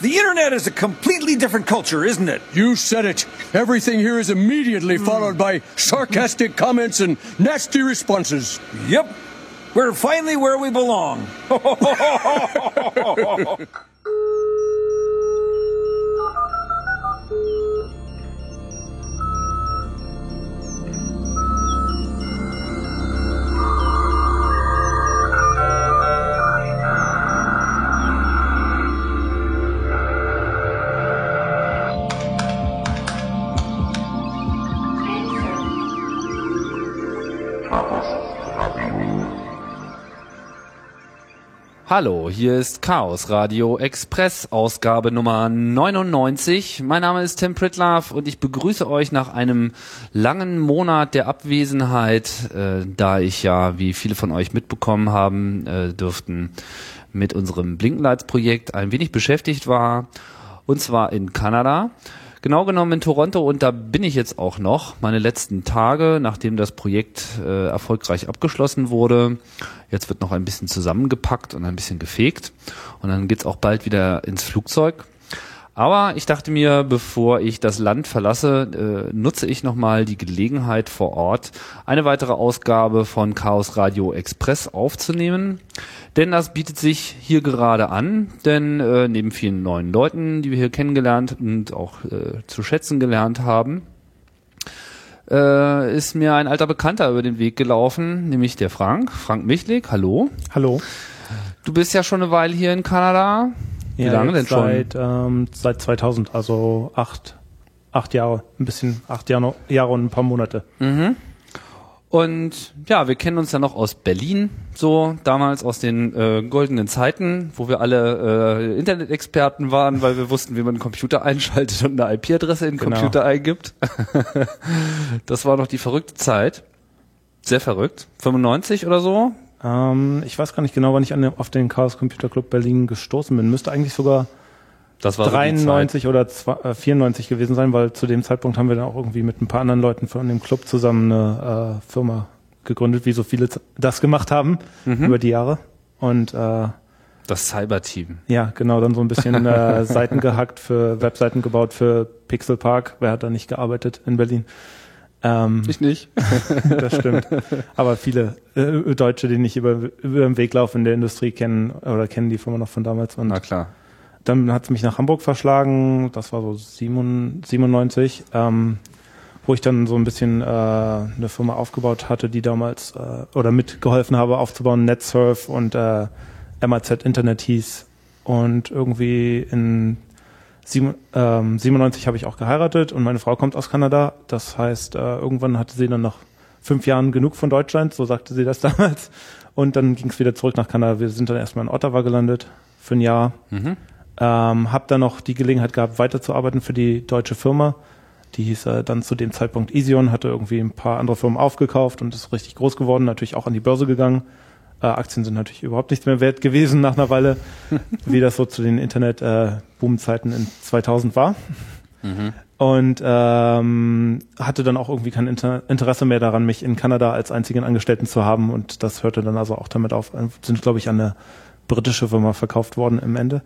The internet is a completely different culture, isn't it? You said it. Everything here is immediately hmm. followed by sarcastic comments and nasty responses. Yep. We're finally where we belong. Hallo, hier ist Chaos Radio Express, Ausgabe Nummer 99. Mein Name ist Tim Pritlove und ich begrüße euch nach einem langen Monat der Abwesenheit, äh, da ich ja, wie viele von euch mitbekommen haben, äh, dürften mit unserem Blinkenlights-Projekt ein wenig beschäftigt war, und zwar in Kanada. Genau genommen in Toronto und da bin ich jetzt auch noch, meine letzten Tage, nachdem das Projekt äh, erfolgreich abgeschlossen wurde. Jetzt wird noch ein bisschen zusammengepackt und ein bisschen gefegt und dann geht's auch bald wieder ins Flugzeug. Aber ich dachte mir, bevor ich das Land verlasse, äh, nutze ich nochmal die Gelegenheit vor Ort, eine weitere Ausgabe von Chaos Radio Express aufzunehmen. Denn das bietet sich hier gerade an, denn äh, neben vielen neuen Leuten, die wir hier kennengelernt und auch äh, zu schätzen gelernt haben, äh, ist mir ein alter Bekannter über den Weg gelaufen, nämlich der Frank, Frank Michlik. Hallo. Hallo. Du bist ja schon eine Weile hier in Kanada. Wie Ja, lange denn schon? Seit, ähm, seit 2000, also acht, acht Jahre, ein bisschen, acht Jahre, Jahre und ein paar Monate. Und ja, wir kennen uns ja noch aus Berlin, so damals aus den äh, goldenen Zeiten, wo wir alle äh, Internet-Experten waren, weil wir wussten, wie man einen Computer einschaltet und eine IP-Adresse in den Genau. Computer eingibt. das war noch die verrückte Zeit. Sehr verrückt. 95 oder so? Ähm, ich weiß gar nicht genau, wann ich an, auf den Chaos Computer Club Berlin gestoßen bin. Müsste eigentlich sogar Das war so die 93 oder zwei, äh, 94 gewesen sein, weil zu dem Zeitpunkt haben wir dann auch irgendwie mit ein paar anderen Leuten von dem Club zusammen eine äh, Firma gegründet, wie so viele das gemacht haben Mhm. über die Jahre. Und äh. Das Cyber-Team. Ja, genau, dann so ein bisschen äh, Seiten gehackt für Webseiten gebaut für Pixel Park. Wer hat da nicht gearbeitet in Berlin? Ähm, Ich nicht. das stimmt. Aber viele äh, Deutsche, die nicht über, über den Weg laufen in der Industrie kennen oder kennen die Firma noch von damals. Und Na klar. dann hat es mich nach Hamburg verschlagen. Das war so 97, 97 ähm, wo ich dann so ein bisschen äh, eine Firma aufgebaut hatte, die damals äh, oder mitgeholfen habe aufzubauen, NetSurf und äh, MAZ Internet hieß. Und irgendwie in sieben, ähm, 97 habe ich auch geheiratet und meine Frau kommt aus Kanada. Das heißt, äh, irgendwann hatte sie dann nach fünf Jahren genug von Deutschland, so sagte sie das damals. Und dann ging es wieder zurück nach Kanada. Wir sind dann erstmal in Ottawa gelandet für ein Jahr. Ähm, hab dann noch die Gelegenheit gehabt, weiterzuarbeiten für die deutsche Firma. Die hieß äh, dann zu dem Zeitpunkt Esion, hatte irgendwie ein paar andere Firmen aufgekauft und ist richtig groß geworden, natürlich auch an die Börse gegangen. Äh, Aktien sind natürlich überhaupt nichts mehr wert gewesen nach einer Weile, wie das so zu den Internet-Boom-Zeiten in 2000 war. Und ähm, hatte dann auch irgendwie kein Inter Interesse mehr daran, mich in Kanada als einzigen Angestellten zu haben. Und das hörte dann also auch damit auf. Äh, Sind, glaube ich, an eine britische Firma verkauft worden im Ende.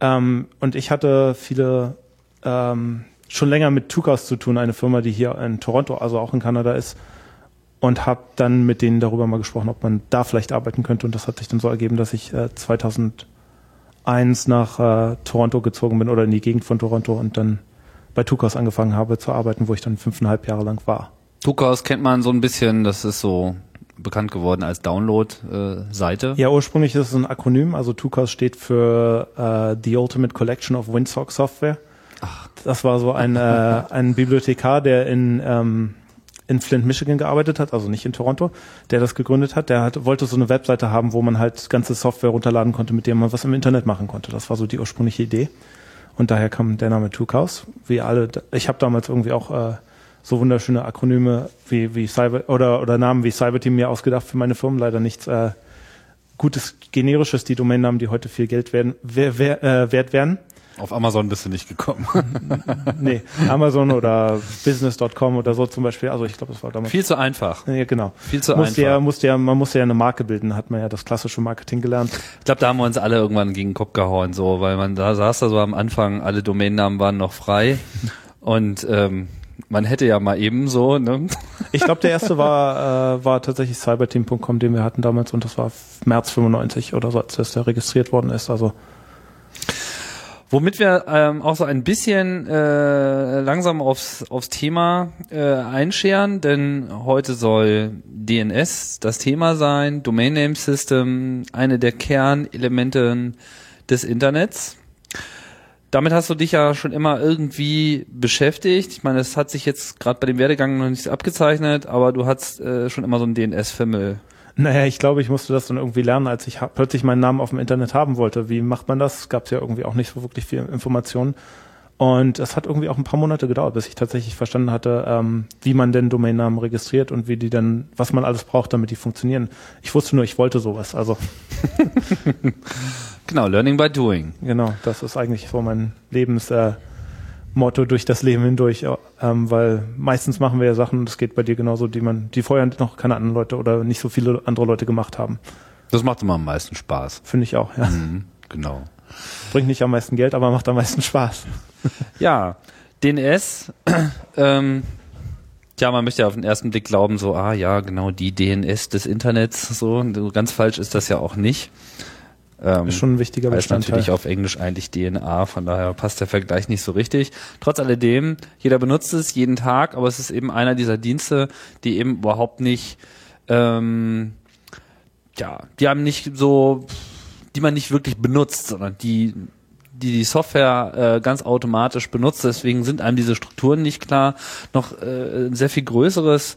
Ähm, und ich hatte viele ähm, schon länger mit Tukas zu tun, eine Firma, die hier in Toronto, also auch in Kanada ist. Und habe dann mit denen darüber mal gesprochen, ob man da vielleicht arbeiten könnte. Und das hat sich dann so ergeben, dass ich äh, 2001 nach äh, Toronto gezogen bin oder in die Gegend von Toronto und dann bei Tukas angefangen habe zu arbeiten, wo ich dann fünfeinhalb Jahre lang war. Tukaus kennt man so ein bisschen, das ist so bekannt geworden als Download-Seite. Ja, ursprünglich ist es ein Akronym, also TUCAS steht für äh, The Ultimate Collection of Windsock Software. Das war so ein, äh, ein Bibliothekar, der in, ähm, in Flint, Michigan gearbeitet hat, also nicht in Toronto, der das gegründet hat. Der hat, wollte so eine Webseite haben, wo man halt ganze Software runterladen konnte, mit der man was im Internet machen konnte. Das war so die ursprüngliche Idee. Und daher kam der Name TUCAS. Wie alle, ich habe damals irgendwie auch äh, so wunderschöne Akronyme wie, wie Cyber oder, oder Namen wie Cyberteam mir ausgedacht für meine Firmen. Leider nichts äh, Gutes, generisches, die Domainnamen, die heute viel Geld werden, wer, wer, äh, wert werden. Auf Amazon bist du nicht gekommen. nee, Amazon oder Business.com oder so zum Beispiel. Also ich glaube, das war damals. Viel zu einfach. Ja, genau. Viel zu musste einfach. Ja, musste ja, man musste ja eine Marke bilden, hat man ja das klassische Marketing gelernt. Ich glaube, da haben wir uns alle irgendwann gegen den Kopf gehauen, so, weil man da saß da so am Anfang, alle Domainnamen waren noch frei und ähm, man hätte ja mal eben so, ne? Ich glaube, der erste war, äh, war tatsächlich cyberteam.com, den wir hatten damals und das war März 95 oder so, als das da registriert worden ist. Also Womit wir ähm, auch so ein bisschen äh, langsam aufs, aufs Thema äh, einscheren, denn heute soll DNS das Thema sein, Domain Name System, eine der Kernelemente des Internets. Damit hast du dich ja schon immer irgendwie beschäftigt. Ich meine, es hat sich jetzt gerade bei dem Werdegang noch nicht abgezeichnet, aber du hattest äh, schon immer so einen DNS-Fimmel. Naja, ich glaube, ich musste das dann irgendwie lernen, als ich plötzlich meinen Namen auf dem Internet haben wollte. Wie macht man das? Gab es ja irgendwie auch nicht so wirklich viel Informationen. Und es hat irgendwie auch ein paar Monate gedauert, bis ich tatsächlich verstanden hatte, ähm, wie man denn Domainnamen registriert und wie die dann, was man alles braucht, damit die funktionieren. Ich wusste nur, ich wollte sowas. Also genau, Learning by Doing. Genau, das ist eigentlich so mein Lebens äh, Motto durch das Leben hindurch, ähm, weil meistens machen wir ja Sachen, das geht bei dir genauso, die man, die vorher noch keine anderen Leute oder nicht so viele andere Leute gemacht haben. Das macht immer am meisten Spaß. Finde ich auch, ja. Mhm, genau. Bringt nicht am meisten Geld, aber macht am meisten Spaß. Ja, DNS, ähm, ja, man möchte ja auf den ersten Blick glauben, so, ah ja, genau, die DNS des Internets, so, ganz falsch ist das ja auch nicht. Ähm, ist schon ein wichtiger Bestandteil. natürlich auf Englisch eigentlich DNA, von daher passt der Vergleich nicht so richtig. Trotz alledem, jeder benutzt es jeden Tag, aber es ist eben einer dieser Dienste, die eben überhaupt nicht, ähm, ja, die haben nicht so, die man nicht wirklich benutzt, sondern die die die Software äh, ganz automatisch benutzt. Deswegen sind einem diese Strukturen nicht klar. Noch äh, ein sehr viel größeres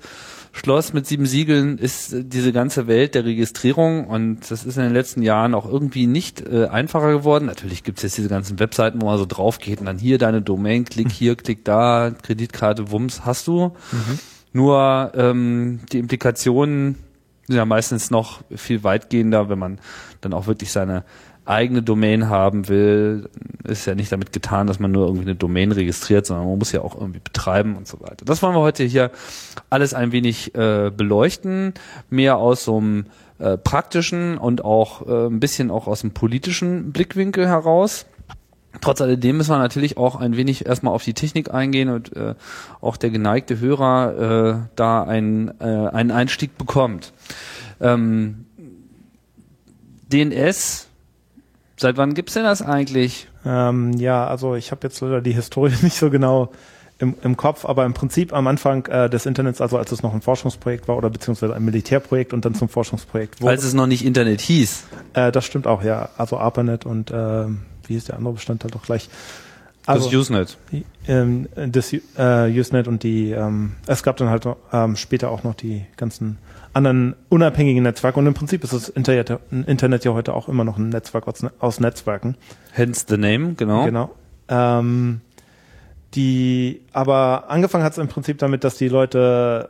Schloss mit sieben Siegeln ist äh, diese ganze Welt der Registrierung und das ist in den letzten Jahren auch irgendwie nicht äh, einfacher geworden. Natürlich gibt es jetzt diese ganzen Webseiten, wo man so drauf geht und dann hier deine Domain, klick hier, klick da, Kreditkarte, Wumms hast du. Mhm. Nur ähm, die Implikationen sind ja meistens noch viel weitgehender, wenn man dann auch wirklich seine eigene Domain haben will, ist ja nicht damit getan, dass man nur irgendwie eine Domain registriert, sondern man muss ja auch irgendwie betreiben und so weiter. Das wollen wir heute hier alles ein wenig äh, beleuchten, mehr aus so einem äh, praktischen und auch äh, ein bisschen auch aus dem politischen Blickwinkel heraus. Trotz alledem müssen wir natürlich auch ein wenig erstmal auf die Technik eingehen und äh, auch der geneigte Hörer äh, da einen, äh, einen Einstieg bekommt. Ähm, DNS Seit wann gibt's denn das eigentlich? Ähm, ja, also ich habe jetzt leider die Historie nicht so genau im, im Kopf, aber im Prinzip am Anfang äh, des Internets, also als es noch ein Forschungsprojekt war oder beziehungsweise ein Militärprojekt und dann zum Forschungsprojekt wurde. Als es noch nicht Internet hieß. Äh, das stimmt auch, ja. Also ARPANET und äh, wie ist der andere Bestandteil doch gleich? Also, das Usenet. Ähm, das äh, Usenet und die, ähm, es gab dann halt ähm, später auch noch die ganzen anderen unabhängigen Netzwerken. Und im Prinzip ist das Internet, Internet ja heute auch immer noch ein Netzwerk aus, aus Netzwerken. Hence the name, genau. Genau. Ähm, die, aber angefangen hat es im Prinzip damit, dass die Leute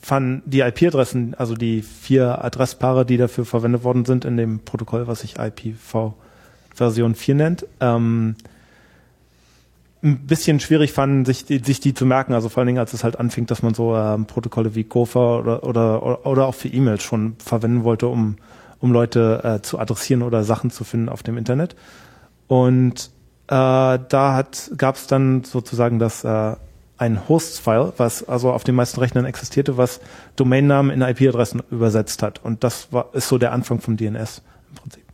fanden die IP-Adressen, also die vier Adresspaare, die dafür verwendet worden sind in dem Protokoll, was sich IPv Version 4 nennt, ähm, ein bisschen schwierig fanden, sich die, sich die zu merken. Also vor allen Dingen, als es halt anfing, dass man so ähm, Protokolle wie Gopher oder, oder, oder auch für E-Mails schon verwenden wollte, um, um Leute äh, zu adressieren oder Sachen zu finden auf dem Internet. Und äh, da gab es dann sozusagen das äh, ein Hosts-File, was also auf den meisten Rechnern existierte, was Domainnamen in IP-Adressen übersetzt hat. Und das war, ist so der Anfang vom DNS im Prinzip.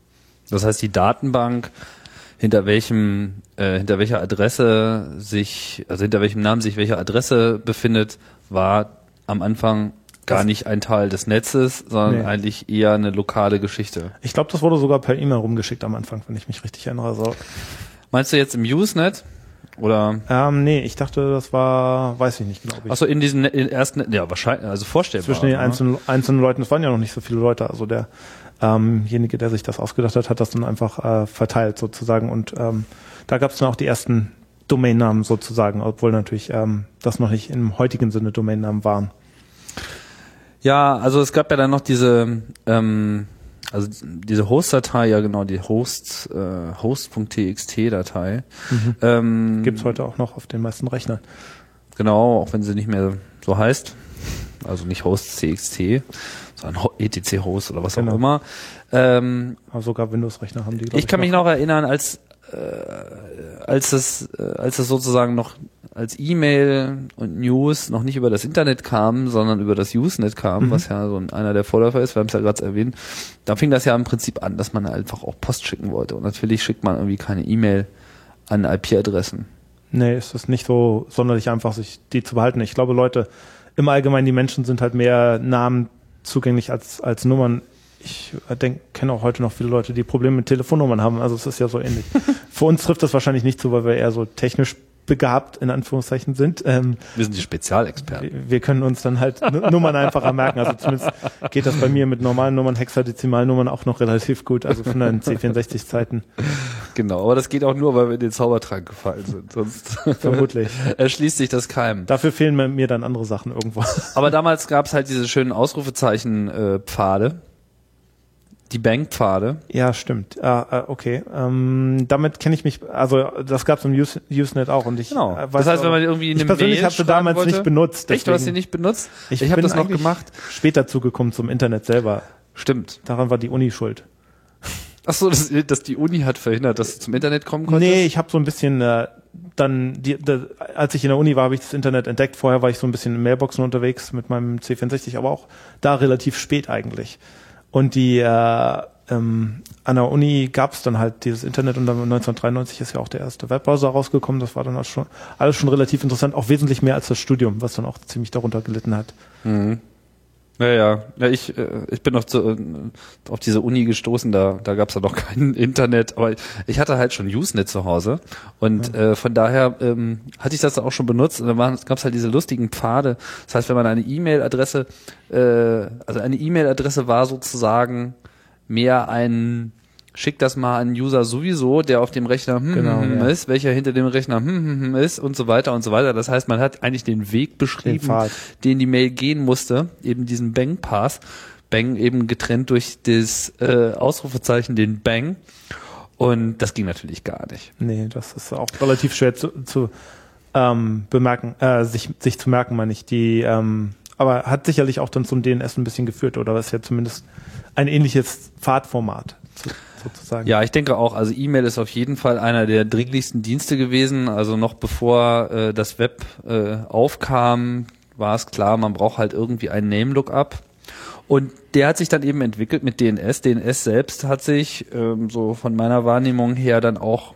Das heißt, die Datenbank hinter welchem, äh, hinter welcher Adresse sich, also hinter welchem Namen sich welche Adresse befindet, war am Anfang gar das nicht ein Teil des Netzes, sondern nee. eigentlich eher eine lokale Geschichte. Ich glaube, das wurde sogar per E-Mail rumgeschickt am Anfang, wenn ich mich richtig erinnere. So. Meinst du jetzt im Usenet? Oder? Ähm, nee, ich dachte, das war, weiß ich nicht genau. Achso, in diesen in ersten, ja, wahrscheinlich, also vorstellbar. Zwischen den einzelnen, einzelnen Leuten, es waren ja noch nicht so viele Leute, also der, derjenige, der sich das ausgedacht hat, hat das dann einfach äh, verteilt sozusagen. Und ähm, da gab es dann auch die ersten Domainnamen sozusagen, obwohl natürlich ähm, das noch nicht im heutigen Sinne Domainnamen waren. Ja, also es gab ja dann noch diese ähm, also diese Host-Datei, ja genau, die Host, äh, host.txt-Datei. Ähm, Gibt's heute auch noch auf den meisten Rechnern. Genau, auch wenn sie nicht mehr so heißt. Also nicht Host.txt, Ho- etc-Host oder was Genau. auch immer. Ähm, Aber sogar Windows-Rechner haben die, ich kann mich noch erinnern, als äh, als es äh, als es sozusagen noch als E-Mail und News noch nicht über das Internet kam, sondern über das Usenet kam, was ja so ein, einer der Vorläufer ist, wir haben es ja gerade erwähnt, da fing das ja im Prinzip an, dass man einfach auch Post schicken wollte. Und natürlich schickt man irgendwie keine E-Mail an IP-Adressen. Nee, es ist nicht so sonderlich einfach, sich die zu behalten. Ich glaube, Leute, im Allgemeinen, die Menschen sind halt mehr Namen zugänglich als, als Nummern. Ich denk, kenne auch heute noch viele Leute, die Probleme mit Telefonnummern haben. Also es ist ja so ähnlich. Für uns trifft das wahrscheinlich nicht zu, weil wir eher so technisch begabt in Anführungszeichen sind. Ähm, Wir sind die Spezialexperten. wir können uns dann halt Nu- Nummern einfacher merken. Also zumindest geht das bei mir mit normalen Nummern, Hexadezimalnummern auch noch relativ gut. Also von den C64-Zeiten Genau, aber das geht auch nur, weil wir in den Zaubertrank gefallen sind. Sonst vermutlich. erschließt sich das keinem. Dafür fehlen mir- mir dann andere Sachen irgendwo. Aber damals gab es halt diese schönen Ausrufezeichen-Pfade. Die Bankpfade. Ja, stimmt. Ah, ah, okay. Ähm, damit kenne ich mich, also das gab es im Use, Usenet auch und ich Genau. äh, Das heißt, wenn man irgendwie eine ich persönlich habe sie damals wollte- nicht benutzt. Echt, du hast sie nicht benutzt? Ich, Ich, habe das noch gemacht. Später zugekommen zum Internet selber. Stimmt. Daran war die Uni schuld. Ach so, dass, dass die Uni hat verhindert, dass du zum Internet kommen konntest? Nee, ich habe so ein bisschen äh, dann, die, da, als ich in der Uni war, habe ich das Internet entdeckt. Vorher war ich so ein bisschen in Mailboxen unterwegs mit meinem C64, aber auch da relativ spät eigentlich. Und die äh, ähm, an der Uni gab es dann halt dieses Internet und dann 1993 ist ja auch der erste Webbrowser rausgekommen. Das war dann auch schon alles schon relativ interessant, auch wesentlich mehr als das Studium, was dann auch ziemlich darunter gelitten hat. Ja, ja. ja ich, äh, ich bin auf, zu, äh, auf diese Uni gestoßen, da, da gab's ja noch kein Internet, aber ich hatte halt schon Usenet zu Hause und äh, von daher ähm, hatte ich das auch schon benutzt und da waren- gab's halt diese lustigen Pfade. Das heißt, wenn man eine E-Mail-Adresse, äh, also eine E-Mail-Adresse war sozusagen mehr ein Schick das mal an User sowieso, der auf dem Rechner hm, Genau, hm, ja. ist, welcher hinter dem Rechner hm, hm, hm, ist und so weiter und so weiter. Das heißt, man hat eigentlich den Weg beschrieben, Pfad. den die Mail gehen musste, eben diesen Bang Pass. Bang eben getrennt durch das äh, Ausrufezeichen, den Bang. Und das ging natürlich gar nicht. Nee, das ist auch relativ schwer zu, zu ähm, bemerken, äh, sich, sich zu merken, meine ich. Die, ähm, aber hat sicherlich auch dann zum DNS ein bisschen geführt, oder ist ja zumindest ein ähnliches Pfadformat, so, sozusagen. Ja, ich denke auch, also E-Mail ist auf jeden Fall einer der dringlichsten Dienste gewesen. Also noch bevor äh, das Web äh, aufkam, war es klar, man braucht halt irgendwie einen Name-Lookup. Und der hat sich dann eben entwickelt mit DNS. DNS selbst hat sich, ähm, so von meiner Wahrnehmung her, dann auch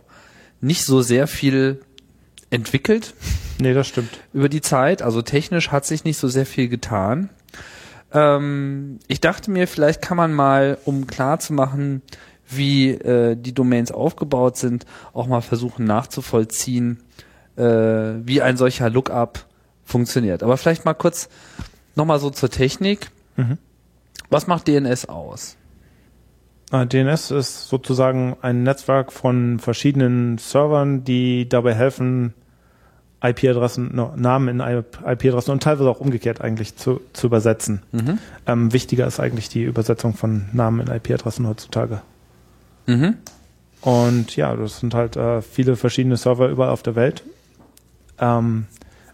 nicht so sehr viel entwickelt Nee, das stimmt. über die Zeit. Also technisch hat sich nicht so sehr viel getan. Ähm, ich dachte mir, vielleicht kann man mal, um klar zu machen, wie äh, die Domains aufgebaut sind, auch mal versuchen nachzuvollziehen, äh, wie ein solcher Lookup funktioniert. Aber vielleicht mal kurz nochmal so zur Technik. Mhm. Was macht DNS aus? Äh, DNS ist sozusagen ein Netzwerk von verschiedenen Servern, die dabei helfen, IP-Adressen, Namen in IP-Adressen und teilweise auch umgekehrt eigentlich zu, zu übersetzen. Mhm. Ähm, wichtiger ist eigentlich die Übersetzung von Namen in IP-Adressen heutzutage. Mhm. Und ja, das sind halt äh, viele verschiedene Server überall auf der Welt. Ähm,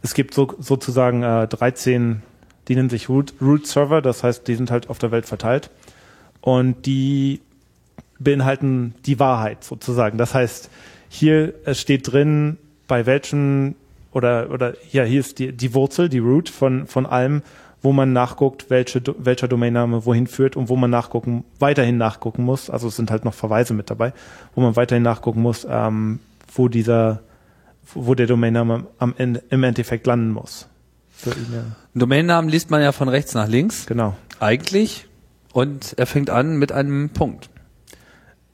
es gibt so, sozusagen äh, 13, die nennen sich Root, Root Server, das heißt, die sind halt auf der Welt verteilt. Und die beinhalten die Wahrheit sozusagen. Das heißt, hier es steht drin, bei welchem oder oder ja, hier ist die, die Wurzel, die Root von von allem, wo man nachguckt, welche welcher Domainname wohin führt und wo man nachgucken weiterhin nachgucken muss. Also es sind halt noch Verweise mit dabei, wo man weiterhin nachgucken muss, ähm, wo dieser wo der Domainname am Ende, im Endeffekt landen muss. Domainnamen liest man ja von rechts nach links, Genau. eigentlich. Und er fängt an mit einem Punkt.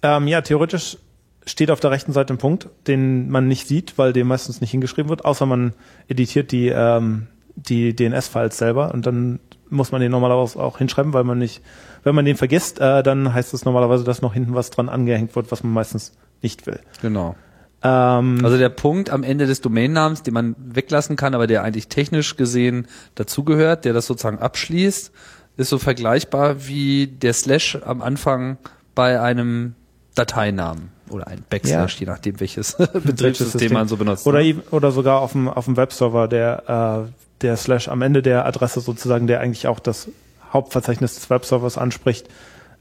Ähm, ja, theoretisch steht auf der rechten Seite ein Punkt, den man nicht sieht, weil der meistens nicht hingeschrieben wird, außer man editiert die, ähm, die DNS-Files selber und dann muss man den normalerweise auch hinschreiben, weil man nicht, wenn man den vergisst, äh, dann heißt es normalerweise, dass noch hinten was dran angehängt wird, was man meistens nicht will. Genau. Ähm, Also der Punkt am Ende des Domainnamens, den man weglassen kann, aber der eigentlich technisch gesehen dazugehört, der das sozusagen abschließt, ist so vergleichbar wie der Slash am Anfang bei einem Dateinamen oder ein Backslash, Ja. je nachdem welches Betriebssystem man so benutzt. Oder, ne? oder sogar auf dem, auf dem Webserver, der, äh, der Slash am Ende der Adresse sozusagen, der eigentlich auch das Hauptverzeichnis des Webservers anspricht,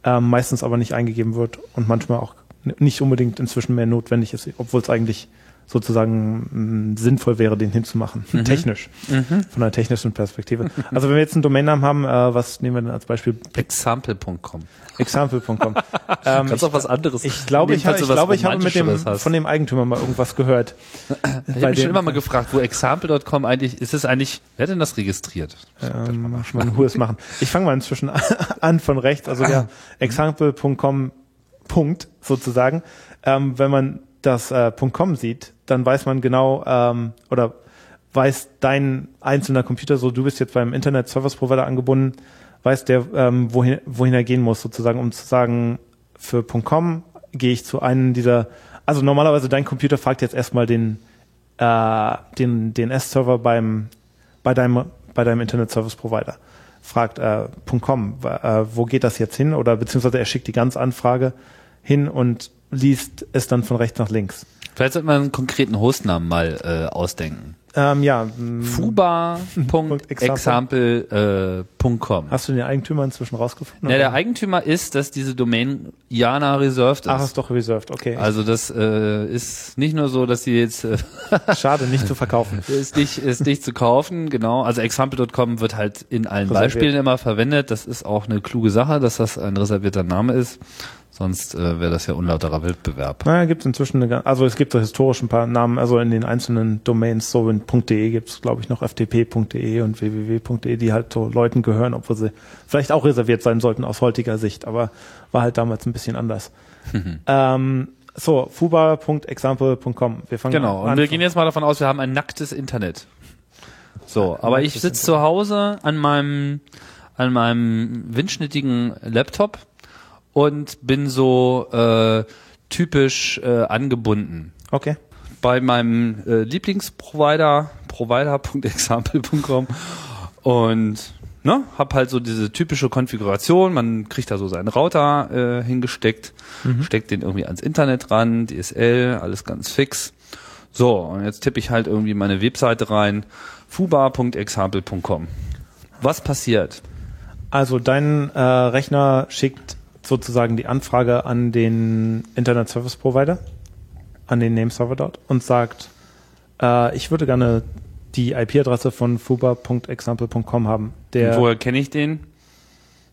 ähm, meistens aber nicht eingegeben wird und manchmal auch nicht unbedingt inzwischen mehr notwendig ist, obwohl es eigentlich sozusagen mh, sinnvoll wäre, den hinzumachen. Mhm. Technisch. Von einer technischen Perspektive. Also wenn wir jetzt einen Domainnamen haben, äh, was nehmen wir denn als Beispiel? Example.com. Example.com. ähm, Kannst auch was anderes. ich glaube, ich, ich, glaube, ich habe mit dem, hast. von dem Eigentümer mal irgendwas gehört. Ich habe mich schon immer mal gefragt, wo Example.com eigentlich, ist es eigentlich, wer hat denn das registriert? ähm, mal einen Hures machen. Ich fange mal inzwischen an von rechts. Also ja, example.com Punkt sozusagen. Ähm, wenn man das äh, .com sieht, dann weiß man genau ähm, oder weiß dein einzelner Computer, so du bist jetzt beim Internet Service Provider angebunden, weiß der, ähm, wohin, wohin er gehen muss sozusagen, um zu sagen, für .com gehe ich zu einem dieser, also normalerweise dein Computer fragt jetzt erstmal den, äh, den DNS-Server beim, bei deinem, bei deinem Internet Service Provider. Fragt äh, .com, äh, wo geht das jetzt hin? Oder beziehungsweise er schickt die ganze Anfrage hin und liest es dann von rechts nach links. Vielleicht sollte man einen konkreten Hostnamen mal äh, ausdenken. Ähm, ja, mh, fuba.example.com. hast du den Eigentümer inzwischen rausgefunden? Ja, der? Eigentümer ist, dass diese Domain Jana reserved ist. Ach, ist doch reserved, okay. also das äh, ist nicht nur so, dass sie jetzt äh, Schade, nicht zu verkaufen. ist nicht ist nicht zu kaufen, genau. Also example.com wird halt in allen Reserviert. Beispielen immer verwendet. Das ist auch eine kluge Sache, dass das ein reservierter Name ist. Sonst äh, wäre das ja unlauterer Wettbewerb. Naja, gibt es inzwischen eine, also es gibt so historisch ein paar Namen, also in den einzelnen Domains, so in .de gibt es, glaube ich, noch ftp.de und www.de, die halt so Leuten gehören, obwohl sie vielleicht auch reserviert sein sollten aus heutiger Sicht, aber war halt damals ein bisschen anders. ähm, so, fuba.example.com. Wir fangen Genau. an. Und wir gehen jetzt mal davon aus, wir haben ein nacktes Internet. So, aber ich sitze zu Hause an meinem an meinem windschnittigen Laptop und bin so äh, typisch äh, angebunden. Okay. bei meinem äh, Lieblingsprovider, provider.example.com und ne, hab halt so diese typische Konfiguration, man kriegt da so seinen Router äh, hingesteckt, steckt den irgendwie ans Internet ran, DSL, alles ganz fix. So, und jetzt tippe ich halt irgendwie meine Webseite rein, fuba.example.com. Was passiert? Also dein äh, Rechner schickt sozusagen die Anfrage an den Internet Service Provider, an den Nameserver dort und sagt, äh, ich würde gerne die IP-Adresse von fuba.example.com haben. Der, Und woher kenne ich den?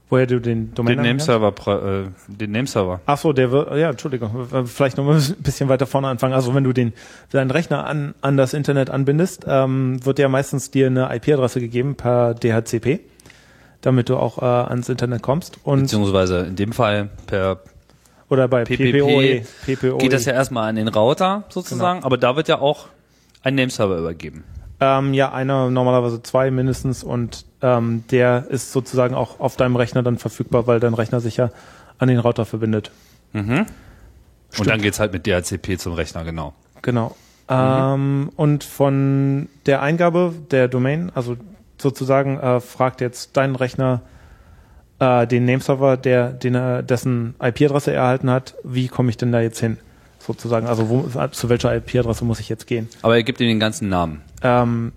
woher du den Domain Den Nameserver, äh, den Nameserver. Ach so, der wird, ja, Entschuldigung, äh, vielleicht noch mal ein bisschen weiter vorne anfangen. Also wenn du den, deinen Rechner an, an das Internet anbindest, ähm, wird ja meistens dir eine IP-Adresse gegeben per DHCP, damit du auch äh, ans Internet kommst. Und, Beziehungsweise in dem Fall per oder bei PPOE. PPOE. geht das ja erstmal an den Router sozusagen, aber da wird ja auch ein Nameserver übergeben. Ähm, ja, einer, normalerweise zwei mindestens und ähm, der ist sozusagen auch auf deinem Rechner dann verfügbar, weil dein Rechner sich ja an den Router verbindet. Und dann geht's halt mit DHCP zum Rechner, genau. Genau. Ähm, und von der Eingabe der Domain, also sozusagen äh, fragt jetzt dein Rechner äh, den Nameserver, der, den er, dessen IP-Adresse er erhalten hat, wie komme ich denn da jetzt hin? Sozusagen, also wo, zu welcher IP-Adresse muss ich jetzt gehen? Aber er gibt ihm den ganzen Namen. Ähm,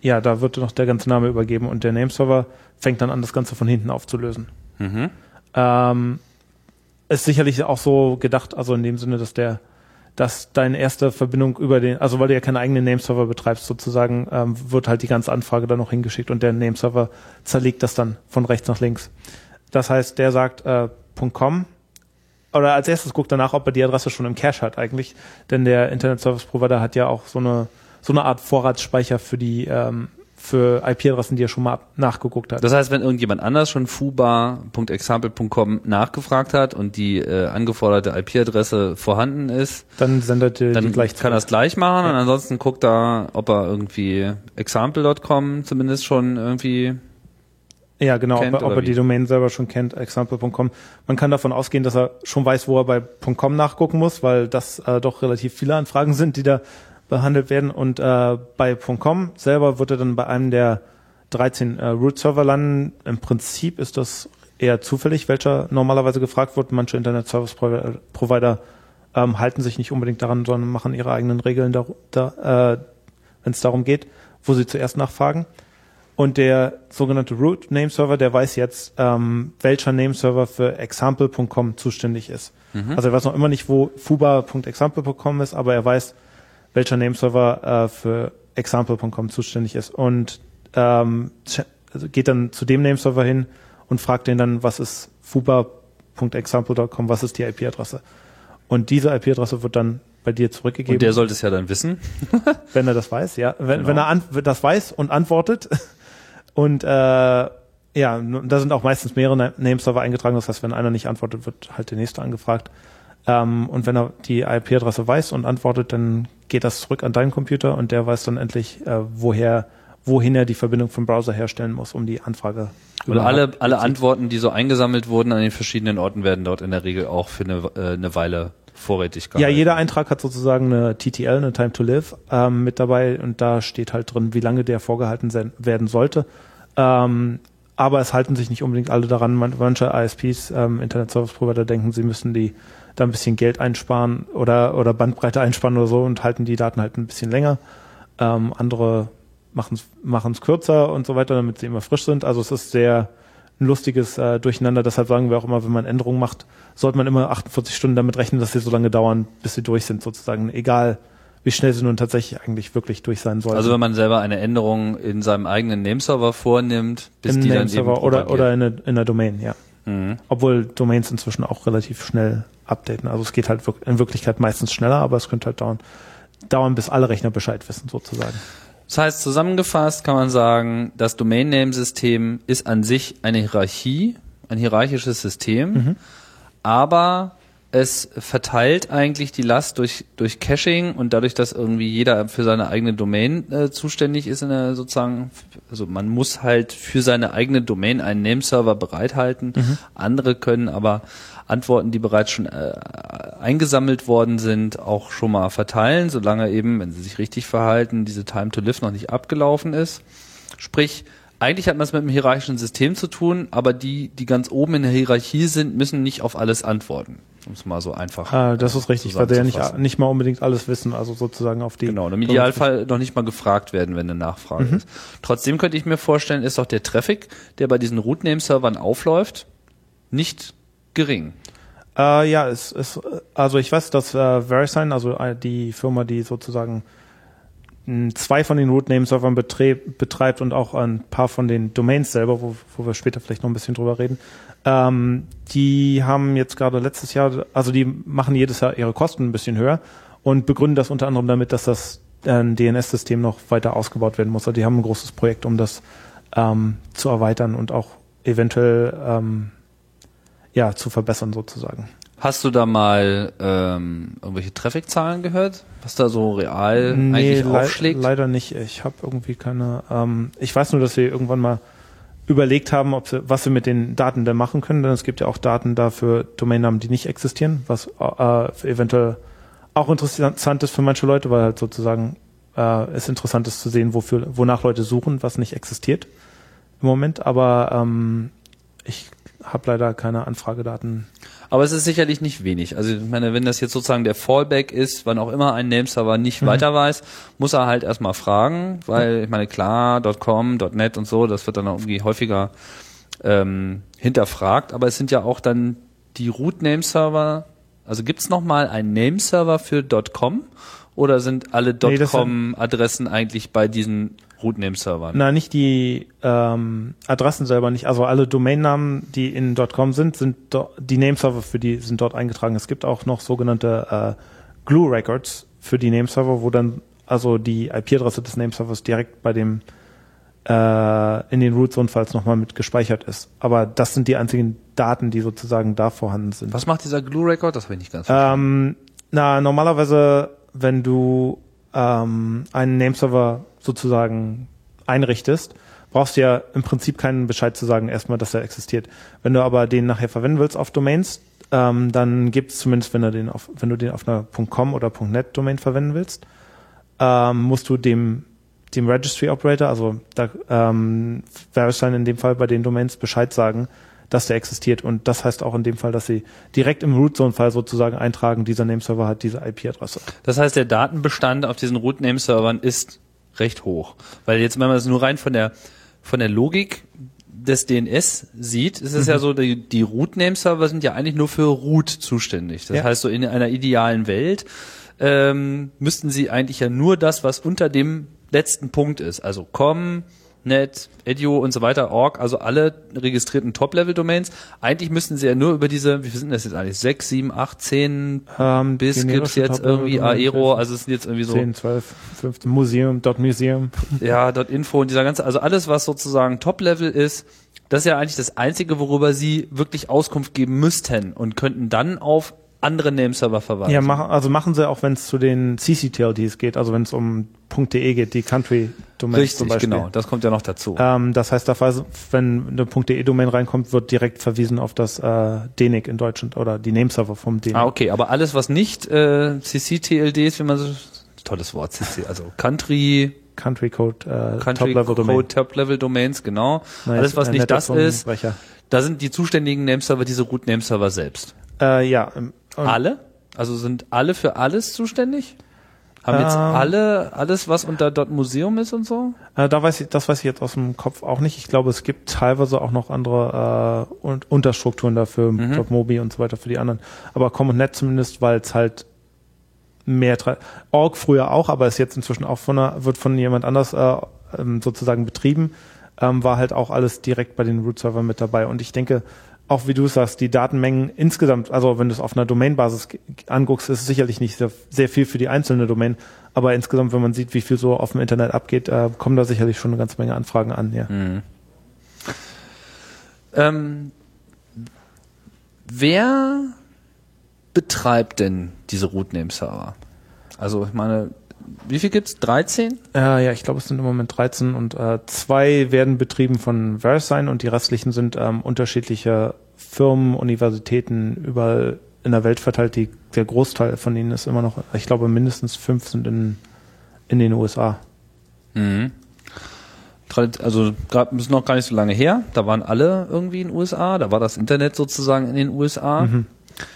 ja, da wird noch der ganze Name übergeben und der Nameserver fängt dann an, das Ganze von hinten aufzulösen. Ähm, ist sicherlich auch so gedacht, also in dem Sinne, dass der, dass deine erste Verbindung über den, also weil du ja keinen eigenen Nameserver betreibst, sozusagen, ähm, wird halt die ganze Anfrage dann noch hingeschickt und der Nameserver zerlegt das dann von rechts nach links. Das heißt, der sagt äh, .com oder als erstes guckt danach, ob er die Adresse schon im Cache hat eigentlich, denn der Internet Service Provider hat ja auch so eine so eine Art Vorratsspeicher für die ähm, für IP-Adressen, die er schon mal nachgeguckt hat. Das heißt, wenn irgendjemand anders schon fuba.example.com nachgefragt hat und die äh, angeforderte IP-Adresse vorhanden ist, dann sendet er dann die gleich kann er es gleich machen und ansonsten guckt er, ob er irgendwie example.com zumindest schon irgendwie Ja, genau, kennt ob, er- ob er die? Domain selber schon kennt, example.com. Man kann davon ausgehen, dass er schon weiß, wo er bei .com nachgucken muss, weil das äh, doch relativ viele Anfragen sind, die da behandelt werden. Und äh, bei .com selber wird er dann bei einem der 13 äh, Root-Server landen. Im Prinzip ist das eher zufällig, welcher normalerweise gefragt wird. Manche Internet-Service-Provider ähm, halten sich nicht unbedingt daran, sondern machen ihre eigenen Regeln, da, da, äh, wenn es darum geht, wo sie zuerst nachfragen. Und der sogenannte Root Nameserver, der weiß jetzt, ähm, welcher Nameserver für example.com zuständig ist. Mhm. Also er weiß noch immer nicht, wo fuba.example.com ist, aber er weiß, welcher Nameserver äh, für example.com zuständig ist. Und ähm, also geht dann zu dem Nameserver hin und fragt den dann, was ist fuba.example.com, was ist die IP-Adresse. Und diese IP-Adresse wird dann bei dir zurückgegeben. Und der sollte es ja dann wissen. wenn er das weiß, ja. Wenn, Genau. wenn er an, das weiß und antwortet. Und äh, ja, da sind auch meistens mehrere Na- Nameserver eingetragen. Das heißt, wenn einer nicht antwortet, wird halt der nächste angefragt. Ähm, und wenn er die IP-Adresse weiß und antwortet, dann geht das zurück an deinen Computer und der weiß dann endlich, äh, woher, wohin er die Verbindung vom Browser herstellen muss, um die Anfrage Und überhaupt- alle, alle Antworten, die so eingesammelt wurden an den verschiedenen Orten, werden dort in der Regel auch für eine, äh, eine Weile vorrätig Ja, gehalten. jeder Eintrag hat sozusagen eine TTL, eine Time to Live, ähm, mit dabei und da steht halt drin, wie lange der vorgehalten sein, werden sollte. Ähm, aber es halten sich nicht unbedingt alle daran. Man, manche ISPs, ähm, Internet Service Provider, denken, sie müssen die da ein bisschen Geld einsparen oder, oder Bandbreite einsparen oder so und halten die Daten halt ein bisschen länger. Ähm, andere machen es kürzer und so weiter, damit sie immer frisch sind. Also es ist sehr ein lustiges äh, Durcheinander. Deshalb sagen wir auch immer, wenn man Änderungen macht, sollte man immer 48 Stunden damit rechnen, dass sie so lange dauern, bis sie durch sind, sozusagen. Egal, wie schnell sie nun tatsächlich eigentlich wirklich durch sein sollen. Also wenn man selber eine Änderung in seinem eigenen Nameserver vornimmt, bis Im die dann eben Nameserver oder, propagiert. oder in, der- in der Domain, ja. Mhm. Obwohl Domains inzwischen auch relativ schnell updaten. Also es geht halt in Wirklichkeit meistens schneller, aber es könnte halt dauern, dauern, bis alle Rechner Bescheid wissen, sozusagen. Das heißt, zusammengefasst kann man sagen, das Domain-Name-System ist an sich eine Hierarchie, ein hierarchisches System, Mhm. aber es verteilt eigentlich die Last durch, durch Caching und dadurch, dass irgendwie jeder für seine eigene Domain äh, zuständig ist, in der sozusagen, also man muss halt für seine eigene Domain einen Nameserver bereithalten. Andere können aber Antworten, die bereits schon äh, eingesammelt worden sind, auch schon mal verteilen, solange eben, wenn sie sich richtig verhalten, diese Time to Live noch nicht abgelaufen ist. Sprich, eigentlich hat man es mit einem hierarchischen System zu tun, aber die, die ganz oben in der Hierarchie sind, müssen nicht auf alles antworten. Um es mal so einfach. Ah, das ist richtig, weil sie ja nicht, nicht mal unbedingt alles wissen, also sozusagen auf die. Genau, und im Idealfall noch nicht mal gefragt werden, wenn eine Nachfrage Mhm. ist. Trotzdem könnte ich mir vorstellen, ist auch der Traffic, der bei diesen Root-Name-Servern aufläuft, nicht gering. Äh, ja, es ist, also ich weiß, dass äh, VeriSign, also äh, die Firma, die sozusagen zwei von den Root-Name-Servern betre- betreibt und auch ein paar von den Domains selber, wo, wo wir später vielleicht noch ein bisschen drüber reden, ähm, die haben jetzt gerade letztes Jahr, also die machen jedes Jahr ihre Kosten ein bisschen höher und begründen das unter anderem damit, dass das äh, DNS-System noch weiter ausgebaut werden muss. Also die haben ein großes Projekt, um das ähm, zu erweitern und auch eventuell ähm, ja, zu verbessern sozusagen. Hast du da mal ähm, irgendwelche Traffic-Zahlen gehört? Was da so real eigentlich lei- aufschlägt? leider nicht. Ich habe irgendwie keine. Ähm, ich weiß nur, dass wir irgendwann mal überlegt haben, ob sie, was wir mit den Daten denn machen können, denn es gibt ja auch Daten dafür Domainnamen, die nicht existieren, was äh, eventuell auch interessant ist für manche Leute, weil halt sozusagen äh, es interessant ist zu sehen, wofür, wonach Leute suchen, was nicht existiert im Moment. Aber ähm, ich habe leider keine Anfragedaten. Aber es ist sicherlich nicht wenig. Also ich meine, wenn das jetzt sozusagen der Fallback ist, wann auch immer ein Nameserver Mhm. nicht weiter weiß, muss er halt erstmal fragen, weil ich meine, klar, .com, .net und so, das wird dann auch irgendwie häufiger ähm, hinterfragt, aber es sind ja auch dann die Root-Nameserver, also gibt's noch mal einen Nameserver für .com oder sind alle Nee, .com-Adressen eigentlich bei diesen Root-Name-Servern? Na, nicht die ähm, Adressen selber nicht. Also alle Domainnamen, die in .com sind, sind die Nameserver für die sind dort eingetragen. Es gibt auch noch sogenannte äh, Glue Records für die Nameserver, wo dann also die IP-Adresse des Nameservers direkt bei dem äh, in den Root Zone Files nochmal mit gespeichert ist. Aber das sind die einzigen Daten, die sozusagen da vorhanden sind. Was macht dieser Glue-Record? Das habe ich nicht ganz verstanden. Ähm, na, normalerweise, wenn du ähm, einen Nameserver sozusagen einrichtest, brauchst du ja im Prinzip keinen Bescheid zu sagen, erstmal, dass er existiert. Wenn du aber den nachher verwenden willst auf Domains, ähm, dann gibt es zumindest, wenn du den auf, wenn du den auf einer .com oder .net Domain verwenden willst, ähm, musst du dem dem Registry Operator, also da ähm, VeriSign in dem Fall bei den Domains Bescheid sagen, dass der existiert. Und das heißt auch in dem Fall, dass sie direkt im Root-Zone-Fall sozusagen eintragen, dieser Nameserver hat diese IP-Adresse. Das heißt, der Datenbestand auf diesen Root-Name-Servern ist recht hoch. Weil jetzt, wenn man es nur rein von der, von der Logik des DNS sieht, ist es mhm. ja so, die, die Root-Name-Server sind ja eigentlich nur für Root zuständig. Das ja. heißt, so in einer idealen Welt ähm, müssten sie eigentlich ja nur das, was unter dem letzten Punkt ist, also com, net, edu und so weiter, org, also alle registrierten Top-Level-Domains. Eigentlich müssten sie ja nur über diese, wie viel sind das jetzt eigentlich? Sechs, sieben, acht, zehn ähm, bis gibt's jetzt irgendwie Aero, also es sind jetzt irgendwie so 10, 12, 15 Museum, dot Museum. Ja, dot Info und dieser ganze, also alles, was sozusagen Top-Level ist, das ist ja eigentlich das Einzige, worüber sie wirklich Auskunft geben müssten und könnten dann auf andere Nameserver verweisen. Ja, machen, also machen sie auch, wenn es zu den CCTLDs geht, also wenn es um .de geht, die Country Domains Richtig, zum Beispiel. genau, das kommt ja noch dazu. Ähm, das heißt, wenn eine .de Domain reinkommt, wird direkt verwiesen auf das äh, DENIC in Deutschland oder die Nameserver vom DENIC. Ah, okay, aber alles, was nicht äh, CCTLDs, wenn man so tolles Wort CC, also Country Country Code äh, Country Top Level Code Domain. Top Level Domains, genau. Nice. Alles, was nicht das ist, da sind die zuständigen Nameserver diese Root Nameserver selbst. Äh, ja, alle? Also sind alle für alles zuständig? Haben jetzt ähm, alle alles, was unter dort Museum ist und so? Äh, da weiß ich, das weiß ich jetzt aus dem Kopf auch nicht. Ich glaube, es gibt teilweise auch noch andere äh, und Unterstrukturen dafür, mhm. Mobi und so weiter für die anderen. Aber Com und Net zumindest, weil es halt mehr Org früher auch, aber ist jetzt inzwischen auch von einer, wird von jemand anders äh, ähm, sozusagen betrieben, ähm, war halt auch alles direkt bei den Root-Servern mit dabei. Und ich denke, auch wie du sagst, die Datenmengen insgesamt, also wenn du es auf einer Domainbasis anguckst, ist es sicherlich nicht sehr, sehr, viel für die einzelne Domain, aber insgesamt, wenn man sieht, wie viel so auf dem Internet abgeht, äh, kommen da sicherlich schon eine ganze Menge Anfragen an, ja. Mhm. Ähm, wer betreibt denn diese Root-Name-Server? Also ich meine, wie viel gibt's? 13? Äh, ja, ich glaube, es sind im Moment 13 und äh, zwei werden betrieben von VeriSign und die restlichen sind ähm, unterschiedliche Firmen, Universitäten überall in der Welt verteilt. Die, der Großteil von ihnen ist immer noch, ich glaube, mindestens fünf sind in, in den USA. Mhm. Also gerade ist noch gar nicht so lange her. Da waren alle irgendwie in den USA. Da war das Internet sozusagen in den USA. Mhm.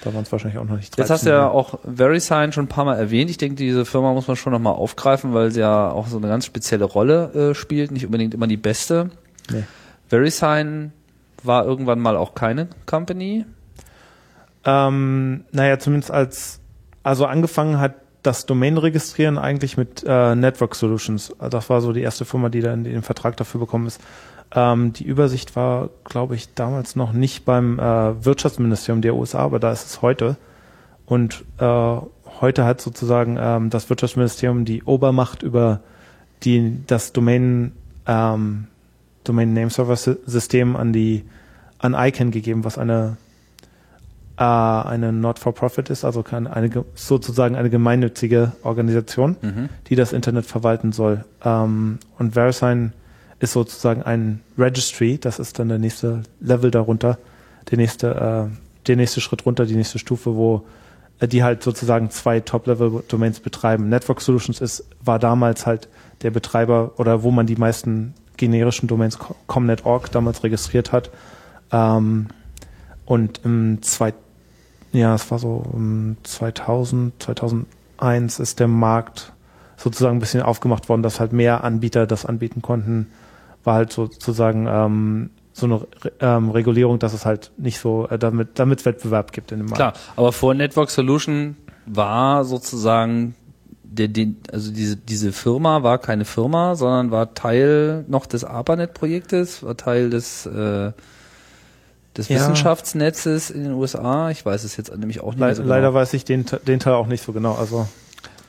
Da waren es wahrscheinlich auch noch nicht 13. Jetzt hast du ja auch VeriSign schon ein paar Mal erwähnt. Ich denke, diese Firma muss man schon nochmal aufgreifen, weil sie ja auch so eine ganz spezielle Rolle äh, spielt, nicht unbedingt immer die beste. Nee. VeriSign war irgendwann mal auch keine Company. Ähm, naja, zumindest als, also angefangen hat das Domain registrieren eigentlich mit äh, Network Solutions. Das war so die erste Firma, die dann den Vertrag dafür bekommen ist. Ähm, die Übersicht war, glaube ich, damals noch nicht beim äh, Wirtschaftsministerium der USA, aber da ist es heute. Und äh, heute hat sozusagen ähm, das Wirtschaftsministerium die Obermacht über die, das Domain, ähm, Domain Name Server System an die an ICANN gegeben, was eine äh, eine Not-for-Profit ist, also keine, eine, sozusagen eine gemeinnützige Organisation, mhm. die das Internet verwalten soll. Ähm, und VeriSign ist sozusagen ein Registry, das ist dann der nächste Level darunter, der nächste, äh, der nächste Schritt runter, die nächste Stufe, wo äh, die halt sozusagen zwei Top-Level-Domains betreiben. Network Solutions ist, war damals halt der Betreiber oder wo man die meisten generischen Domains Comnet.org damals registriert hat. Ähm, und im zwei, ja, es war so um 2000, 2001 ist der Markt sozusagen ein bisschen aufgemacht worden, dass halt mehr Anbieter das anbieten konnten war halt sozusagen ähm, so eine ähm, Regulierung, dass es halt nicht so, äh, damit damit es Wettbewerb gibt in dem Markt. Klar, aber vor Network Solution war sozusagen der, den, also diese, diese Firma war keine Firma, sondern war Teil noch des ARPANET-Projektes, war Teil des äh, des ja. Wissenschaftsnetzes in den USA. Ich weiß es jetzt nämlich auch nicht Le so genau. Leider weiß ich den, den Teil auch nicht so genau. Also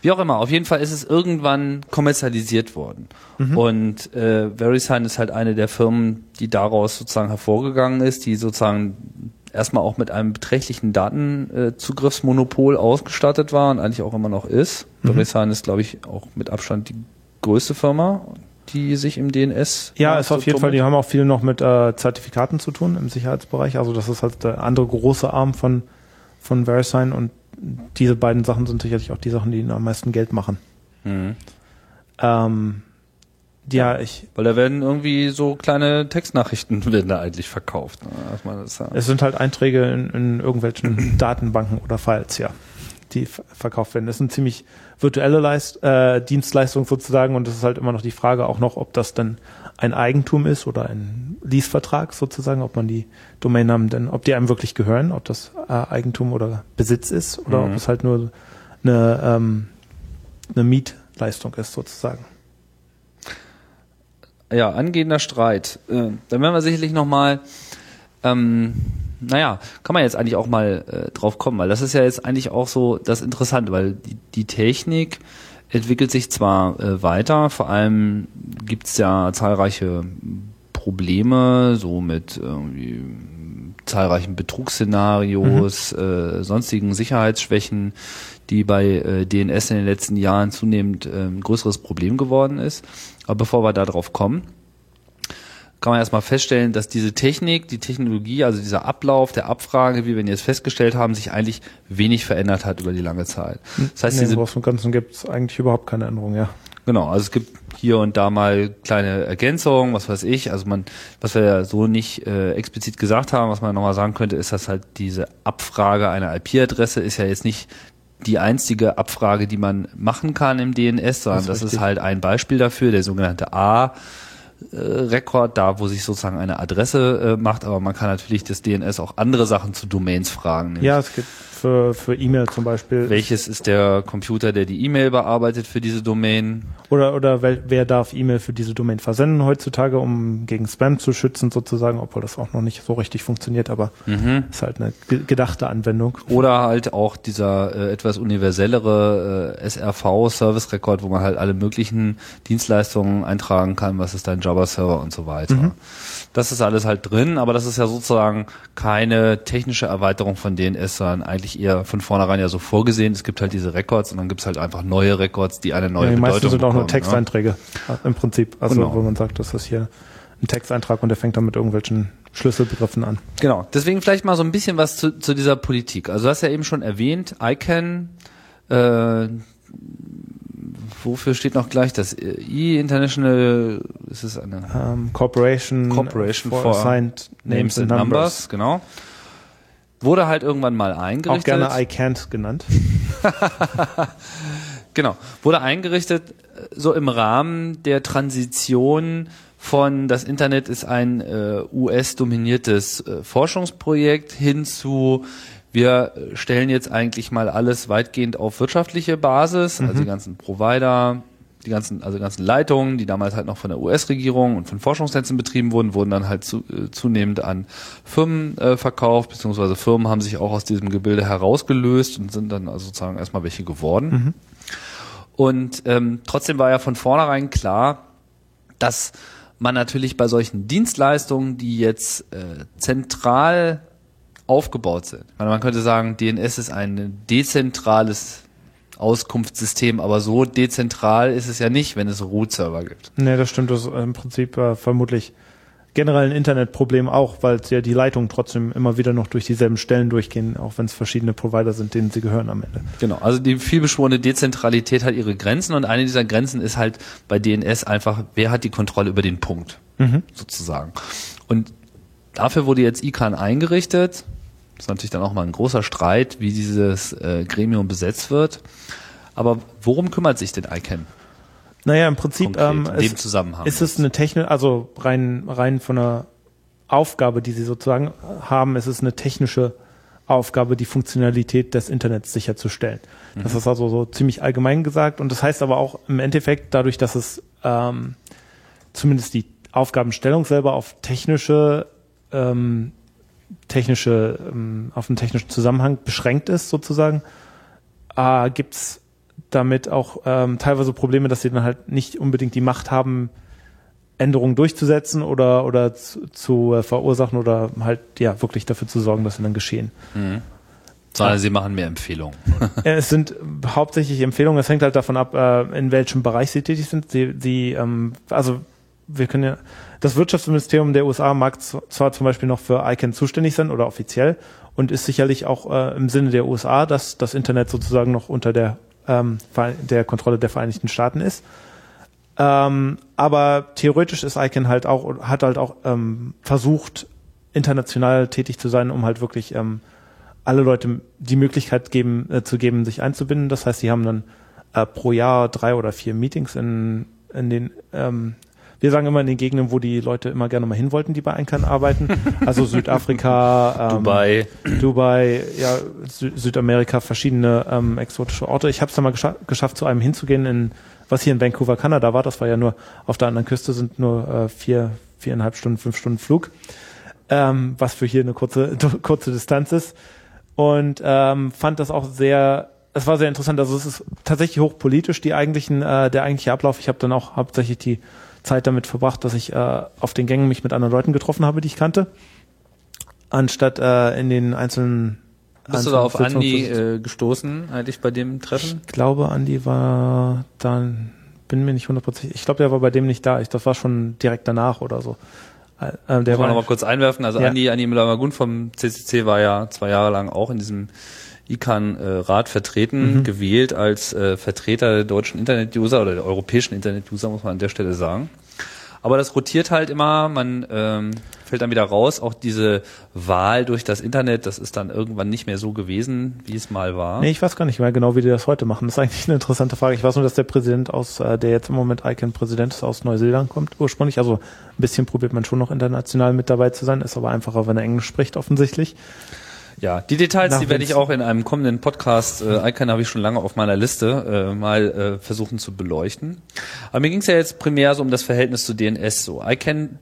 wie auch immer, auf jeden Fall ist es irgendwann kommerzialisiert worden. Mhm. Und äh, VeriSign ist halt eine der Firmen, die daraus sozusagen hervorgegangen ist, die sozusagen erstmal auch mit einem beträchtlichen Datenzugriffsmonopol äh, ausgestattet war und eigentlich auch immer noch ist. Mhm. VeriSign ist, glaube ich, auch mit Abstand die größte Firma, die sich im DNS. Ja, ist auf jeden Fall, die haben auch viel noch mit äh, Zertifikaten zu tun im Sicherheitsbereich. Also das ist halt der andere große Arm von, von VeriSign und diese beiden Sachen sind sicherlich auch die Sachen, die ihnen am meisten Geld machen. Mhm. Ähm, Ja, ich, Weil da werden irgendwie so kleine Textnachrichten werden da eigentlich verkauft. ne? Es sind halt Einträge in, in irgendwelchen Datenbanken oder Files, ja, die verkauft werden. Das ist eine ziemlich virtuelle Leist, äh, Dienstleistung sozusagen und es ist halt immer noch die Frage auch noch, ob das dann ein Eigentum ist oder ein Leasevertrag sozusagen, ob man die Domainnamen denn, ob die einem wirklich gehören, ob das äh, Eigentum oder Besitz ist oder ob es halt nur eine, ähm, eine Mietleistung ist sozusagen. ja, angehender Streit. Äh, dann werden wir sicherlich nochmal, ähm, naja, kann man jetzt eigentlich auch mal äh, drauf kommen, weil das ist ja jetzt eigentlich auch so das Interessante, weil die, die Technik entwickelt sich zwar äh, weiter, vor allem gibt's ja zahlreiche Probleme, so mit irgendwie zahlreichen Betrugsszenarios, äh, sonstigen Sicherheitsschwächen, die bei äh, DNS in den letzten Jahren zunehmend äh, ein größeres Problem geworden ist. Aber bevor wir da drauf kommen, kann man erstmal feststellen, dass diese Technik, die Technologie, also dieser Ablauf der Abfrage, wie wir ihn jetzt festgestellt haben, sich eigentlich wenig verändert hat über die lange Zeit. Das heißt, nee, diese Im Großen und Ganzen gibt es eigentlich überhaupt keine Änderung, ja. Genau, also es gibt hier und da mal kleine Ergänzungen, was weiß ich. Also man, was wir ja so nicht äh, explizit gesagt haben, was man nochmal sagen könnte, ist, dass halt diese Abfrage einer IP-Adresse ist ja jetzt nicht die einzige Abfrage, die man machen kann im DNS, sondern Das das, ist ist richtig. halt ein Beispiel dafür, der sogenannte A. Rekord, da wo sich sozusagen eine Adresse äh, macht, aber man kann natürlich das DNS auch andere Sachen zu Domains fragen. nämlich Ja, es gibt für, für E-Mail zum Beispiel. Welches ist der Computer, der die E-Mail bearbeitet für diese Domain? Oder, oder wel, wer darf E-Mail für diese Domain versenden heutzutage, um gegen Spam zu schützen sozusagen, obwohl das auch noch nicht so richtig funktioniert, aber ist halt eine ge- gedachte Anwendung. Oder halt auch dieser äh, etwas universellere äh, SRV-Service-Record, wo man halt alle möglichen Dienstleistungen eintragen kann, was ist dein Java-Server und so weiter. Das ist alles halt drin, aber das ist ja sozusagen keine technische Erweiterung von DNS, sondern eigentlich eher von vornherein ja so vorgesehen. Es gibt halt diese Records und dann gibt es halt einfach neue Records, die eine neue Ja, die meisten Bedeutung sind auch nur bekommen, ne? Texteinträge im Prinzip. Also Genau. wo man sagt, das ist hier ein Texteintrag und der fängt dann mit irgendwelchen Schlüsselbegriffen an. Genau, deswegen vielleicht mal so ein bisschen was zu, zu dieser Politik. Also du hast ja eben schon erwähnt, ICANN, äh, wofür steht noch gleich das I International, ist es eine Ähm, Corporation, Corporation for for Assigned Names, and Numbers. genau. Wurde halt irgendwann mal Auch eingerichtet. gerne I can't genannt. Genau, wurde eingerichtet äh, so im Rahmen der Transition von das Internet ist ein äh, US-dominiertes äh, Forschungsprojekt hin zu wir stellen jetzt eigentlich mal alles weitgehend auf wirtschaftliche Basis, also die ganzen Provider, die ganzen, also die ganzen Leitungen, die damals halt noch von der US-Regierung und von Forschungsnetzen betrieben wurden, wurden dann halt zu, äh, zunehmend an Firmen äh, verkauft, beziehungsweise Firmen haben sich auch aus diesem Gebilde herausgelöst und sind dann also sozusagen erstmal welche geworden. Und ähm, trotzdem war ja von vornherein klar, dass man natürlich bei solchen Dienstleistungen, die jetzt äh, zentral aufgebaut sind, man könnte sagen, DNS ist ein dezentrales Auskunftssystem, aber so dezentral ist es ja nicht, wenn es Root-Server gibt. Nee, das stimmt. Das ist im Prinzip äh, vermutlich generell ein Internetproblem auch, weil ja die Leitungen trotzdem immer wieder noch durch dieselben Stellen durchgehen, auch wenn es verschiedene Provider sind, denen sie gehören am Ende. Genau, also die vielbeschworene Dezentralität hat ihre Grenzen und eine dieser Grenzen ist halt bei DNS einfach, wer hat die Kontrolle über den Punkt, sozusagen. Und dafür wurde jetzt ICANN eingerichtet. Das ist natürlich dann auch mal ein großer Streit, wie dieses äh, Gremium besetzt wird. Aber worum kümmert sich denn ICANN Naja, im Prinzip konkret ähm, in dem ist, Zusammenhang? ist es eine Technik, also rein, rein von der Aufgabe, die sie sozusagen haben, ist es eine technische Aufgabe, die Funktionalität des Internets sicherzustellen. Das ist also so ziemlich allgemein gesagt und das heißt aber auch im Endeffekt dadurch, dass es ähm, zumindest die Aufgabenstellung selber auf technische ähm, technische ähm, auf einen technischen Zusammenhang beschränkt ist sozusagen, äh, gibt's damit auch ähm, teilweise Probleme, dass sie dann halt nicht unbedingt die Macht haben, Änderungen durchzusetzen oder oder zu, zu äh, verursachen oder halt ja wirklich dafür zu sorgen, dass sie dann geschehen. Sondern sie machen mehr Empfehlungen. Es sind hauptsächlich Empfehlungen. Es hängt halt davon ab, äh, in welchem Bereich sie tätig sind. Sie, sie ähm, also wir können ja, das Wirtschaftsministerium der USA mag zwar zum Beispiel noch für ICANN zuständig sein oder offiziell und ist sicherlich auch äh, im Sinne der USA, dass das Internet sozusagen noch unter der ähm, der Kontrolle der Vereinigten Staaten ist. Ähm, aber theoretisch ist ICANN halt auch, hat halt auch ähm, versucht, international tätig zu sein, um halt wirklich ähm, alle Leute die Möglichkeit geben, äh, zu geben, sich einzubinden. Das heißt, sie haben dann äh, pro Jahr drei oder vier Meetings in, in den ähm, wir sagen immer in den Gegenden, wo die Leute immer gerne mal hin wollten, die bei Einkern arbeiten. Also Südafrika, ähm, Dubai, Dubai, ja, Sü Südamerika, verschiedene ähm, exotische Orte. Ich habe es dann mal gescha geschafft, zu einem hinzugehen, in, was hier in Vancouver, Kanada war. Das war ja nur auf der anderen Küste sind nur äh, vier, viereinhalb Stunden, fünf Stunden Flug, ähm, was für hier eine kurze, kurze Distanz ist. Und ähm, fand das auch sehr es war sehr interessant. Also es ist tatsächlich hochpolitisch, die eigentlichen, äh, der eigentliche Ablauf. Ich habe dann auch hauptsächlich die Zeit damit verbracht, dass ich äh, auf den Gängen mich mit anderen Leuten getroffen habe, die ich kannte, anstatt äh, in den einzelnen bist du da auf Andi äh, gestoßen, eigentlich bei dem Treffen? Ich glaube, Andi war dann, bin mir nicht hundertprozentig, ich glaube, der war bei dem nicht da. Ich, das war schon direkt danach oder so. Äh, der Muss man noch mal kurz einwerfen. Also ja. Andi, Andi Müller-Magun vom CCC war ja zwei Jahre lang auch in diesem ICANN-Rat vertreten, mhm. gewählt als äh, Vertreter der deutschen Internet-User oder der europäischen Internet-User, muss man an der Stelle sagen. Aber das rotiert halt immer, man ähm, fällt dann wieder raus. Auch diese Wahl durch das Internet, das ist dann irgendwann nicht mehr so gewesen, wie es mal war. Nee, ich weiß gar nicht mehr genau, wie die das heute machen. Das ist eigentlich eine interessante Frage. Ich weiß nur, dass der Präsident aus, äh, der jetzt im Moment ICANN-Präsident ist, aus Neuseeland kommt ursprünglich. Also ein bisschen probiert man schon noch international mit dabei zu sein. Ist aber einfacher, wenn er Englisch spricht, offensichtlich. Ja, die Details, Nach die werde ich auch in einem kommenden Podcast, äh, Icon habe ich schon lange auf meiner Liste, äh, mal äh, versuchen zu beleuchten. Aber mir ging es ja jetzt primär so um das Verhältnis zu DNS. So, ICANN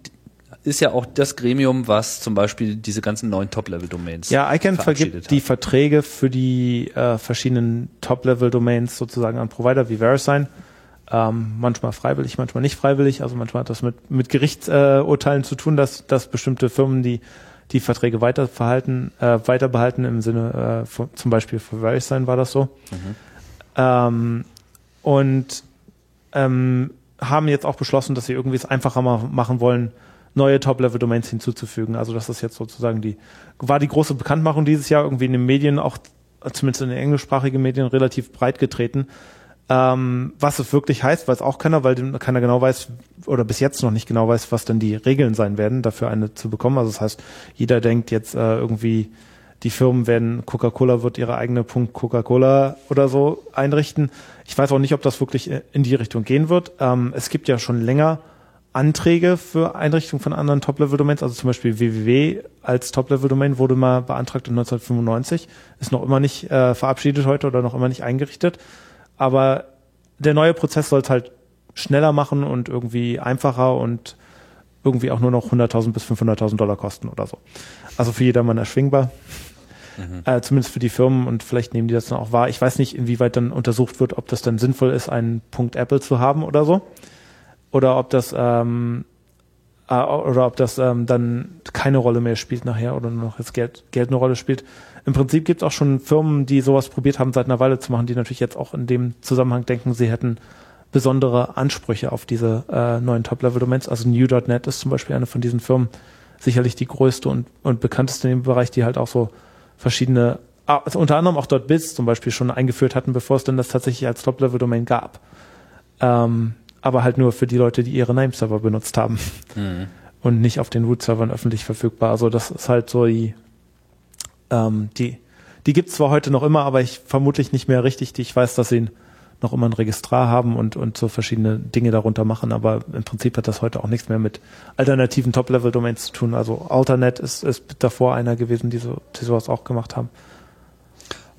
ist ja auch das Gremium, was zum Beispiel diese ganzen neuen Top-Level-Domains Ja, ICANN vergibt hat. die Verträge für die äh, verschiedenen Top-Level-Domains sozusagen an Provider wie VeriSign. Ähm, manchmal freiwillig, manchmal nicht freiwillig. Also manchmal hat das mit, mit Gerichtsurteilen zu tun, dass, dass bestimmte Firmen, die die Verträge weiterverhalten, äh, weiter behalten im Sinne äh, von, zum Beispiel für VeriSign war das so. Mhm. Ähm, und ähm, haben jetzt auch beschlossen, dass sie irgendwie es einfacher machen wollen, neue Top-Level-Domains hinzuzufügen. Also das ist jetzt sozusagen die, war die große Bekanntmachung dieses Jahr irgendwie in den Medien, auch zumindest in den englischsprachigen Medien, relativ breit getreten, ähm, was es wirklich heißt, weiß auch keiner, weil keiner genau weiß oder bis jetzt noch nicht genau weiß, was denn die Regeln sein werden, dafür eine zu bekommen. Also das heißt, jeder denkt jetzt äh, irgendwie, die Firmen werden, Coca-Cola wird ihre eigene Punkt Coca-Cola oder so einrichten. Ich weiß auch nicht, ob das wirklich in die Richtung gehen wird. Ähm, es gibt ja schon länger Anträge für Einrichtung von anderen Top-Level-Domains, also zum Beispiel www als Top-Level-Domain wurde mal beantragt in 1995, ist noch immer nicht äh, verabschiedet heute oder noch immer nicht eingerichtet aber der neue Prozess soll es halt schneller machen und irgendwie einfacher und irgendwie auch nur noch 100.000 bis 500.000 Dollar kosten oder so. Also für jedermann erschwingbar. Mhm. Äh, zumindest für die Firmen und vielleicht nehmen die das dann auch wahr. Ich weiß nicht, inwieweit dann untersucht wird, ob das dann sinnvoll ist, einen Punkt Apple zu haben oder so. Oder ob das ähm, äh, oder ob das ähm, dann keine Rolle mehr spielt nachher oder nur noch jetzt Geld, Geld eine Rolle spielt. Im Prinzip gibt es auch schon Firmen, die sowas probiert haben, seit einer Weile zu machen, die natürlich jetzt auch in dem Zusammenhang denken, sie hätten besondere Ansprüche auf diese äh, neuen Top-Level-Domains. Also New.net ist zum Beispiel eine von diesen Firmen, sicherlich die größte und, und bekannteste in dem Bereich, die halt auch so verschiedene, also unter anderem auch .biz zum Beispiel schon eingeführt hatten, bevor es denn das tatsächlich als Top-Level-Domain gab. Ähm, aber halt nur für die Leute, die ihre Nameserver benutzt haben. Mhm. Und nicht auf den Root-Servern öffentlich verfügbar. Also das ist halt so die ähm, die die gibt's zwar heute noch immer, aber ich vermutlich nicht mehr richtig. Ich weiß, dass sie noch immer ein Registrar haben und, und so verschiedene Dinge darunter machen, aber im Prinzip hat das heute auch nichts mehr mit alternativen Top-Level-Domains zu tun. Also Alternate ist, ist davor einer gewesen, die, so, die sowas auch gemacht haben.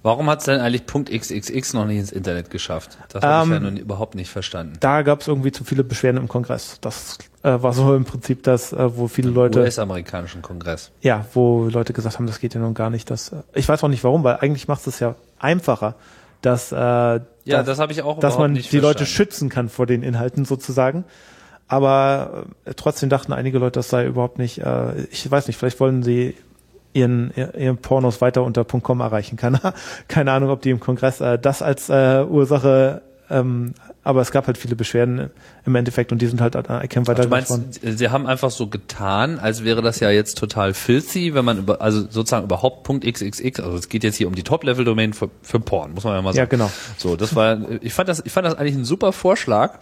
Warum hat es denn eigentlich .xxx noch nicht ins Internet geschafft? Das habe ähm, ich ja nun überhaupt nicht verstanden. Da gab es irgendwie zu viele Beschwerden im Kongress. Das äh, war so im Prinzip das, äh, wo viele Im Leute... US-amerikanischen Kongress. Ja, wo Leute gesagt haben, das geht ja nun gar nicht. Das, äh, ich weiß auch nicht warum, weil eigentlich macht es ja einfacher, dass, äh, ja, dass, das ich auch dass man die verstanden. Leute schützen kann vor den Inhalten sozusagen. Aber äh, trotzdem dachten einige Leute, das sei überhaupt nicht, äh, ich weiß nicht, vielleicht wollen sie ihren, ihren Pornos weiter unter .com erreichen kann. Keine Ahnung, ob die im Kongress äh, das als äh, Ursache ähm, aber es gab halt viele Beschwerden im Endeffekt und die sind halt an ICANN weitergebracht worden. Sie haben einfach so getan, als wäre das ja jetzt total filthy, wenn man über, also sozusagen überhaupt .xxx, also es geht jetzt hier um die Top-Level-Domain für, für Porn, muss man ja mal sagen. Ja, genau. So, das war, ich fand das, ich fand das eigentlich ein super Vorschlag,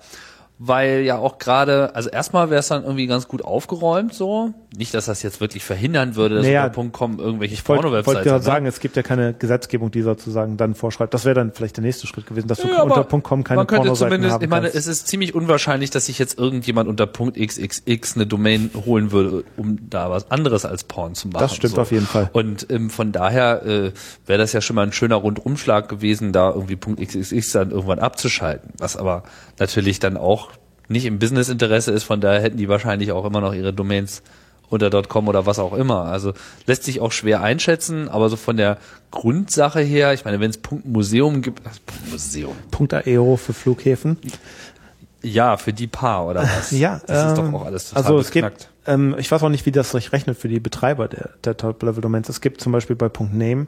weil ja auch gerade, also erstmal wäre es dann irgendwie ganz gut aufgeräumt so. Nicht, dass das jetzt wirklich verhindern würde, dass Naja, unter .com irgendwelche Ich wollte wollt Porno-Websites gerade ne? sagen, es gibt ja keine Gesetzgebung, die sozusagen dann vorschreibt. Das wäre dann vielleicht der nächste Schritt gewesen, dass du Ja, unter aber .com keine man könnte Pornoseiten zumindest, haben ich meine, kannst. es ist ziemlich unwahrscheinlich, dass sich jetzt irgendjemand unter .xxx eine Domain holen würde, um da was anderes als Porn zu machen. Das stimmt auf jeden Fall. Und ähm, von daher äh, wäre das ja schon mal ein schöner Rundumschlag gewesen, da irgendwie .xxx dann irgendwann abzuschalten. Was aber natürlich dann auch nicht im Businessinteresse ist, von daher hätten die wahrscheinlich auch immer noch ihre Domains unter .com oder was auch immer. Also lässt sich auch schwer einschätzen, aber so von der Grundsache her, ich meine, wenn es Punkt Museum gibt, ach, Punkt Museum, .aero für Flughäfen. ja, für die paar oder was? Ja, das ist ähm, doch auch alles total Also es beknackt. gibt, ähm, ich weiß auch nicht, wie das sich rechnet für die Betreiber der, der Top-Level-Domains. Es gibt zum Beispiel bei .name,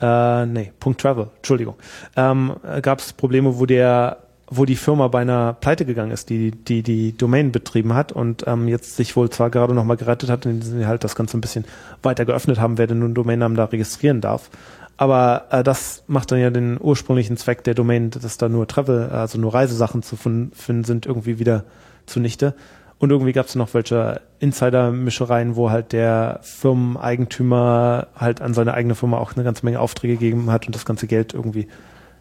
äh, nee, .travel, Entschuldigung, ähm, gab es Probleme, wo der wo die Firma beinahe pleite gegangen ist, die die die Domain betrieben hat und ähm, jetzt sich wohl zwar gerade noch mal gerettet hat, indem sie halt das Ganze ein bisschen weiter geöffnet haben, wer denn nun Domainnamen da registrieren darf. Aber äh, das macht dann ja den ursprünglichen Zweck der Domain, dass da nur Travel, also nur Reisesachen zu finden sind, irgendwie wieder zunichte. Und irgendwie gab es noch welche Insider-Mischereien, wo halt der Firmeneigentümer halt an seine eigene Firma auch eine ganze Menge Aufträge gegeben hat und das ganze Geld irgendwie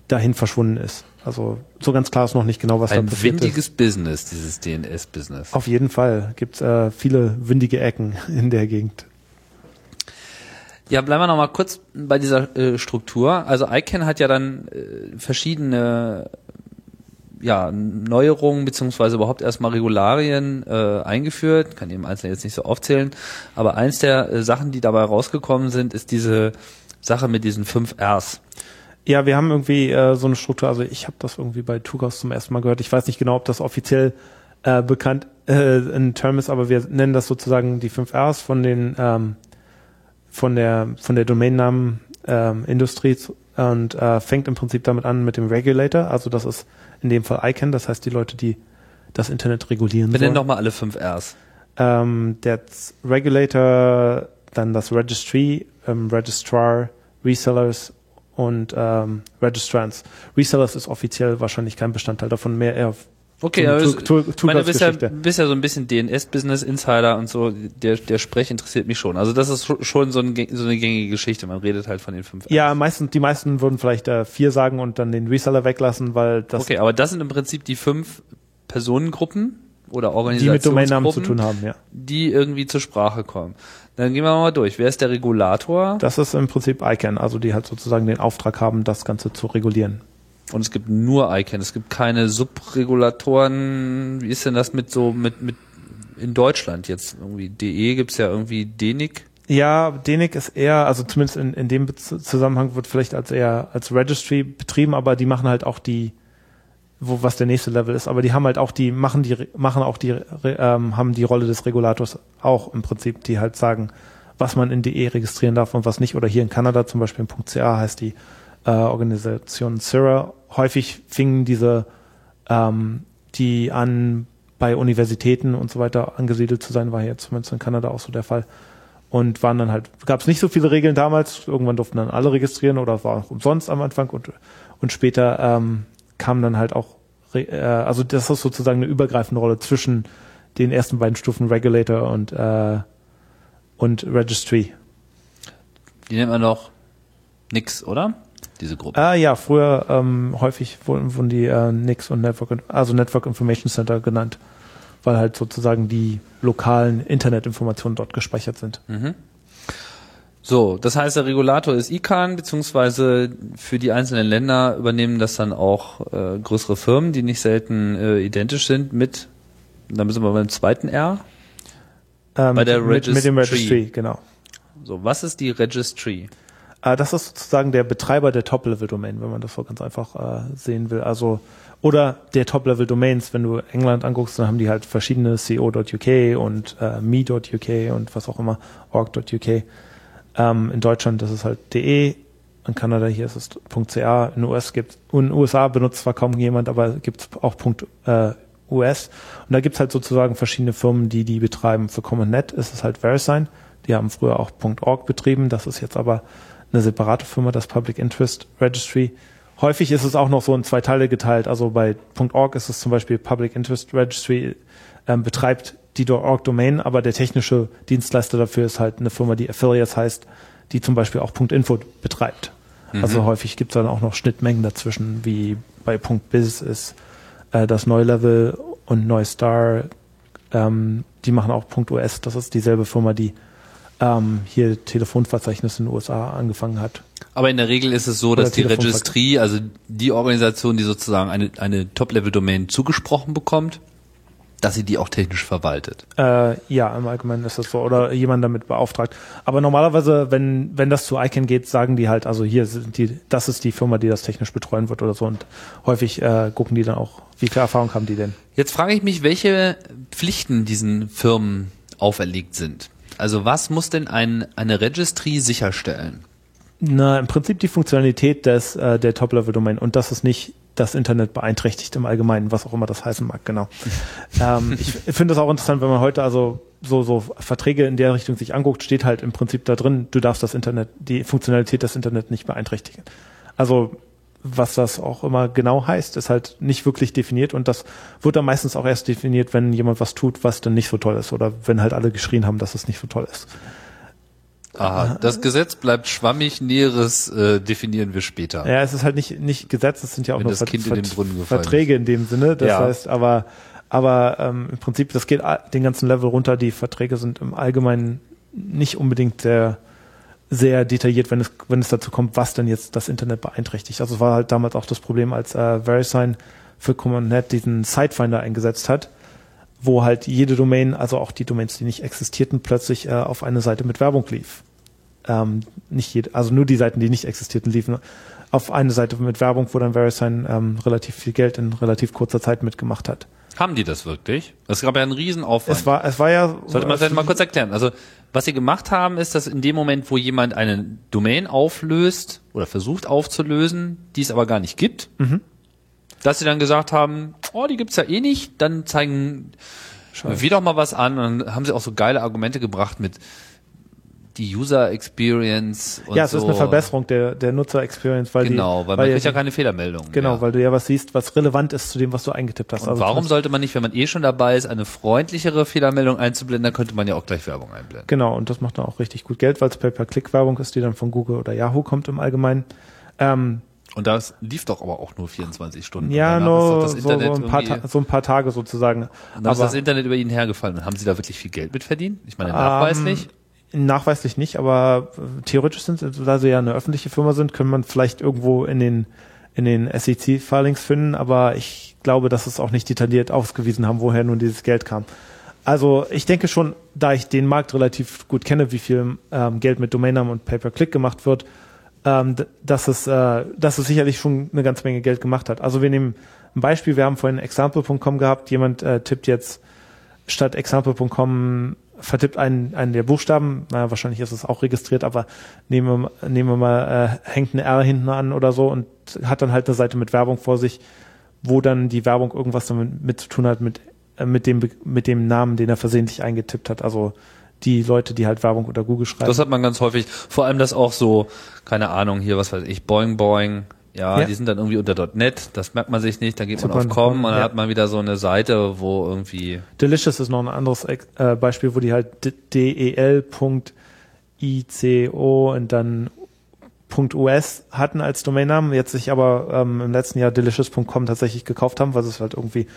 dahin verschwunden ist. Also so ganz klar ist noch nicht genau, was da Ein passiert ist. windiges Business, dieses DNS-Business. Auf jeden Fall gibt es äh, viele windige Ecken in der Gegend. Ja, bleiben wir noch mal kurz bei dieser äh, Struktur. Also ICANN hat ja dann äh, verschiedene ja, Neuerungen beziehungsweise überhaupt erstmal Regularien äh, eingeführt. Kann ich im Einzelnen jetzt nicht so aufzählen. Aber eins der äh, Sachen, die dabei rausgekommen sind, ist diese Sache mit diesen fünf Rs. Ja, wir haben irgendwie äh, so eine Struktur, also ich habe das irgendwie bei Tugas zum ersten Mal gehört. Ich weiß nicht genau, ob das offiziell äh, bekannt äh, ein Term ist, aber wir nennen das sozusagen die fünf Rs von den ähm, von der von der Domainnamen ähm, Industrie und äh, fängt im Prinzip damit an mit dem Regulator, also das ist in dem Fall ICANN, das heißt die Leute, die das Internet regulieren Benennen sollen. doch mal alle fünf Rs. Ähm, der Regulator, dann das Registry, ähm, Registrar, Resellers und ähm, Registrants. Resellers ist offiziell wahrscheinlich kein Bestandteil davon, mehr eher Okay, aber du bist ja, bist ja so ein bisschen DNS-Business Insider und so. Der, der Sprech interessiert mich schon. Also das ist scho- schon so, ein, so eine gängige Geschichte. Man redet halt von den fünf. Ja, meistens, die meisten würden vielleicht äh, vier sagen und dann den Reseller weglassen, weil das Okay, aber das sind im Prinzip die fünf Personengruppen oder die Organisationsgruppen, mit Domainnamen zu tun haben, ja. die irgendwie zur Sprache kommen. Dann gehen wir mal durch. Wer ist der Regulator? Das ist im Prinzip ICANN, also die halt sozusagen den Auftrag haben, das Ganze zu regulieren. Und es gibt nur ICANN. Es gibt keine Subregulatoren. Wie ist denn das mit so mit mit in Deutschland jetzt irgendwie? DE gibt's ja irgendwie DENIC. Ja, DENIC ist eher, also zumindest in, in dem Zusammenhang wird vielleicht als eher als Registry betrieben, aber die machen halt auch die, wo was der nächste Level ist, aber die haben halt auch die, machen die, machen auch die, ähm, haben die Rolle des Regulators auch im Prinzip, die halt sagen, was man in DE registrieren darf und was nicht. Oder hier in Kanada zum Beispiel in .ca heißt die äh, Organisation CIRA. Häufig fingen diese, ähm, die an, bei Universitäten und so weiter angesiedelt zu sein, war hier zumindest in Kanada auch so der Fall und waren dann halt, gab es nicht so viele Regeln damals, irgendwann durften dann alle registrieren oder war auch umsonst am Anfang und, und später ähm, kam dann halt auch, äh, also das ist sozusagen eine übergreifende Rolle zwischen den ersten beiden Stufen Regulator und, äh, und Registry. Die nennt man doch nix, oder? Diese Gruppe. Ah ja, früher ähm, häufig wurden, wurden die äh, NICS und Network, also Network Information Center genannt, weil halt sozusagen die lokalen Internetinformationen dort gespeichert sind. So, das heißt, der Regulator ist ICANN, beziehungsweise für die einzelnen Länder übernehmen das dann auch äh, größere Firmen, die nicht selten äh, identisch sind mit, dann müssen wir beim zweiten R. Ähm, Bei der mit, mit dem Registry. Registry, genau. So, was ist die Registry? Äh, das ist sozusagen der Betreiber der Top-Level-Domain, wenn man das so ganz einfach äh, sehen will. Also oder der Top-Level-Domains, wenn du England anguckst, dann haben die halt verschiedene co.uk und äh, me.uk und was auch immer, org.uk. Ähm, in Deutschland ist halt de, in Kanada hier ist es .ca, in den US gibt in den USA benutzt zwar kaum jemand, aber gibt es auch äh, US. Und da gibt's halt sozusagen verschiedene Firmen, die die betreiben. Für CommonNet ist es halt VeriSign. Die haben früher auch .org betrieben. Das ist jetzt aber eine separate Firma, das Public Interest Registry. häufig ist es auch noch so in zwei Teile geteilt. Also bei .org ist es zum Beispiel Public Interest Registry ähm, betreibt die .org-Domain, aber der technische Dienstleister dafür ist halt eine Firma, die Affiliates heißt, die zum Beispiel auch .info betreibt. Also häufig gibt es dann auch noch Schnittmengen dazwischen, wie bei .biz ist äh, das Neulevel und Neustar, ähm, die machen auch .us, das ist dieselbe Firma, die ähm, hier Telefonverzeichnis in den USA angefangen hat. Aber in der Regel ist es so, dass die. Registry, also die Organisation, die sozusagen eine, eine Top-Level-Domain zugesprochen bekommt, dass sie die auch technisch verwaltet. Äh, ja, im Allgemeinen ist das so. Oder jemand damit beauftragt. Aber normalerweise, wenn, wenn das zu ICANN geht, sagen die halt, also hier sind die, das ist die Firma, die das technisch betreuen wird oder so. Und häufig äh, gucken die dann auch, wie viel Erfahrung haben die denn? Jetzt frage ich mich, welche Pflichten diesen Firmen auferlegt sind. Also was muss denn ein, eine Registry sicherstellen? Na, im Prinzip die Funktionalität des, äh, der Top-Level-Domain und dass es nicht das Internet beeinträchtigt im Allgemeinen, was auch immer das heißen mag, genau. ähm, ich finde das auch interessant, wenn man heute also so, so Verträge in der Richtung sich anguckt, steht halt im Prinzip da drin, du darfst das Internet, die Funktionalität des Internet nicht beeinträchtigen. Also was das auch immer genau heißt, ist halt nicht wirklich definiert und das wird dann meistens auch erst definiert, wenn jemand was tut, was dann nicht so toll ist oder wenn halt alle geschrien haben, dass es nicht so toll ist. Aha, das Gesetz bleibt schwammig, Näheres äh, definieren wir später. Ja, es ist halt nicht, nicht Gesetz, es sind ja auch Wenn nur Vert- in Verträge in dem Sinne. Das Ja. heißt, aber, aber ähm, im Prinzip, das geht den ganzen Level runter. Die Verträge sind im Allgemeinen nicht unbedingt sehr, sehr detailliert, wenn es, wenn es dazu kommt, was denn jetzt das Internet beeinträchtigt. Also es war halt damals auch das Problem, als äh, VeriSign für CommonNet diesen Sidefinder eingesetzt hat, wo halt jede Domain, also auch die Domains, die nicht existierten, plötzlich äh, auf eine Seite mit Werbung lief ähm, nicht jede, also nur die Seiten, die nicht existierten, liefen auf eine Seite mit Werbung, wo dann VeriSign ähm, relativ viel Geld in relativ kurzer Zeit mitgemacht hat. Haben die das wirklich? Es gab ja einen Riesenaufwand. Es war, es war ja Sollte man vielleicht mal kurz erklären. Also, was sie gemacht haben, ist, dass in dem Moment, wo jemand eine Domain auflöst oder versucht aufzulösen, die es aber gar nicht gibt, dass sie dann gesagt haben, oh, die gibt's ja eh nicht, dann zeigen wir doch mal was an. Und dann haben sie auch so geile Argumente gebracht mit die User Experience und ja, es so. ist eine Verbesserung der, der Nutzer-Experience, weil Genau, die, weil man ja kriegt ja keine Fehlermeldung. Genau, mehr. weil du ja was siehst, was relevant ist zu dem, was du eingetippt hast. Und Also warum sollte man nicht, wenn man eh schon dabei ist, eine freundlichere Fehlermeldung einzublenden, dann könnte man ja auch gleich Werbung einblenden. Genau, und das macht dann auch richtig gut Geld, weil es Pay-per-Click-Werbung ist, die dann von Google oder Yahoo kommt im Allgemeinen. Ähm, Und das lief doch aber auch nur 24 Stunden. ja, ist nur so, ein paar so ein paar Tage sozusagen. Und dann ist Aber- das Internet über ihnen hergefallen. Und haben sie da wirklich viel Geld mit verdient? Ich meine, nachweislich. Nachweislich nicht, aber äh, theoretisch sind da sie ja eine öffentliche Firma sind, können man vielleicht irgendwo in den in den SEC-Filings finden, aber ich glaube, dass es auch nicht detailliert ausgewiesen haben, woher nun dieses Geld kam. Also ich denke schon, da ich den Markt relativ gut kenne, wie viel ähm, Geld mit Domainnamen und Pay-per-Click gemacht wird, ähm, dass es, äh, dass es sicherlich schon eine ganze Menge Geld gemacht hat. Also wir nehmen ein Beispiel, wir haben vorhin example.com gehabt, jemand äh, tippt jetzt statt example.com vertippt einen, einen der Buchstaben, naja, wahrscheinlich ist es auch registriert, aber nehmen wir, nehmen wir mal, äh, hängt ein R hinten an oder so und hat dann halt eine Seite mit Werbung vor sich, wo dann die Werbung irgendwas damit mit zu tun hat mit, äh, mit dem, mit dem Namen, den er versehentlich eingetippt hat. Also die Leute, die halt Werbung unter Google schreiben. Das hat man ganz häufig. Vor allem das auch so, keine Ahnung, hier, was weiß ich, Boing Boing. Ja, Ja. die sind dann irgendwie unter .net, das merkt man sich nicht, da geht man Super, auf com und dann ja. hat man wieder so eine Seite, wo irgendwie Delicious ist noch ein anderes äh, Beispiel, wo die halt del.ico und dann .us hatten als Domainnamen, jetzt sich aber ähm, im letzten Jahr delicious.com tatsächlich gekauft haben, weil sie es halt irgendwie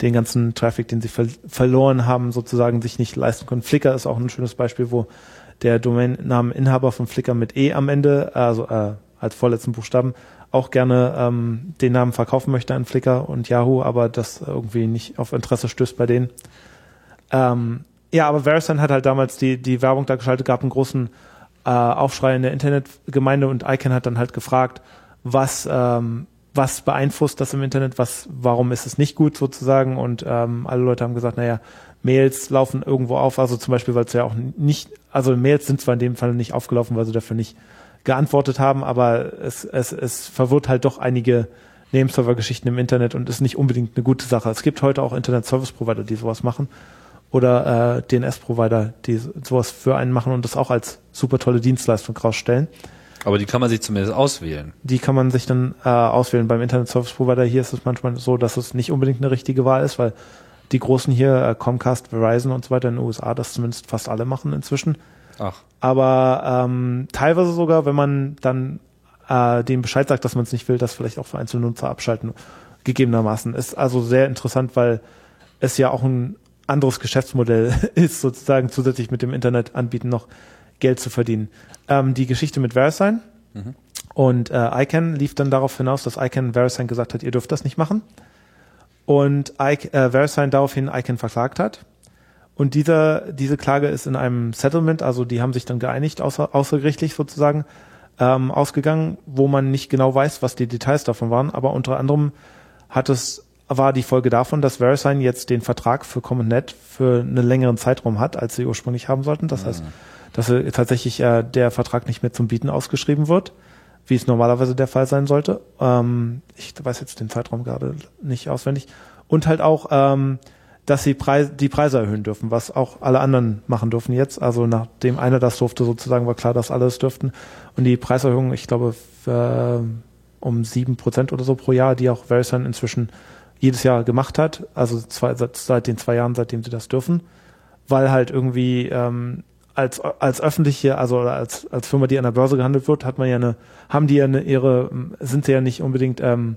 den ganzen Traffic, den sie ver verloren haben, sozusagen sich nicht leisten können. Flickr ist auch ein schönes Beispiel, wo der Domainnameninhaber von Flickr mit E am Ende, also äh, als vorletzten Buchstaben, auch gerne ähm, den Namen verkaufen möchte an Flickr und Yahoo, aber das irgendwie nicht auf Interesse stößt bei denen. Ähm, ja, aber VeriSign hat halt damals die, die Werbung da geschaltet, gab einen großen äh, Aufschrei in der Internetgemeinde und ICANN hat dann halt gefragt, was, ähm, was beeinflusst das im Internet, was, warum ist es nicht gut sozusagen und ähm, alle Leute haben gesagt, naja, Mails laufen irgendwo auf, also zum Beispiel, weil es ja auch nicht, also Mails sind zwar in dem Fall nicht aufgelaufen, weil sie dafür nicht geantwortet haben, aber es, es, es verwirrt halt doch einige Nameserver-Geschichten im Internet und ist nicht unbedingt eine gute Sache. Es gibt heute auch Internet-Service-Provider, die sowas machen oder äh, DNS-Provider, die sowas für einen machen und das auch als super tolle Dienstleistung rausstellen. Aber die kann man sich zumindest auswählen. Die kann man sich dann äh, auswählen. Beim Internet Service Provider hier ist es manchmal so, dass es nicht unbedingt eine richtige Wahl ist, weil die großen hier, äh, Comcast, Verizon und so weiter in den USA, das zumindest fast alle machen inzwischen. Ach. Aber ähm, teilweise sogar, wenn man dann äh, dem Bescheid sagt, dass man es nicht will, das vielleicht auch für einzelne Nutzer abschalten, gegebenermaßen. Ist also sehr interessant, weil es ja auch ein anderes Geschäftsmodell ist, sozusagen zusätzlich mit dem Internet anbieten, noch Geld zu verdienen. Ähm, die Geschichte mit VeriSign Mhm. und äh, ICANN lief dann darauf hinaus, dass ICANN VeriSign gesagt hat, ihr dürft das nicht machen. Und I, äh, VeriSign daraufhin ICANN verklagt hat. Und dieser, diese Klage ist in einem Settlement, also die haben sich dann geeinigt, außer, außergerichtlich sozusagen, ähm, ausgegangen, wo man nicht genau weiß, was die Details davon waren. Aber unter anderem hat es, war die Folge davon, dass VeriSign jetzt den Vertrag für CommonNet für einen längeren Zeitraum hat, als sie ursprünglich haben sollten. Das heißt, dass äh, tatsächlich äh, der Vertrag nicht mehr zum Bieten ausgeschrieben wird, wie es normalerweise der Fall sein sollte. Ähm, ich weiß jetzt den Zeitraum gerade nicht auswendig. Und halt auch, ähm, dass sie Preis, die Preise erhöhen dürfen, was auch alle anderen machen dürfen jetzt. Also nachdem einer das durfte, sozusagen war klar, dass alle es dürften. Und die Preiserhöhung, ich glaube, für, um sieben Prozent oder so pro Jahr, die auch VeriSign inzwischen jedes Jahr gemacht hat, also zwei, seit, seit den zwei Jahren, seitdem sie das dürfen, weil halt irgendwie ähm, als als öffentliche, also als als Firma, die an der Börse gehandelt wird, hat man ja eine, haben die ja eine ihre, sind sie ja nicht unbedingt ähm,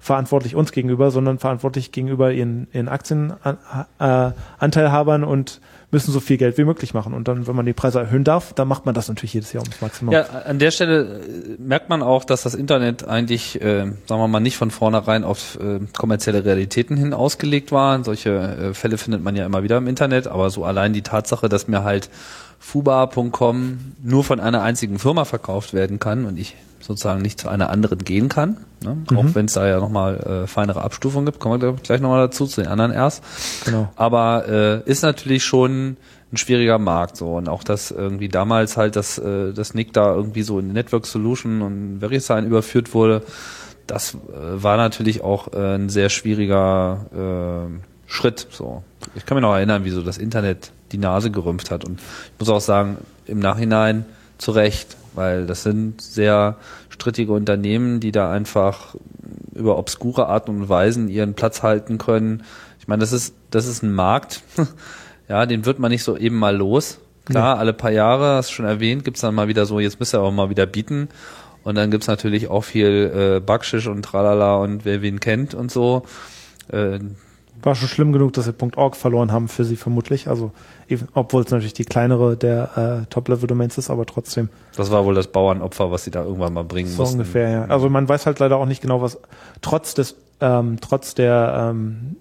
verantwortlich uns gegenüber, sondern verantwortlich gegenüber ihren, ihren Aktienanteilhabern und müssen so viel Geld wie möglich machen. Und dann, wenn man die Preise erhöhen darf, dann macht man das natürlich jedes Jahr ums Maximum. Ja, an der Stelle äh, merkt man auch, dass das Internet eigentlich, äh, sagen wir mal, nicht von vornherein auf äh, kommerzielle Realitäten hin ausgelegt war. Solche äh, Fälle findet man ja immer wieder im Internet, aber so allein die Tatsache, dass mir halt fuba.com nur von einer einzigen Firma verkauft werden kann und ich sozusagen nicht zu einer anderen gehen kann, ne? auch wenn es da ja nochmal äh, feinere Abstufungen gibt, kommen wir gleich nochmal dazu, zu den anderen erst. Genau. Aber äh, ist natürlich schon ein schwieriger Markt so und auch dass irgendwie damals halt das äh, das Nick da irgendwie so in Network Solution und VeriSign überführt wurde, das äh, war natürlich auch äh, ein sehr schwieriger äh, Schritt so. Ich kann mich noch erinnern, wie so das Internet die Nase gerümpft hat und ich muss auch sagen, im Nachhinein zu Recht, weil das sind sehr strittige Unternehmen, die da einfach über obskure Arten und Weisen ihren Platz halten können. Ich meine, das ist, das ist ein Markt, ja, den wird man nicht so eben mal los. Klar, alle paar Jahre, hast du schon erwähnt, gibt's dann mal wieder so, jetzt müsst ihr aber mal wieder bieten. Und dann gibt's natürlich auch viel äh, Backschisch und Tralala und wer wen kennt und so. Äh, War schon schlimm genug, dass wir .org verloren haben für sie vermutlich. Also, obwohl es natürlich die kleinere der äh, Top-Level-Domains ist, aber trotzdem das war wohl das Bauernopfer, was sie da irgendwann mal bringen so mussten. ungefähr, ja. Also man weiß halt leider auch nicht genau, was trotz des, ähm, trotz der, ähm,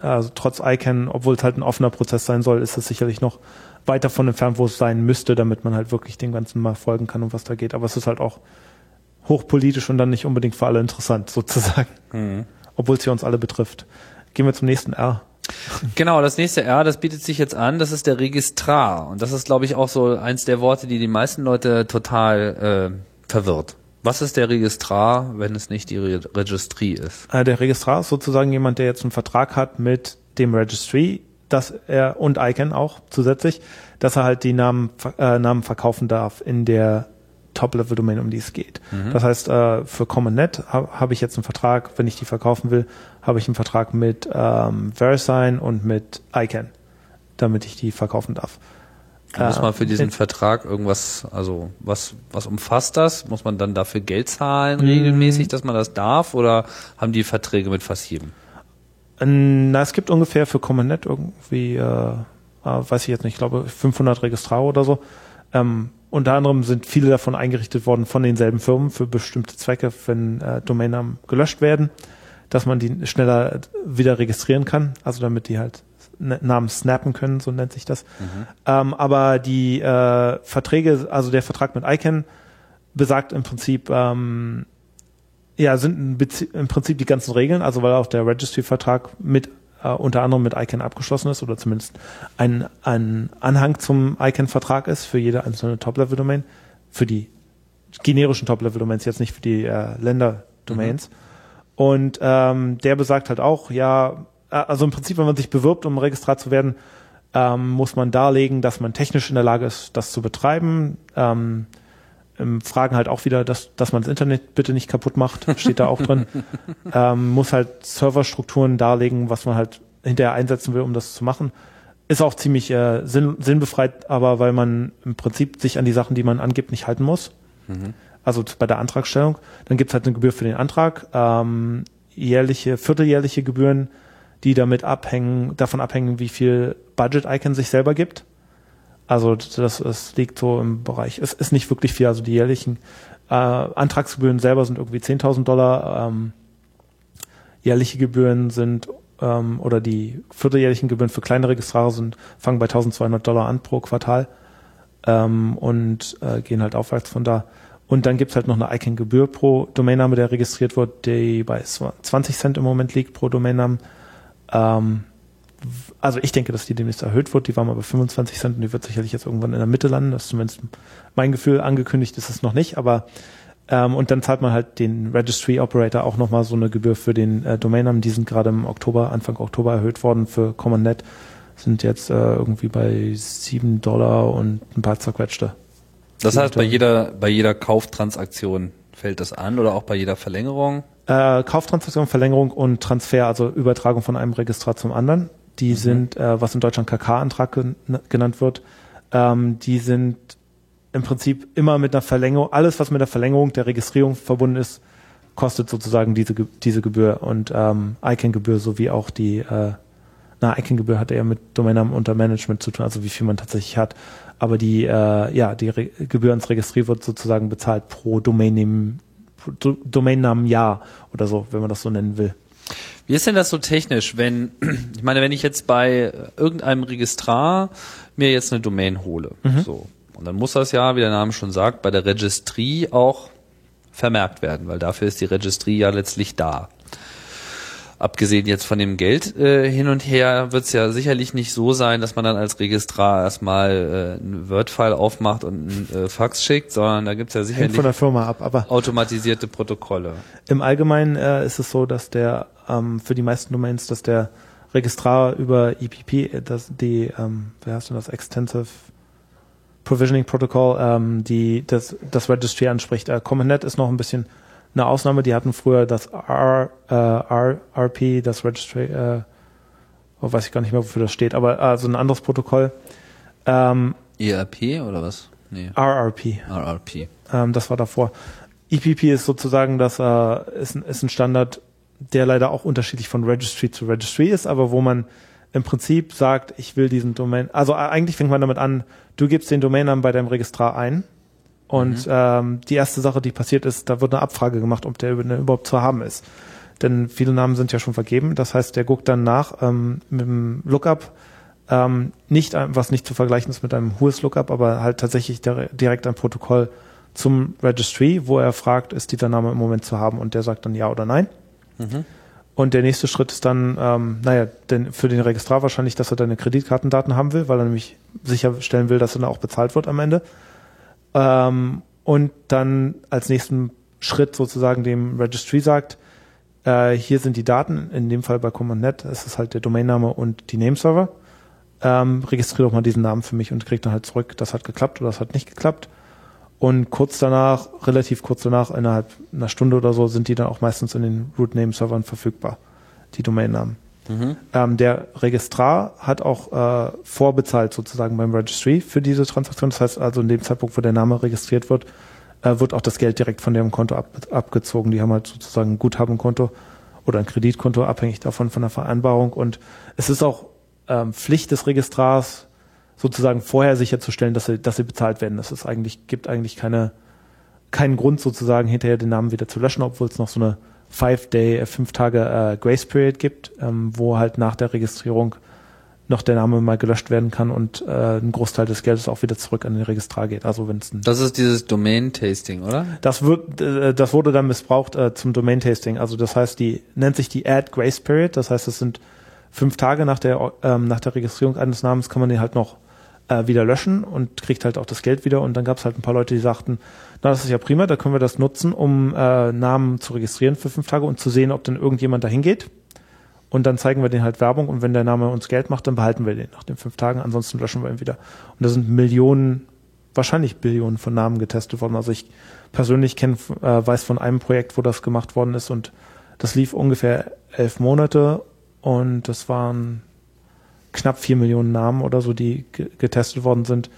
also trotz ICANN, obwohl es halt ein offener Prozess sein soll, ist es sicherlich noch weit davon entfernt, wo es sein müsste, damit man halt wirklich dem Ganzen mal folgen kann, um was da geht. Aber es ist halt auch hochpolitisch und dann nicht unbedingt für alle interessant, sozusagen. Obwohl es ja uns alle betrifft. Gehen wir zum nächsten R. Genau, das nächste R, das bietet sich jetzt an, das ist der Registrar. Und das ist, glaube ich, auch so eins der Worte, die die meisten Leute total äh, verwirrt. Was ist der Registrar, wenn es nicht die Re Registry ist? Äh, der Registrar ist sozusagen jemand, der jetzt einen Vertrag hat mit dem Registry, dass er und ICANN auch zusätzlich, dass er halt die Namen, äh, Namen verkaufen darf in der Top-Level-Domain, um die es geht. Das heißt, äh, für CommonNet ha habe ich jetzt einen Vertrag, wenn ich die verkaufen will, habe ich einen Vertrag mit ähm, VeriSign und mit ICANN, damit ich die verkaufen darf. Muss Äh, man für diesen Vertrag irgendwas, also was, was umfasst das? Muss man dann dafür Geld zahlen Mm. regelmäßig, dass man das darf? Oder haben die Verträge mit fast jedem? Na, es gibt ungefähr für CommonNet irgendwie, äh, äh, weiß ich jetzt nicht, ich glaube 500 Registrare oder so. Ähm, unter anderem sind viele davon eingerichtet worden von denselben Firmen für bestimmte Zwecke, wenn äh, Domainnamen gelöscht werden, dass man die schneller wieder registrieren kann, also damit die halt Namen snappen können, so nennt sich das. Ähm, aber die äh, Verträge, also der Vertrag mit ICANN besagt im Prinzip, ähm, ja, sind im Prinzip die ganzen Regeln, also weil auch der Registry-Vertrag mit äh, unter anderem mit ICANN abgeschlossen ist oder zumindest ein, ein Anhang zum ICANN-Vertrag ist für jede einzelne Top-Level-Domain, für die generischen Top-Level-Domains, jetzt nicht für die äh, Länder-Domains. Und ähm, der besagt halt auch, ja, äh, also im Prinzip, wenn man sich bewirbt, um Registrar zu werden, ähm, muss man darlegen, dass man technisch in der Lage ist, das zu betreiben. Ähm, ähm, fragen halt auch wieder, dass, dass man das Internet bitte nicht kaputt macht, steht da auch drin. Ähm, muss halt Serverstrukturen darlegen, was man halt hinterher einsetzen will, um das zu machen. Ist auch ziemlich äh, sinn, sinnbefreit, aber weil man im Prinzip sich an die Sachen, die man angibt, nicht halten muss. Also bei der Antragstellung. Dann gibt's halt eine Gebühr für den Antrag, ähm, jährliche, vierteljährliche Gebühren, die damit abhängen, davon abhängen, wie viel Budget Icon sich selber gibt. Also das, das liegt so im Bereich, es ist nicht wirklich viel, also die jährlichen äh, Antragsgebühren selber sind irgendwie 10.000 Dollar, ähm, jährliche Gebühren sind ähm, oder die vierteljährlichen Gebühren für kleine Registrare sind, fangen bei 1200 Dollar an pro Quartal ähm, und äh, gehen halt aufwärts von da. Und dann gibt's halt noch eine ICANN-Gebühr pro Domainname, der registriert wird, die bei 20 Cent im Moment liegt pro Domainnamen. Ähm, also ich denke, dass die demnächst erhöht wird. Die war mal bei 25 Cent und die wird sicherlich jetzt irgendwann in der Mitte landen. Das ist zumindest mein Gefühl. Angekündigt ist es noch nicht, aber ähm, und dann zahlt man halt den Registry Operator auch nochmal so eine Gebühr für den äh, Domainnamen. Die sind gerade im Oktober, Anfang Oktober erhöht worden für CommonNet. Sind jetzt äh, irgendwie bei 7 Dollar und ein paar zerquetschte. Das heißt, bei jeder, bei jeder Kauftransaktion fällt das an oder auch bei jeder Verlängerung? Äh, Kauftransaktion, Verlängerung und Transfer, also Übertragung von einem Registrat zum anderen. Die sind, äh, was in Deutschland KK-Antrag gen genannt wird, ähm, die sind im Prinzip immer mit einer Verlängerung, alles was mit der Verlängerung der Registrierung verbunden ist, kostet sozusagen diese, diese Gebühr und ähm, ICANN-Gebühr sowie auch die, äh, na, ICANN-Gebühr hat eher mit Domainnamen unter Management zu tun, also wie viel man tatsächlich hat. Aber die, äh, ja, die Re Gebühr ans Registrier wird sozusagen bezahlt pro Domainnamen, Domainnamenjahr oder so, wenn man das so nennen will. Wie ist denn das so technisch, wenn, ich meine, wenn ich jetzt bei irgendeinem Registrar mir jetzt eine Domain hole, so. Und dann muss das ja, wie der Name schon sagt, bei der Registry auch vermerkt werden, weil dafür ist die Registry ja letztlich da. Abgesehen jetzt von dem Geld äh, hin und her wird es ja sicherlich nicht so sein, dass man dann als Registrar erstmal äh, einen Word-File aufmacht und einen äh, Fax schickt, sondern da gibt's ja Hängt sicherlich von der Firma ab, aber automatisierte Protokolle. Im Allgemeinen äh, ist es so, dass der ähm, für die meisten Domains, dass der Registrar über EPP, das die, ähm, wer heißt denn das, Extensive Provisioning Protocol, ähm, die das, das Registry anspricht. Äh, CommonNet ist noch ein bisschen eine Ausnahme. Die hatten früher das R, äh, R, RP, das Registry, äh, oh, weiß ich gar nicht mehr, wofür das steht, aber äh, so ein anderes Protokoll. Ähm, ERP oder was? Nee, RRP. RRP. Ähm, das war davor. EPP ist sozusagen das äh, ist, ein- ist ein Standard, der leider auch unterschiedlich von Registry zu Registry ist, aber wo man im Prinzip sagt, ich will diesen Domain. Also äh, eigentlich fängt man damit an, du gibst den Domainnamen bei deinem Registrar ein und ähm, die erste Sache, die passiert ist, da wird eine Abfrage gemacht, ob der überhaupt zu haben ist. Denn viele Namen sind ja schon vergeben. Das heißt, der guckt dann nach ähm, mit dem Lookup, ähm, nicht, ein- was nicht zu vergleichen ist mit einem Whois Lookup, aber halt tatsächlich dire- direkt ein Protokoll zum Registry, wo er fragt, ist dieser Name im Moment zu haben und der sagt dann ja oder nein. Und der nächste Schritt ist dann, ähm, naja, denn für den Registrar wahrscheinlich, dass er deine Kreditkartendaten haben will, weil er nämlich sicherstellen will, dass er dann auch bezahlt wird am Ende. Ähm, und dann als nächsten Schritt sozusagen dem Registry sagt, äh, hier sind die Daten, in dem Fall bei CommonNet, es ist halt der Domainname und die Nameserver. Ähm, registriere doch mal diesen Namen für mich und krieg dann halt zurück, das hat geklappt oder das hat nicht geklappt. Und kurz danach, relativ kurz danach, innerhalb einer Stunde oder so, sind die dann auch meistens in den Root-Name-Servern verfügbar, die Domainnamen. Ähm, der Registrar hat auch äh, vorbezahlt sozusagen beim Registry für diese Transaktion. Das heißt also in dem Zeitpunkt, wo der Name registriert wird, äh, wird auch das Geld direkt von deren Konto ab, abgezogen. Die haben halt sozusagen ein Guthabenkonto oder ein Kreditkonto, abhängig davon von der Vereinbarung. Und es ist auch ähm, Pflicht des Registrars, sozusagen vorher sicherzustellen, dass sie, dass sie bezahlt werden. Das ist eigentlich, gibt eigentlich keine, keinen Grund sozusagen hinterher den Namen wieder zu löschen, obwohl es noch so eine five Day, äh, fünf Tage äh, Grace Period gibt, ähm, wo halt nach der Registrierung noch der Name mal gelöscht werden kann und äh, ein Großteil des Geldes auch wieder zurück an den Registrar geht. Also wenn es Das ist dieses Domain-Tasting, oder? das wird, äh, das wurde dann missbraucht äh, zum Domain Tasting. Also das heißt, die nennt sich die Add Grace Period. Das heißt, es sind fünf Tage nach der ähm, nach der Registrierung eines Namens kann man den halt noch äh, wieder löschen und kriegt halt auch das Geld wieder. Und dann gab es halt ein paar Leute, die sagten, na das ist ja prima, da können wir das nutzen, um äh, Namen zu registrieren für fünf Tage und zu sehen, ob dann irgendjemand dahin geht. Und dann zeigen wir den halt Werbung und wenn der Name uns Geld macht, dann behalten wir den nach den fünf Tagen, ansonsten löschen wir ihn wieder. Und da sind Millionen wahrscheinlich Billionen von Namen getestet worden. Also ich persönlich kenn, äh, weiß von einem Projekt, wo das gemacht worden ist und das lief ungefähr elf Monate und das waren knapp vier Millionen Namen oder so, die getestet worden sind.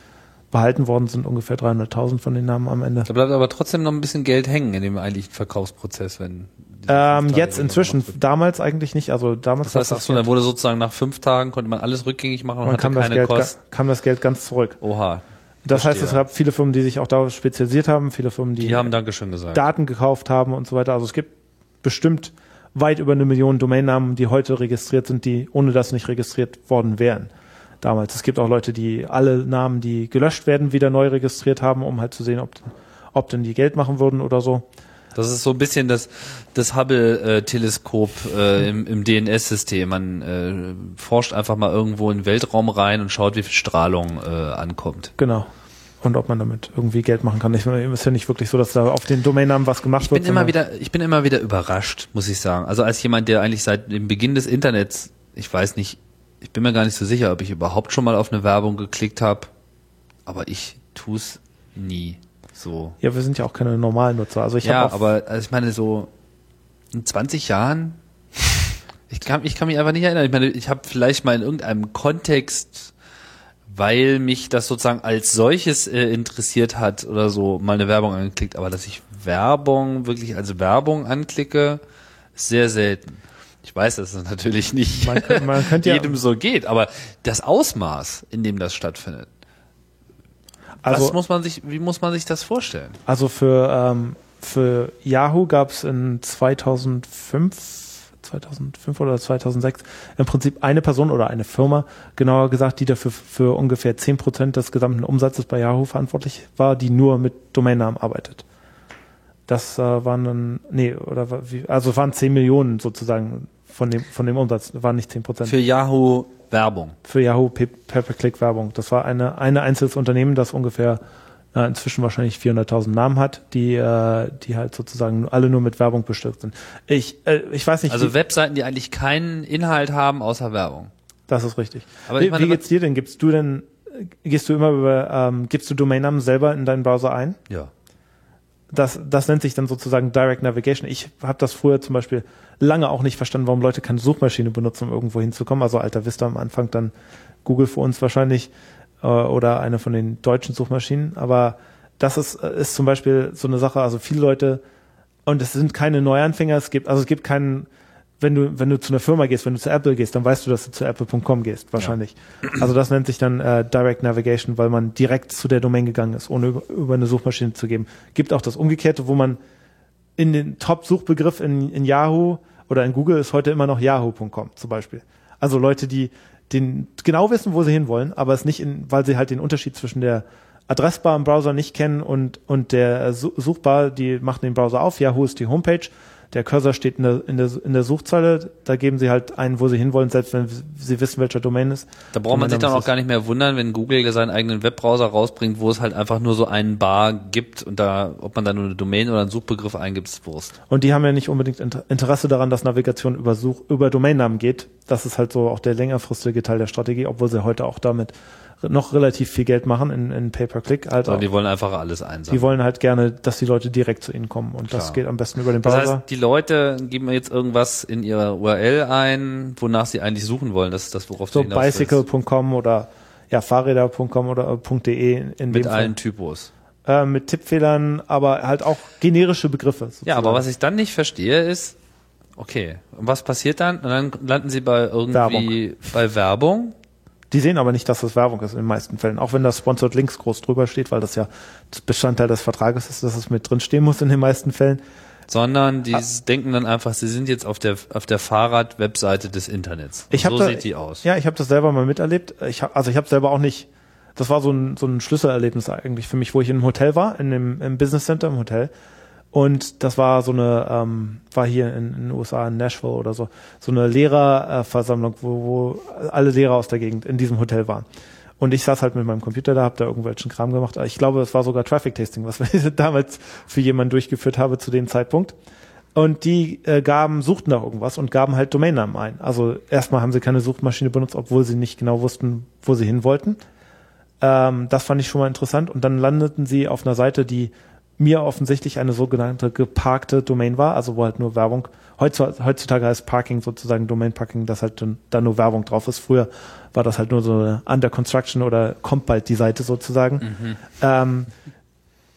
Behalten worden sind ungefähr 300.000 von den Namen am Ende. Da bleibt aber trotzdem noch ein bisschen Geld hängen in dem eigentlichen Verkaufsprozess, wenn. Ähm, jetzt inzwischen, damals eigentlich nicht. Also damals. Das heißt, ach so, dann wurde sozusagen nach fünf Tagen konnte man alles rückgängig machen und man hatte kam das, keine Geld, Kosten. kam das Geld ganz zurück. Oha. Das heißt, Verstehe. es gab viele Firmen, die sich auch darauf spezialisiert haben, viele Firmen, die, Die haben Dankeschön gesagt. Daten gekauft haben und so weiter. Also es gibt bestimmt weit über eine Million Domainnamen, die heute registriert sind, die ohne das nicht registriert worden wären. Damals. Es gibt auch Leute, die alle Namen, die gelöscht werden, wieder neu registriert haben, um halt zu sehen, ob, ob denn die Geld machen würden oder so. Das ist so ein bisschen das, das Hubble-Teleskop äh, im, im DNS-System. Man äh, forscht einfach mal irgendwo in den Weltraum rein und schaut, wie viel Strahlung äh, ankommt. Genau. Und ob man damit irgendwie Geld machen kann. Ich, ist ja nicht wirklich so, dass da auf den Domainnamen was gemacht Ich wird. bin immer wieder, ich bin immer wieder überrascht, muss ich sagen. Also als jemand, der eigentlich seit dem Beginn des Internets, ich weiß nicht, ich bin mir gar nicht so sicher, ob ich überhaupt schon mal auf eine Werbung geklickt habe, aber ich tu's nie so. Ja, wir sind ja auch keine normalen Nutzer. Also ich ja, aber also ich meine so in 20 Jahren, ich kann, ich kann mich einfach nicht erinnern. Ich meine, ich habe vielleicht mal in irgendeinem Kontext, weil mich das sozusagen als solches äh, interessiert hat oder so, mal eine Werbung angeklickt, aber dass ich Werbung wirklich als Werbung anklicke, sehr selten. Ich weiß, dass es natürlich nicht Man könnte- man könnte ja- jedem so geht, aber das Ausmaß, in dem das stattfindet, also, was muss man sich, wie muss man sich das vorstellen? Also für, ähm, für Yahoo gab es in 2005, 2005 oder 2006 im Prinzip eine Person oder eine Firma, genauer gesagt, die dafür für ungefähr 10% des gesamten Umsatzes bei Yahoo verantwortlich war, die nur mit Domainnamen arbeitet. Das äh, waren dann, nee, oder wie, also waren 10 Millionen sozusagen von dem, von dem Umsatz, waren nicht 10%. Für Yahoo Werbung. für Yahoo Pay- Pay-per-Click-Werbung. Das war eine, eine einzelnes Unternehmen, das ungefähr äh, inzwischen wahrscheinlich 400.000 Namen hat, die, äh, die halt sozusagen alle nur mit Werbung bestückt sind. Ich, äh, ich weiß nicht, Also wie, Webseiten, die eigentlich keinen Inhalt haben außer Werbung. das ist richtig. Aber wie, meine, wie geht's dir denn? Gibst du denn, gehst du immer über, ähm, gibst du Domainnamen selber in deinen Browser ein? Ja. Das, das nennt sich dann sozusagen Direct Navigation. Ich habe das früher zum Beispiel lange auch nicht verstanden, warum Leute keine Suchmaschine benutzen, um irgendwo hinzukommen. Also Alta Vista am Anfang dann Google für uns wahrscheinlich äh, oder eine von den deutschen Suchmaschinen. Aber das ist, äh, ist zum Beispiel so eine Sache, also viele Leute, und es sind keine Neuanfänger, es gibt, also es gibt keinen, wenn du, wenn du zu einer Firma gehst, wenn du zu Apple gehst, dann weißt du, dass du zu apple.com gehst, wahrscheinlich. Also das nennt sich dann äh, Direct Navigation, weil man direkt zu der Domain gegangen ist, ohne über, über eine Suchmaschine zu geben. Gibt auch das Umgekehrte, wo man in den Top-Suchbegriff in, in Yahoo oder in Google ist heute immer noch yahoo.com zum Beispiel. Also Leute, die den genau wissen, wo sie hinwollen, aber es nicht in, weil sie halt den Unterschied zwischen der Adressbar im Browser nicht kennen und, und der Su- Suchbar, die machen den Browser auf. Yahoo ist die Homepage. Der Cursor steht in der, in der, in der Suchzeile. Da geben sie halt ein, wo sie hinwollen, selbst wenn sie wissen, welcher Domain ist. Da braucht man sich dann auch gar nicht mehr wundern, wenn Google seinen eigenen Webbrowser rausbringt, wo es halt einfach nur so einen Bar gibt und da, ob man da nur eine Domain oder einen Suchbegriff eingibt, ist Wurst. Und die haben ja nicht unbedingt Inter- Interesse daran, dass Navigation über Such, über Domainnamen geht. Das ist halt so auch der längerfristige Teil der Strategie, obwohl sie heute auch damit noch relativ viel Geld machen in, in Pay-per-Click. Halt die wollen einfach alles einsammeln. Die wollen halt gerne, dass die Leute direkt zu ihnen kommen. Und das Klar. geht am besten über den das Browser. heißt, die Leute geben jetzt irgendwas in ihrer URL ein, wonach sie eigentlich suchen wollen. Das ist das, worauf so bicycle.com oder ja, Fahrräder.com oder äh, .de in, in Mit dem allen Typos. Äh, mit Tippfehlern, aber halt auch generische Begriffe. Ja, aber sozusagen. was ich dann nicht verstehe ist, okay, und was passiert dann? Und dann landen sie bei irgendwie bei Werbung. Die sehen aber nicht, dass das Werbung ist in den meisten Fällen. Auch wenn das Sponsored Links groß drüber steht, weil das ja Bestandteil des Vertrages ist, dass es mit drin stehen muss in den meisten Fällen. sondern die Ah. denken dann einfach, sie sind jetzt auf der auf der Fahrrad-Webseite des Internets. Und Ich so da, sieht die aus. Ja, ich habe das selber mal miterlebt. Ich hab, also ich habe selber auch nicht. Das war so ein, so ein Schlüsselerlebnis eigentlich für mich, wo ich in einem Hotel war, in dem im Business Center im Hotel. Und das war so eine, ähm, war hier in, in den USA, in Nashville oder so, so eine Lehrerversammlung, wo, wo alle Lehrer aus der Gegend in diesem Hotel waren. Und ich saß halt mit meinem Computer da, hab da irgendwelchen Kram gemacht. Ich glaube, es war sogar Traffic Tasting, was ich damals für jemanden durchgeführt habe zu dem Zeitpunkt. Und die äh, gaben, suchten nach irgendwas und gaben halt Domainnamen ein. Also erstmal haben sie keine Suchmaschine benutzt, obwohl sie nicht genau wussten, wo sie hin wollten. Ähm, das fand ich schon mal interessant. Und dann landeten sie auf einer Seite, die mir offensichtlich eine sogenannte geparkte Domain war, also wo halt nur Werbung, heutzutage heißt Parking sozusagen Domain Parking, dass halt da nur Werbung drauf ist. Früher war das halt nur so eine Under Construction oder kommt bald die Seite sozusagen. Mhm. Ähm,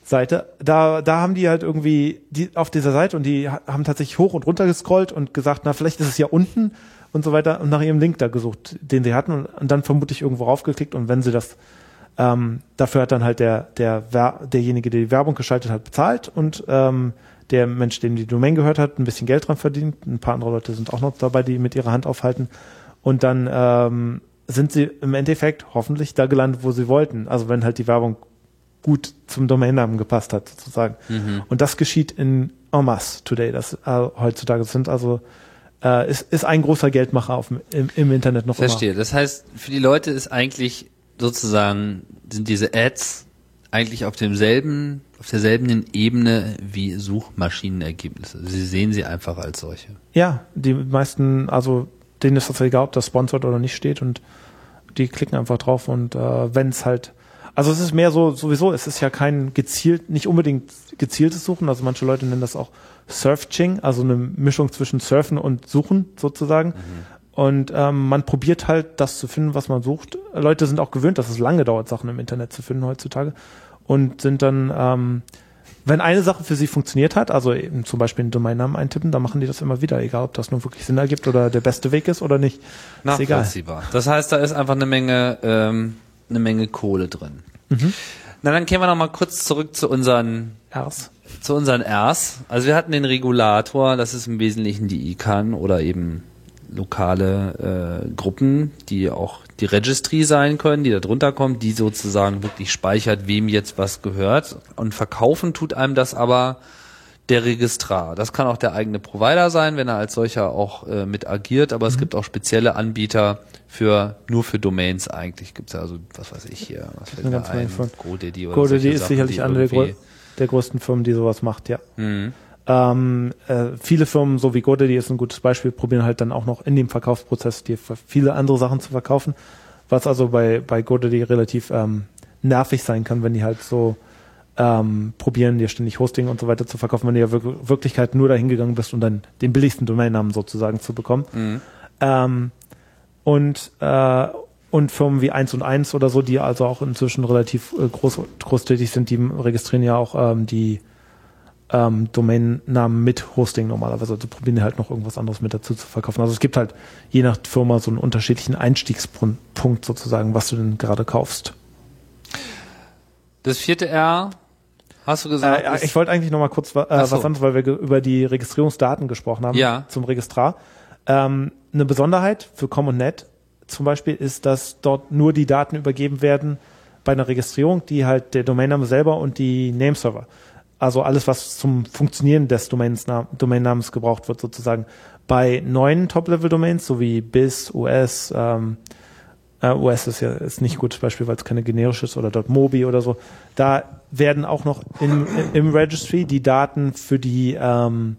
Seite. Da, da haben die halt irgendwie die auf dieser Seite und die haben tatsächlich hoch und runter gescrollt und gesagt, na, vielleicht ist es ja unten und so weiter und nach ihrem Link da gesucht, den sie hatten und, und dann vermutlich irgendwo raufgeklickt und wenn sie das ähm, dafür hat dann halt der, der, derjenige, der die Werbung geschaltet hat, bezahlt und ähm, der Mensch, dem die Domain gehört hat, ein bisschen Geld dran verdient. Ein paar andere Leute sind auch noch dabei, die mit ihrer Hand aufhalten. Und dann ähm, sind sie im Endeffekt hoffentlich da gelandet, wo sie wollten. Also wenn halt die Werbung gut zum Domainnamen gepasst hat, sozusagen. Mhm. Und das geschieht in en masse today, das äh, heutzutage sind also äh, ist, ist ein großer Geldmacher auf, im, im Internet noch Verstehe. Immer. Das heißt, für die Leute ist eigentlich sozusagen sind diese Ads eigentlich auf demselben, auf derselben Ebene wie Suchmaschinenergebnisse. Sie sehen sie einfach als solche. Ja, die meisten, also denen ist das egal, ob das sponsored oder nicht steht und die klicken einfach drauf und äh, wenn es halt, also es ist mehr so sowieso, es ist ja kein gezielt, nicht unbedingt gezieltes Suchen, also manche Leute nennen das auch Surfing, also eine Mischung zwischen Surfen und Suchen sozusagen. Mhm. Und ähm, man probiert halt, das zu finden, was man sucht. Leute sind auch gewöhnt, dass es lange dauert, Sachen im Internet zu finden heutzutage. Und sind dann, ähm, wenn eine Sache für sie funktioniert hat, also eben zum Beispiel einen Domainnamen eintippen, dann machen die das immer wieder, egal ob das nun wirklich Sinn ergibt oder der beste Weg ist oder nicht. Nachvollziehbar. Das heißt, da ist einfach eine Menge, ähm, eine Menge Kohle drin. Mhm. Na, dann kehren wir noch mal kurz zurück zu unseren Rs. Zu unseren Rs. Also wir hatten den Regulator, das ist im Wesentlichen die ICANN oder eben lokale äh, Gruppen, die auch die Registry sein können, die da drunter kommt, die sozusagen wirklich speichert, wem jetzt was gehört. Und verkaufen tut einem das aber der Registrar. Das kann auch der eigene Provider sein, wenn er als solcher auch äh, mit agiert, aber mhm. es gibt auch spezielle Anbieter für nur für Domains eigentlich. Gibt es ja also, was weiß ich hier, was fällt mir ein, GoDaddy oder GoDaddy ist sicherlich eine der, der größten Firmen, die sowas macht, ja. Mhm. Ähm, äh, viele Firmen, so wie GoDaddy ist ein gutes Beispiel, probieren halt dann auch noch in dem Verkaufsprozess dir viele andere Sachen zu verkaufen, was also bei, bei GoDaddy relativ ähm, nervig sein kann, wenn die halt so ähm, probieren, dir ständig Hosting und so weiter zu verkaufen, wenn du ja wir Wirklichkeit nur dahin gegangen bist, um dann den billigsten Domainnamen sozusagen zu bekommen. Mhm. Ähm, und äh, und Firmen wie 1 und 1 oder so, die also auch inzwischen relativ äh, groß, groß tätig sind, die registrieren ja auch ähm, die ähm, Domainnamen mit Hosting normalerweise. Also probieren die halt noch irgendwas anderes mit dazu zu verkaufen. Also es gibt halt je nach Firma so einen unterschiedlichen Einstiegspunkt sozusagen, was du denn gerade kaufst. Das vierte R Hast du gesagt? Äh, ich wollte eigentlich noch mal kurz äh, so. was anderes, weil wir über die Registrierungsdaten gesprochen haben ja. zum Registrar. Ähm, eine Besonderheit für Com und Net zum Beispiel ist, dass dort nur die Daten übergeben werden bei einer Registrierung, die halt der Domainname selber und die Nameserver also alles, was zum Funktionieren des Domainnamens gebraucht wird, sozusagen. Bei neuen Top-Level-Domains, so wie BIS, US, ähm, äh, US ist ja ist nicht gutes Beispiel, weil es keine generische ist oder .mobi oder so. Da werden auch noch in, im Registry die Daten für die ähm,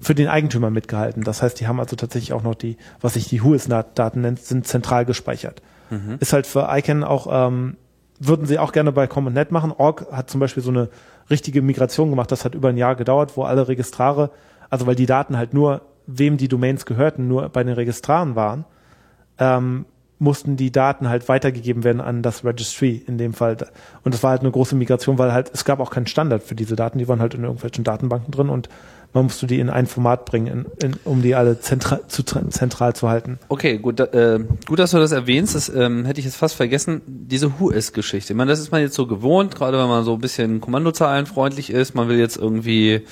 für den Eigentümer mitgehalten. Das heißt, die haben also tatsächlich auch noch die, was sich die WHOIS-Daten nennt, sind zentral gespeichert. Mhm. Ist halt für ICANN auch, ähm, würden sie auch gerne bei Common.net machen. Org hat zum Beispiel so eine richtige Migration gemacht. Das hat über ein Jahr gedauert, wo alle Registrare, also weil die Daten halt nur, wem die Domains gehörten, nur bei den Registraren waren, ähm, mussten die Daten halt weitergegeben werden an das Registry in dem Fall. Und das war halt eine große Migration, weil halt, es gab auch keinen Standard für diese Daten, die waren halt in irgendwelchen Datenbanken drin und man musste die in ein Format bringen, in, in, um die alle zentral zu, zentral zu halten. Okay, gut, äh, gut, dass du das erwähnst. Das ähm, hätte ich jetzt fast vergessen. Diese Who-Is-Geschichte. Ich meine, das ist man jetzt so gewohnt, gerade wenn man so ein bisschen kommandozahlenfreundlich ist. Man will jetzt irgendwie,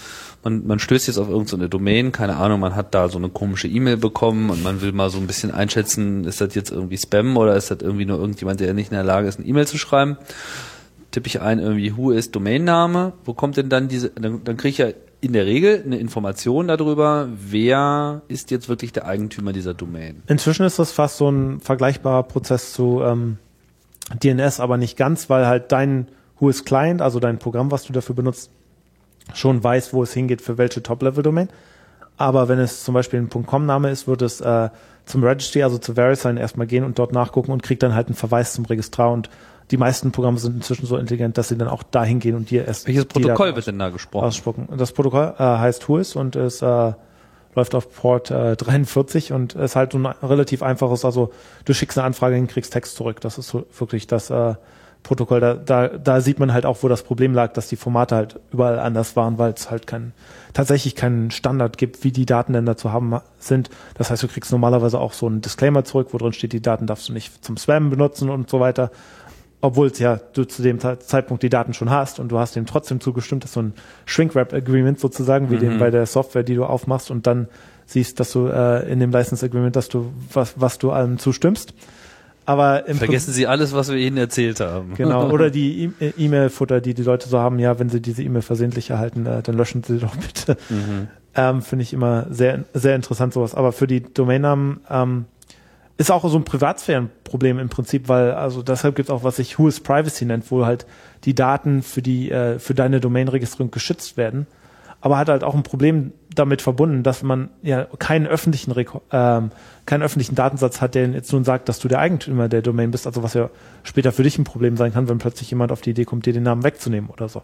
man, man stößt jetzt auf irgendeine Domain, keine Ahnung, man hat da so eine komische E-Mail bekommen und man will mal so ein bisschen einschätzen, ist das jetzt irgendwie Spam oder ist das irgendwie nur irgendjemand, der nicht in der Lage ist, eine E-Mail zu schreiben? Tippe ich ein irgendwie Who is Domainname, wo kommt denn dann diese, dann, dann kriege ich ja in der Regel eine Information darüber, wer ist jetzt wirklich der Eigentümer dieser Domain. Inzwischen ist das fast so ein vergleichbarer Prozess zu ähm, DNS, aber nicht ganz, weil halt dein Whois Client, also dein Programm, was du dafür benutzt, schon weiß, wo es hingeht für welche Top-Level-Domain. aber wenn es zum Beispiel ein .com-Name ist, wird es äh, zum Registry, also zu VeriSign erstmal gehen und dort nachgucken und kriegt dann halt einen Verweis zum Registrar und die meisten Programme sind inzwischen so intelligent, dass sie dann auch dahin gehen und dir erst Welches Protokoll wird denn da gesprochen? ausspucken. Das Protokoll äh, heißt Whois und es äh, läuft auf Port äh, 43 und ist halt so ein relativ einfaches, also du schickst eine Anfrage hin, kriegst Text zurück. Das ist so wirklich das äh, Protokoll. Da, da, da sieht man halt auch, wo das Problem lag, dass die Formate halt überall anders waren, weil es halt kein, tatsächlich keinen Standard gibt, wie die Daten denn da zu haben sind. Das heißt, du kriegst normalerweise auch so einen Disclaimer zurück, wo drin steht, die Daten darfst du nicht zum Spam benutzen und so weiter obwohl es ja du zu dem Ze- Zeitpunkt die Daten schon hast und du hast dem trotzdem zugestimmt, das ist so ein Shrink-Wrap-Agreement sozusagen, wie dem bei der Software, die du aufmachst und dann siehst, dass du äh, in dem License-Agreement, dass du was, was du allem zustimmst. Aber im Vergessen Sie alles, was wir Ihnen erzählt haben. Genau, oder die E- äh, E-Mail-Futter, die die Leute so haben, ja, wenn sie diese E-Mail versehentlich erhalten, äh, dann löschen sie doch bitte. Ähm, Finde ich immer sehr, sehr interessant sowas. Aber für die Domainnamen ähm, ist auch so ein Privatsphärenproblem im Prinzip, weil also deshalb gibt es auch, was sich Who is Privacy nennt, wo halt die Daten für die äh, für deine Domainregistrierung geschützt werden. Aber hat halt auch ein Problem damit verbunden, dass man ja keinen öffentlichen Reko ähm, keinen öffentlichen Datensatz hat, der jetzt nun sagt, dass du der Eigentümer der Domain bist, also was ja später für dich ein Problem sein kann, wenn plötzlich jemand auf die Idee kommt, dir den Namen wegzunehmen oder so.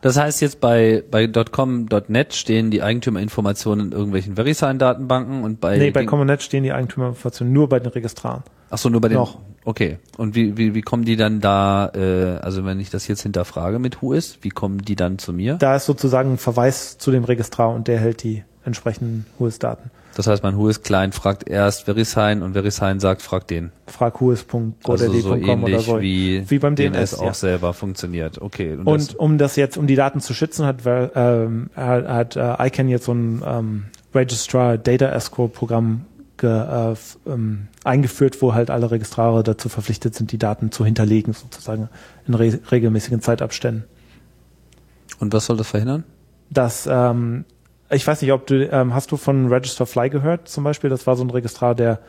Das heißt jetzt bei, bei .com.net stehen die Eigentümerinformationen in irgendwelchen VeriSign-Datenbanken und bei, nee, bei Commonet stehen die Eigentümerinformationen nur bei den Registraren. Ach so, nur bei den. Noch. Okay. Und wie, wie, wie kommen die dann da, äh, also wenn ich das jetzt hinterfrage mit Who ist, wie kommen die dann zu mir? Da ist sozusagen ein Verweis zu dem Registrar und der hält die entsprechenden Whois-Daten. Das heißt, mein Who ist Client fragt erst VeriSign und VeriSign sagt, frag den. Frag whois.godaddy.com Also so oder ähnlich so. wie, wie beim DNS, DNS. auch ja. selber funktioniert. Okay. Und, Und das, um das jetzt, um die Daten zu schützen, hat, ähm, hat, hat äh, ICANN jetzt so ein ähm, Registrar Data Escrow Programm äh, ähm, eingeführt, wo halt alle Registrare dazu verpflichtet sind, die Daten zu hinterlegen, sozusagen in re regelmäßigen Zeitabständen. und was soll das verhindern? Das, ähm, ich weiß nicht, ob du, ähm, hast du von Register Fly gehört zum Beispiel? Das war so ein Registrar, der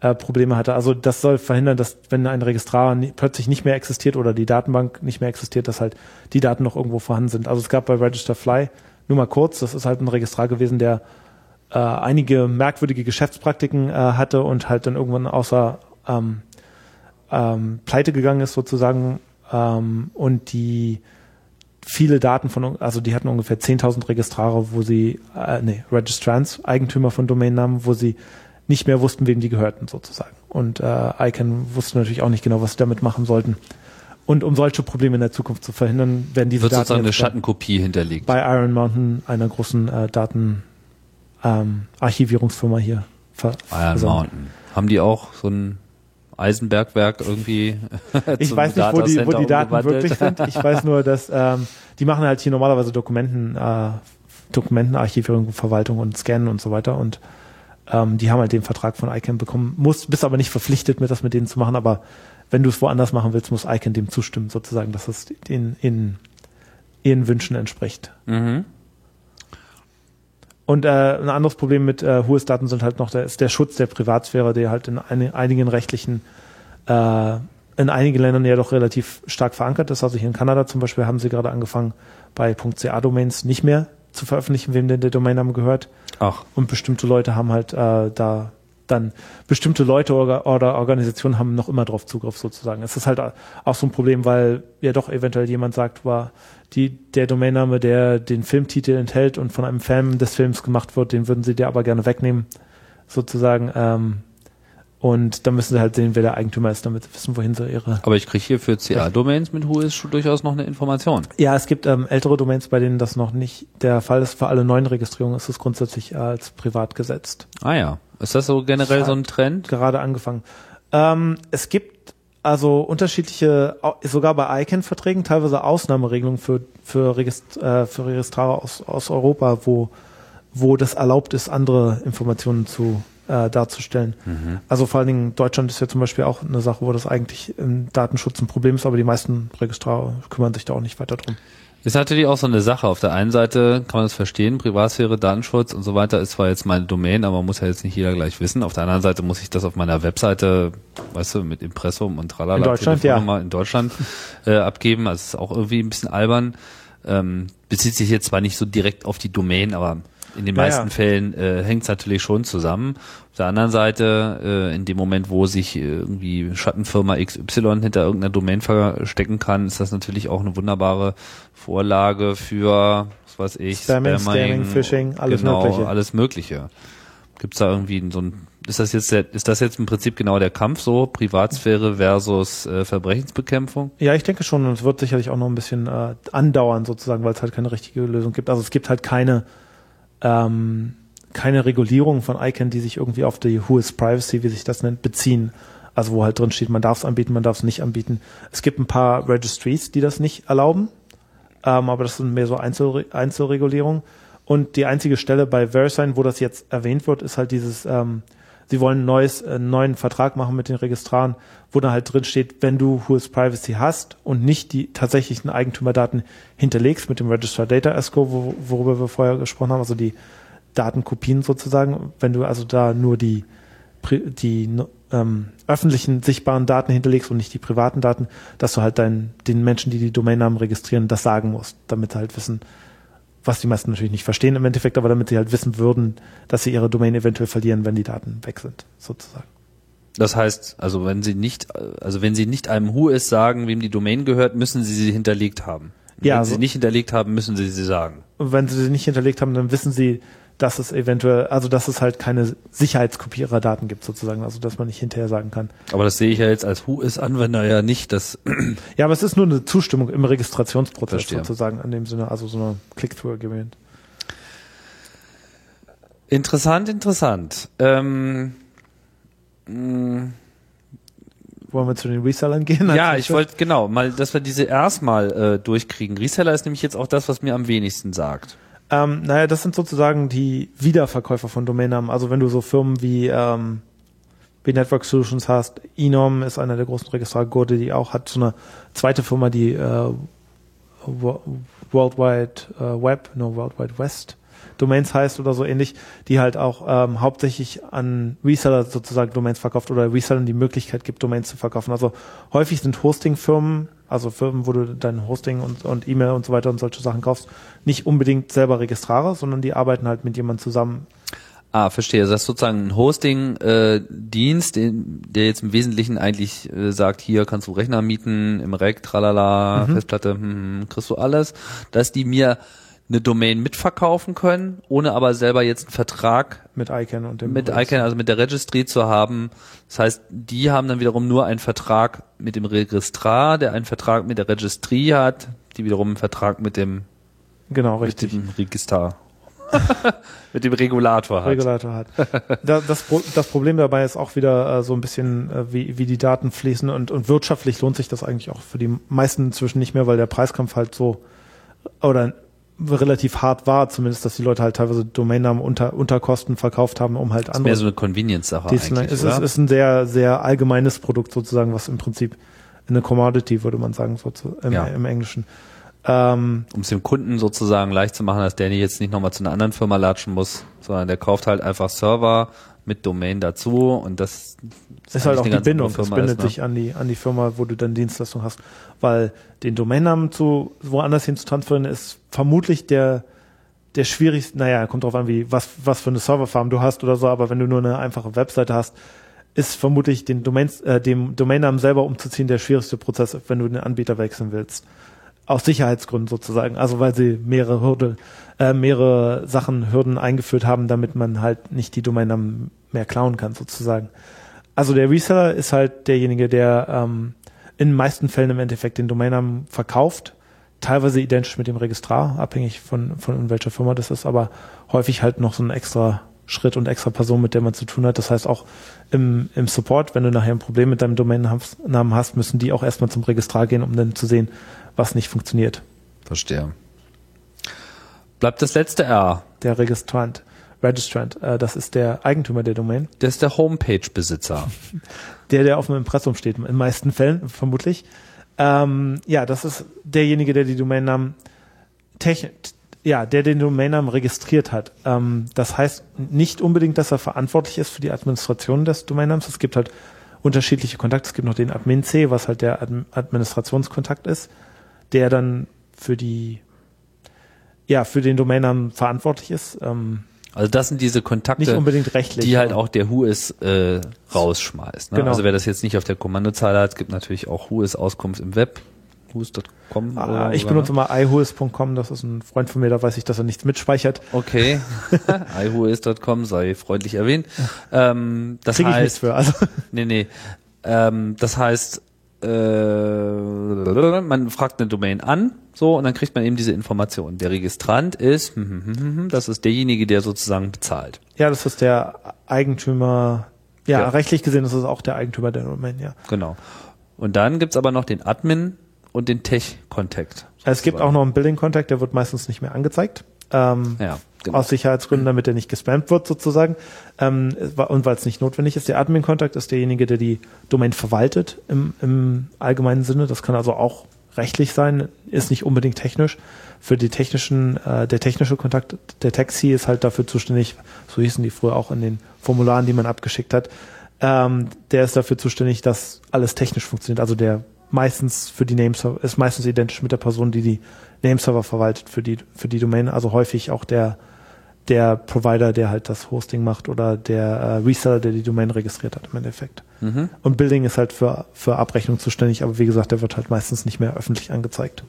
äh, Probleme hatte. Also das soll verhindern, dass wenn ein Registrar nie, plötzlich nicht mehr existiert oder die Datenbank nicht mehr existiert, dass halt die Daten noch irgendwo vorhanden sind. Also es gab bei Register Fly, nur mal kurz, das ist halt ein Registrar gewesen, der äh, einige merkwürdige Geschäftspraktiken äh, hatte und halt dann irgendwann außer ähm, ähm, pleite gegangen ist sozusagen ähm, und die viele Daten von, also die hatten ungefähr 10.000 Registrare, wo sie, äh, nee, Registrants, Eigentümer von Domainnamen, wo sie nicht mehr wussten, wem die gehörten sozusagen. Und äh, ICANN wusste natürlich auch nicht genau, was sie damit machen sollten. Und um solche Probleme in der Zukunft zu verhindern, werden diese Wird Daten sozusagen eine Schattenkopie hinterlegt. bei Iron Mountain, einer großen äh, Daten ähm, Archivierungsfirma hier. Ver Iron versammelt. Mountain. Haben die auch so ein Eisenbergwerk irgendwie? Ich weiß nicht, wo die, wo die Daten wirklich sind. Ich weiß nur, dass ähm, die machen halt hier normalerweise Dokumenten, äh, Dokumentenarchivierung, Verwaltung und Scannen und so weiter. Und ähm, die haben halt den Vertrag von ICANN bekommen. Muss, bist aber nicht verpflichtet, mit das mit denen zu machen. Aber wenn du es woanders machen willst, muss ICANN dem zustimmen, sozusagen, dass es in, in ihren Wünschen entspricht. Mhm. Und äh, ein anderes Problem mit äh, Whois-Daten sind halt noch der, ist der Schutz der Privatsphäre, der halt in ein, einigen rechtlichen, äh, in einigen Ländern ja doch relativ stark verankert ist. Also hier in Kanada zum Beispiel haben sie gerade angefangen, bei .ca-Domains nicht mehr zu veröffentlichen, wem denn der Domainname gehört. Ach, Und bestimmte Leute haben halt äh, da dann bestimmte Leute oder, oder Organisationen haben noch immer drauf Zugriff sozusagen. Es ist halt auch so ein Problem, weil ja doch eventuell jemand sagt, war die der Domainname, der den Filmtitel enthält und von einem Fan des Films gemacht wird, den würden sie dir aber gerne wegnehmen, sozusagen. Ähm, und dann müssen sie halt sehen, wer der Eigentümer ist, damit sie wissen, wohin sie ihre. aber ich kriege hier für CA-Domains mit Who ist schon durchaus noch eine Information. Ja, es gibt ähm, ältere Domains, bei denen das noch nicht der Fall ist. Für alle neuen Registrierungen ist es grundsätzlich als privat gesetzt. Ah ja. Ist das so generell so ein Trend? gerade angefangen. Ähm, es gibt also unterschiedliche, sogar bei ICANN-Verträgen teilweise Ausnahmeregelungen für, für, Regist, äh, für Registrare aus, aus Europa, wo, wo das erlaubt ist, andere Informationen zu äh, darzustellen. Also vor allen Dingen Deutschland ist ja zum Beispiel auch eine Sache, wo das eigentlich im Datenschutz ein Problem ist, aber die meisten Registrare kümmern sich da auch nicht weiter drum. Ist natürlich auch so eine Sache. Auf der einen Seite kann man das verstehen, Privatsphäre, Datenschutz und so weiter ist zwar jetzt meine Domain, aber muss ja jetzt nicht jeder gleich wissen. Auf der anderen Seite muss ich das auf meiner Webseite, weißt du, mit Impressum und tralala, In Deutschland, Telefonnummer in Deutschland äh, abgeben. Also ist auch irgendwie ein bisschen albern. Ähm, bezieht sich jetzt zwar nicht so direkt auf die Domain, aber in den Ja, meisten ja. Fällen äh, hängt es natürlich schon zusammen. Auf der anderen Seite, äh, in dem Moment, wo sich äh, irgendwie Schattenfirma XY hinter irgendeiner Domain verstecken kann, ist das natürlich auch eine wunderbare Vorlage für, was weiß ich, Spamming, Scamming, Phishing, alles genau, Mögliche. alles Mögliche. Gibt's da irgendwie so ein, ist das jetzt der, ist das jetzt im Prinzip genau der Kampf so, Privatsphäre versus äh, Verbrechensbekämpfung? Ja, ich denke schon, und es wird sicherlich auch noch ein bisschen äh, andauern, sozusagen, weil es halt keine richtige Lösung gibt. Also es gibt halt keine, ähm, keine Regulierung von ICANN, die sich irgendwie auf die Who is Privacy, wie sich das nennt, beziehen. Also wo halt drin steht, man darf es anbieten, man darf es nicht anbieten. Es gibt ein paar Registries, die das nicht erlauben, ähm, aber das sind mehr so Einzel Einzelregulierungen. Und die einzige Stelle bei VeriSign, wo das jetzt erwähnt wird, ist halt dieses, ähm, sie wollen ein neues, äh, einen neuen Vertrag machen mit den Registraren, wo da halt drin steht, wenn du Who is Privacy hast und nicht die tatsächlichen Eigentümerdaten hinterlegst mit dem Registrar Data ESCO, wo, worüber wir vorher gesprochen haben, also die Datenkopien sozusagen, wenn du also da nur die, die ähm, öffentlichen sichtbaren Daten hinterlegst und nicht die privaten Daten, dass du halt dein, den Menschen, die die Domainnamen registrieren, das sagen musst, damit sie halt wissen, was die meisten natürlich nicht verstehen im Endeffekt, aber damit sie halt wissen würden, dass sie ihre Domain eventuell verlieren, wenn die Daten weg sind, sozusagen. Das heißt, also wenn Sie nicht, also wenn Sie nicht einem Whois sagen, wem die Domain gehört, müssen Sie sie hinterlegt haben. Und Ja, wenn also- Sie nicht hinterlegt haben, müssen Sie sie sagen. Und wenn sie sie nicht hinterlegt haben, dann wissen sie, dass es eventuell, also dass es halt keine Sicherheitskopie ihrer Daten gibt, sozusagen, also dass man nicht hinterher sagen kann. Aber das sehe ich ja jetzt als Whois-Anwender ja nicht. Das Ja, aber es ist nur eine Zustimmung im Registrationsprozess Verstehe. sozusagen, in dem Sinne, also so eine Click-Through-Agreement. interessant, interessant. Ähm, Wollen wir zu den Resellern gehen? ja, ich wollte genau mal, dass wir diese erstmal äh, durchkriegen. Reseller ist nämlich jetzt auch das, was mir am wenigsten sagt. Ähm, naja, das sind sozusagen die Wiederverkäufer von Domainnamen. Also wenn du so Firmen wie, ähm, wie Network Solutions hast, Enom ist einer der großen Registrare, GoDaddy auch, hat so eine zweite Firma, die äh, Wo- Worldwide äh, Web, no World Wide West Domains heißt oder so ähnlich, die halt auch ähm, hauptsächlich an Reseller sozusagen Domains verkauft oder Resellern die Möglichkeit gibt, Domains zu verkaufen. Also häufig sind Hosting-Firmen, also Firmen, wo du dein Hosting und, und E-Mail und so weiter und solche Sachen kaufst, nicht unbedingt selber Registrare, sondern die arbeiten halt mit jemandem zusammen. Ah, verstehe. Das ist sozusagen ein Hosting-Dienst, den- der jetzt im Wesentlichen eigentlich äh, sagt, hier kannst du Rechner mieten, im Rack, tralala, Festplatte, hm, hm, kriegst du alles, dass die mir eine Domain mitverkaufen können, ohne aber selber jetzt einen Vertrag Mit ICANN und dem mit ICANN, also mit der Registry zu haben. Das heißt, die haben dann wiederum nur einen Vertrag mit dem Registrar, der einen Vertrag mit der Registry hat, die wiederum einen Vertrag mit dem, Genau, mit richtig. dem Register, mit dem Regulator hat. Regulator hat. Da, das, das Problem dabei ist auch wieder äh, so ein bisschen, äh, wie, wie die Daten fließen und, und wirtschaftlich lohnt sich das eigentlich auch für die meisten inzwischen nicht mehr, weil der Preiskampf halt so oder relativ hart war, zumindest, dass die Leute halt teilweise Domainnamen unter, unter Kosten verkauft haben, um halt Mehr andere. so eine Convenience-Sache ist, eigentlich, es ist, ist ein sehr, sehr allgemeines Produkt sozusagen, was im Prinzip eine Commodity, würde man sagen, so zu, im, Ja. im Englischen. Ähm, um es dem Kunden sozusagen leicht zu machen, dass der jetzt nicht nochmal zu einer anderen Firma latschen muss, sondern der kauft halt einfach Server mit Domain dazu und das ist halt auch die Bindung. Firma bindet ne? sich an die, an die Firma, wo du dann Dienstleistung hast. Weil den Domainnamen zu woanders hin zu transferieren, ist vermutlich der, der schwierigste, naja, kommt drauf an, wie, was, was für eine Serverfarm du hast oder so, aber wenn du nur eine einfache Webseite hast, ist vermutlich den Domains, äh, dem Domainnamen selber umzuziehen der schwierigste Prozess, wenn du den Anbieter wechseln willst. Aus Sicherheitsgründen sozusagen. Also weil sie mehrere Hürde, äh, mehrere Sachen, Hürden eingeführt haben, damit man halt nicht die Domainnamen mehr klauen kann sozusagen. Also der Reseller ist halt derjenige, der ähm, in den meisten Fällen im Endeffekt den Domainnamen verkauft, teilweise identisch mit dem Registrar, abhängig von, von welcher Firma das ist, aber häufig halt noch so ein extra Schritt und extra Person, mit der man zu tun hat. Das heißt auch im, im Support, wenn du nachher ein Problem mit deinem Domainnamen hast, müssen die auch erstmal zum Registrar gehen, um dann zu sehen, was nicht funktioniert. Verstehe. Bleibt das letzte R. Der Registrant, Registrant, äh, das ist der Eigentümer der Domain. Das ist der Homepage-Besitzer. Der, der auf dem Impressum steht, in meisten Fällen, vermutlich. Ähm, ja, das ist derjenige, der die Domainnamen technisch, ja, der den Domainnamen registriert hat. Ähm, das heißt nicht unbedingt, dass er verantwortlich ist für die Administration des Domainnamens. Es gibt halt unterschiedliche Kontakte. Es gibt noch den Admin C, was halt der Adm Administrationskontakt ist, der dann für die ja, für den Domainnamen verantwortlich ist. Ähm, Also das sind diese Kontakte, die halt auch der Whois äh, rausschmeißt. Ne? Genau. Also wer das jetzt nicht auf der Kommandozeile hat, gibt natürlich auch Whois Auskunft im Web. Whois.com. Ah, ich benutze ne? immer iWhois.com, das ist ein Freund von mir, da weiß ich, dass er nichts mitspeichert. Okay. iWhois.com sei freundlich erwähnt. Ähm, das Kriege ich nichts heißt, für. Also nee, nee. Ähm, das heißt, äh, man fragt eine Domain an, so, und dann kriegt man eben diese Information. Der Registrant ist, hm, hm, hm, hm, hm, das ist derjenige, der sozusagen bezahlt. ja, das ist der Eigentümer. Ja, Ja. rechtlich gesehen ist es auch der Eigentümer der Domain, ja. Genau. Und dann gibt's aber noch den Admin und den Tech-Contact. Es gibt auch noch einen Billing-Contact, der wird meistens nicht mehr angezeigt. Ähm, Ja, genau. Aus Sicherheitsgründen, damit er nicht gespammt wird sozusagen. Ähm, und weil es nicht notwendig ist. Der Admin-Kontakt ist derjenige, der die Domain verwaltet im, im allgemeinen Sinne. Das kann also auch rechtlich sein, ist nicht unbedingt technisch. Für die technischen, äh, der technische Kontakt, der Taxi ist halt dafür zuständig, so hießen die früher auch in den Formularen, die man abgeschickt hat. Ähm, der ist dafür zuständig, dass alles technisch funktioniert. Also der meistens für die Nameserver, ist meistens identisch mit der Person, die die Nameserver verwaltet für die, für die Domain. Also häufig auch der, der Provider, der halt das Hosting macht oder der äh, Reseller, der die Domain registriert hat im Endeffekt. Mhm. Und Building ist halt für, für Abrechnung zuständig, aber wie gesagt, der wird halt meistens nicht mehr öffentlich angezeigt.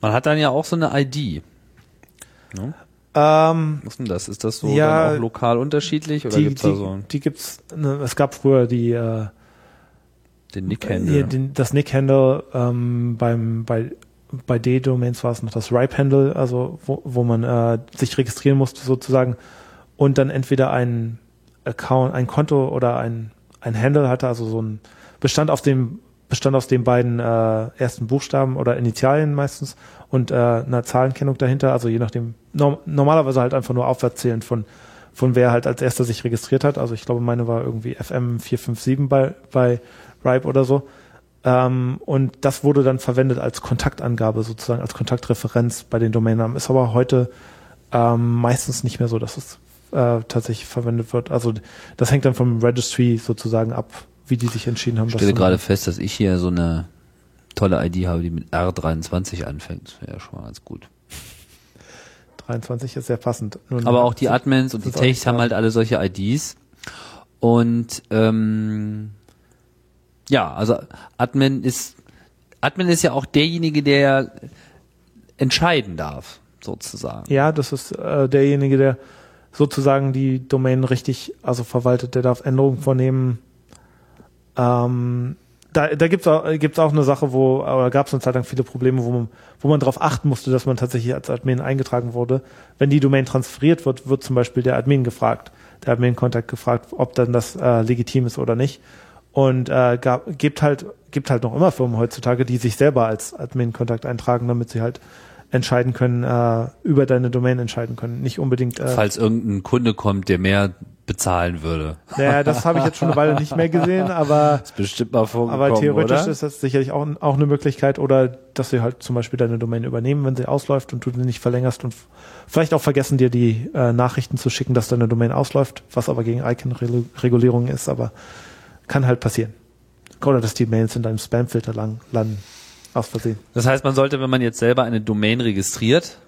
Man hat dann ja auch so eine ID. Ne? Ähm, Was ist denn das? Ist das so Ja, dann auch lokal unterschiedlich oder die, gibt's da so die gibt's, ne, es gab früher die, äh, den hier, Nick-Handle? den, das Nick-Handle ähm, beim, bei, bei D-Domains war es noch das Ripe-Handle, also wo, wo man äh, sich registrieren musste sozusagen und dann entweder ein Account, ein Konto oder ein, ein Handle hatte, also so ein bestand auf dem bestand aus den beiden äh, ersten Buchstaben oder Initialien meistens und äh, einer Zahlenkennung dahinter, also je nachdem norm normalerweise halt einfach nur aufwärtszählend von von wer halt als erster sich registriert hat. Also ich glaube, meine war irgendwie FM 457 bei bei Ripe oder so. Ähm, und das wurde dann verwendet als Kontaktangabe sozusagen, als Kontaktreferenz bei den Domainnamen. Ist aber heute ähm, meistens nicht mehr so, dass es äh, tatsächlich verwendet wird. Also das hängt dann vom Registry sozusagen ab, wie die sich entschieden haben. Ich stelle gerade fest, dass ich hier so eine tolle ID habe, die mit R23 anfängt. Wäre schon mal ganz gut. 23 ist sehr passend. Nun, Aber auch die Admins und die Techs haben halt alle solche IDs. Und ähm, ja, also Admin ist Admin ist ja auch derjenige, der entscheiden darf, sozusagen. Ja, das ist äh, derjenige, der sozusagen die Domain richtig, also verwaltet, der darf Änderungen vornehmen. Ähm, da da gibt's auch, gibt's auch eine Sache, wo, oder gab es eine Zeit lang viele Probleme, wo man, wo man darauf achten musste, dass man tatsächlich als Admin eingetragen wurde. Wenn die Domain transferiert wird, wird zum Beispiel der Admin gefragt, der Admin-Kontakt gefragt, ob dann das äh, legitim ist oder nicht. Und äh, gab, gibt halt gibt halt noch immer Firmen heutzutage, die sich selber als Admin-Kontakt eintragen, damit sie halt entscheiden können, äh, über deine Domain entscheiden können. Nicht unbedingt. Äh, Falls irgendein Kunde kommt, der mehr bezahlen würde. naja, das habe ich jetzt schon eine Weile nicht mehr gesehen, aber Ist bestimmt mal vorgekommen, aber theoretisch oder? ist das sicherlich auch, auch eine Möglichkeit oder dass sie halt zum Beispiel deine Domain übernehmen, wenn sie ausläuft und du die nicht verlängerst und vielleicht auch vergessen dir die äh, Nachrichten zu schicken, dass deine Domain ausläuft, was aber gegen Icon-Regulierung ist, aber kann halt passieren. Oder dass die Mails in deinem Spamfilter lang landen. Aus Versehen. Das heißt, man sollte, wenn man jetzt selber eine Domain registriert,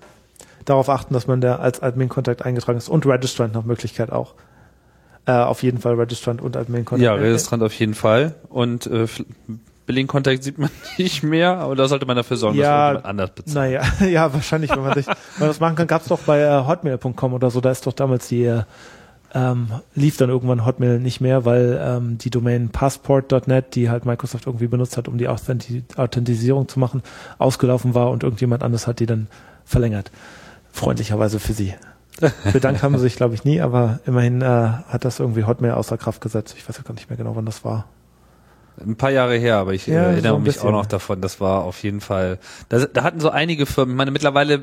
Darauf achten, dass man da als Admin-Kontakt eingetragen ist und Registrant nach Möglichkeit auch. Äh, auf jeden Fall Registrant und Admin-Kontakt. ja, Registrant auf jeden Fall und äh, Billing Contact sieht man nicht mehr, aber da sollte man dafür sorgen, Ja, dass man anders bezahlt. Naja, ja, wahrscheinlich, wenn man sich, wenn man das machen kann, gab's doch bei äh, hotmail.com oder so, da ist doch damals die, äh, ähm, lief dann irgendwann Hotmail nicht mehr, weil ähm, die Domain passport.net, die halt Microsoft irgendwie benutzt hat, um die Authenti Authentisierung zu machen, ausgelaufen war und irgendjemand anders hat die dann verlängert. Freundlicherweise für sie. Bedankt haben sie sich, glaube ich, nie, aber immerhin äh, hat das irgendwie Hotmail außer Kraft gesetzt. Ich weiß ja gar nicht mehr genau, wann das war. Ein paar Jahre her, aber ich äh, Ja, so erinnere ein mich bisschen. auch noch davon. Das war auf jeden Fall. Da, da hatten so einige Firmen. Ich meine, mittlerweile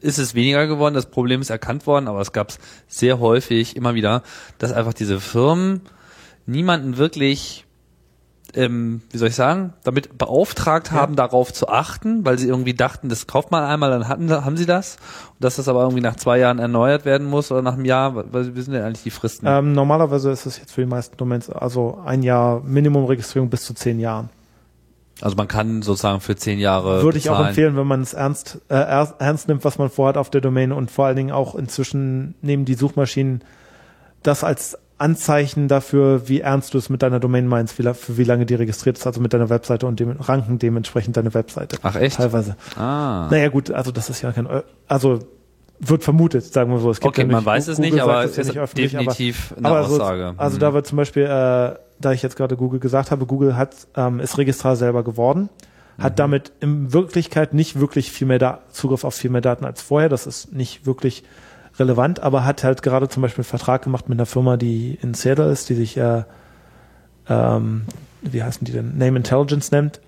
ist es weniger geworden. Das Problem ist erkannt worden, aber es gab es sehr häufig immer wieder, dass einfach diese Firmen niemanden wirklich, ähm, wie soll ich sagen, damit beauftragt haben, darauf zu achten, weil sie irgendwie dachten, das kauft man einmal, dann hatten, haben sie das. Und dass das aber irgendwie nach zwei Jahren erneuert werden muss oder nach einem Jahr. Weil wir sind ja eigentlich die Fristen. Ähm, normalerweise ist es jetzt für die meisten Domains also ein Jahr Minimumregistrierung bis zu zehn Jahren. Also man kann sozusagen für zehn Jahre. Würde ich auch bezahlen. empfehlen, wenn man es ernst, äh, ernst, ernst nimmt, was man vorhat auf der Domain und vor allen Dingen auch inzwischen nehmen die Suchmaschinen das als Anzeichen dafür, wie ernst du es mit deiner Domain meinst, wie, für wie lange die registriert ist, also mit deiner Webseite und dem ranken dementsprechend deine Webseite. Ach, echt? Teilweise. Ah. Naja gut, also das ist ja kein, also wird vermutet, sagen wir so. Es gibt Okay, ja man nicht- weiß es Google nicht, aber es ja ist nicht definitiv aber, eine aber Aussage. Also Mhm. da wird zum Beispiel, äh, da ich jetzt gerade Google gesagt habe, Google hat ähm, ist Registrar selber geworden, Mhm. hat damit in Wirklichkeit nicht wirklich viel mehr da Zugriff auf viel mehr Daten als vorher. Das ist nicht wirklich relevant, aber hat halt gerade zum Beispiel einen Vertrag gemacht mit einer Firma, die in Seattle ist, die sich äh, ähm, wie heißen die denn? Name Intelligence nennt,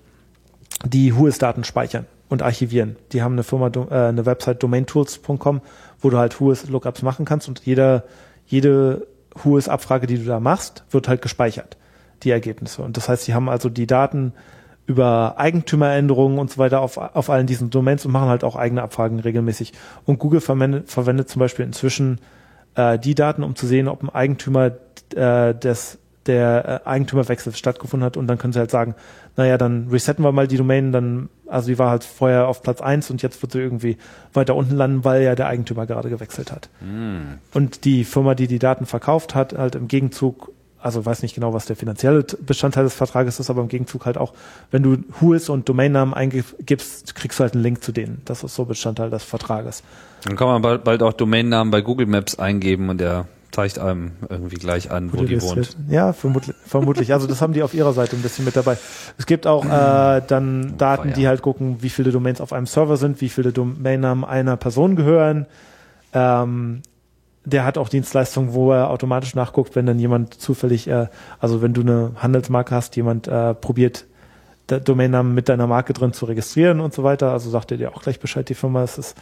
die Whois-Daten speichern und archivieren. Die haben eine Firma, äh, eine Website domaintools.com, wo du halt Whois-Lookups machen kannst und jeder, jede Whois-Abfrage, die du da machst, wird halt gespeichert, die Ergebnisse. Und das heißt, sie haben also die Daten über Eigentümeränderungen und so weiter auf, auf allen diesen Domains und machen halt auch eigene Abfragen regelmäßig. Und Google verwendet, verwendet zum Beispiel inzwischen äh, die Daten, um zu sehen, ob ein Eigentümer äh, des der äh, Eigentümerwechsel stattgefunden hat und dann können sie halt sagen, naja, dann resetten wir mal die Domain, dann, also die war halt vorher auf Platz eins und jetzt wird sie irgendwie weiter unten landen, weil ja der Eigentümer gerade gewechselt hat. Und die Firma, die die Daten verkauft hat, halt im Gegenzug, also weiß nicht genau, was der finanzielle Bestandteil des Vertrages ist, aber im Gegenzug halt auch, wenn du Whois und Domainnamen eingibst, kriegst du halt einen Link zu denen. Das ist so Bestandteil des Vertrages. Dann kann man bald, bald auch Domainnamen bei Google Maps eingeben und der zeigt einem irgendwie gleich an, wo die wohnt. Ja, vermutlich, vermutlich. Also das haben die auf ihrer Seite ein bisschen mit dabei. Es gibt auch äh, dann Daten, die ja. halt gucken, wie viele Domains auf einem Server sind, wie viele Domainnamen einer Person gehören. Ähm, der hat auch Dienstleistungen, wo er automatisch nachguckt, wenn dann jemand zufällig, äh, also wenn du eine Handelsmarke hast, jemand äh, probiert, der Domainnamen mit deiner Marke drin zu registrieren und so weiter. Also sagt er dir auch gleich Bescheid, die Firma. Es ist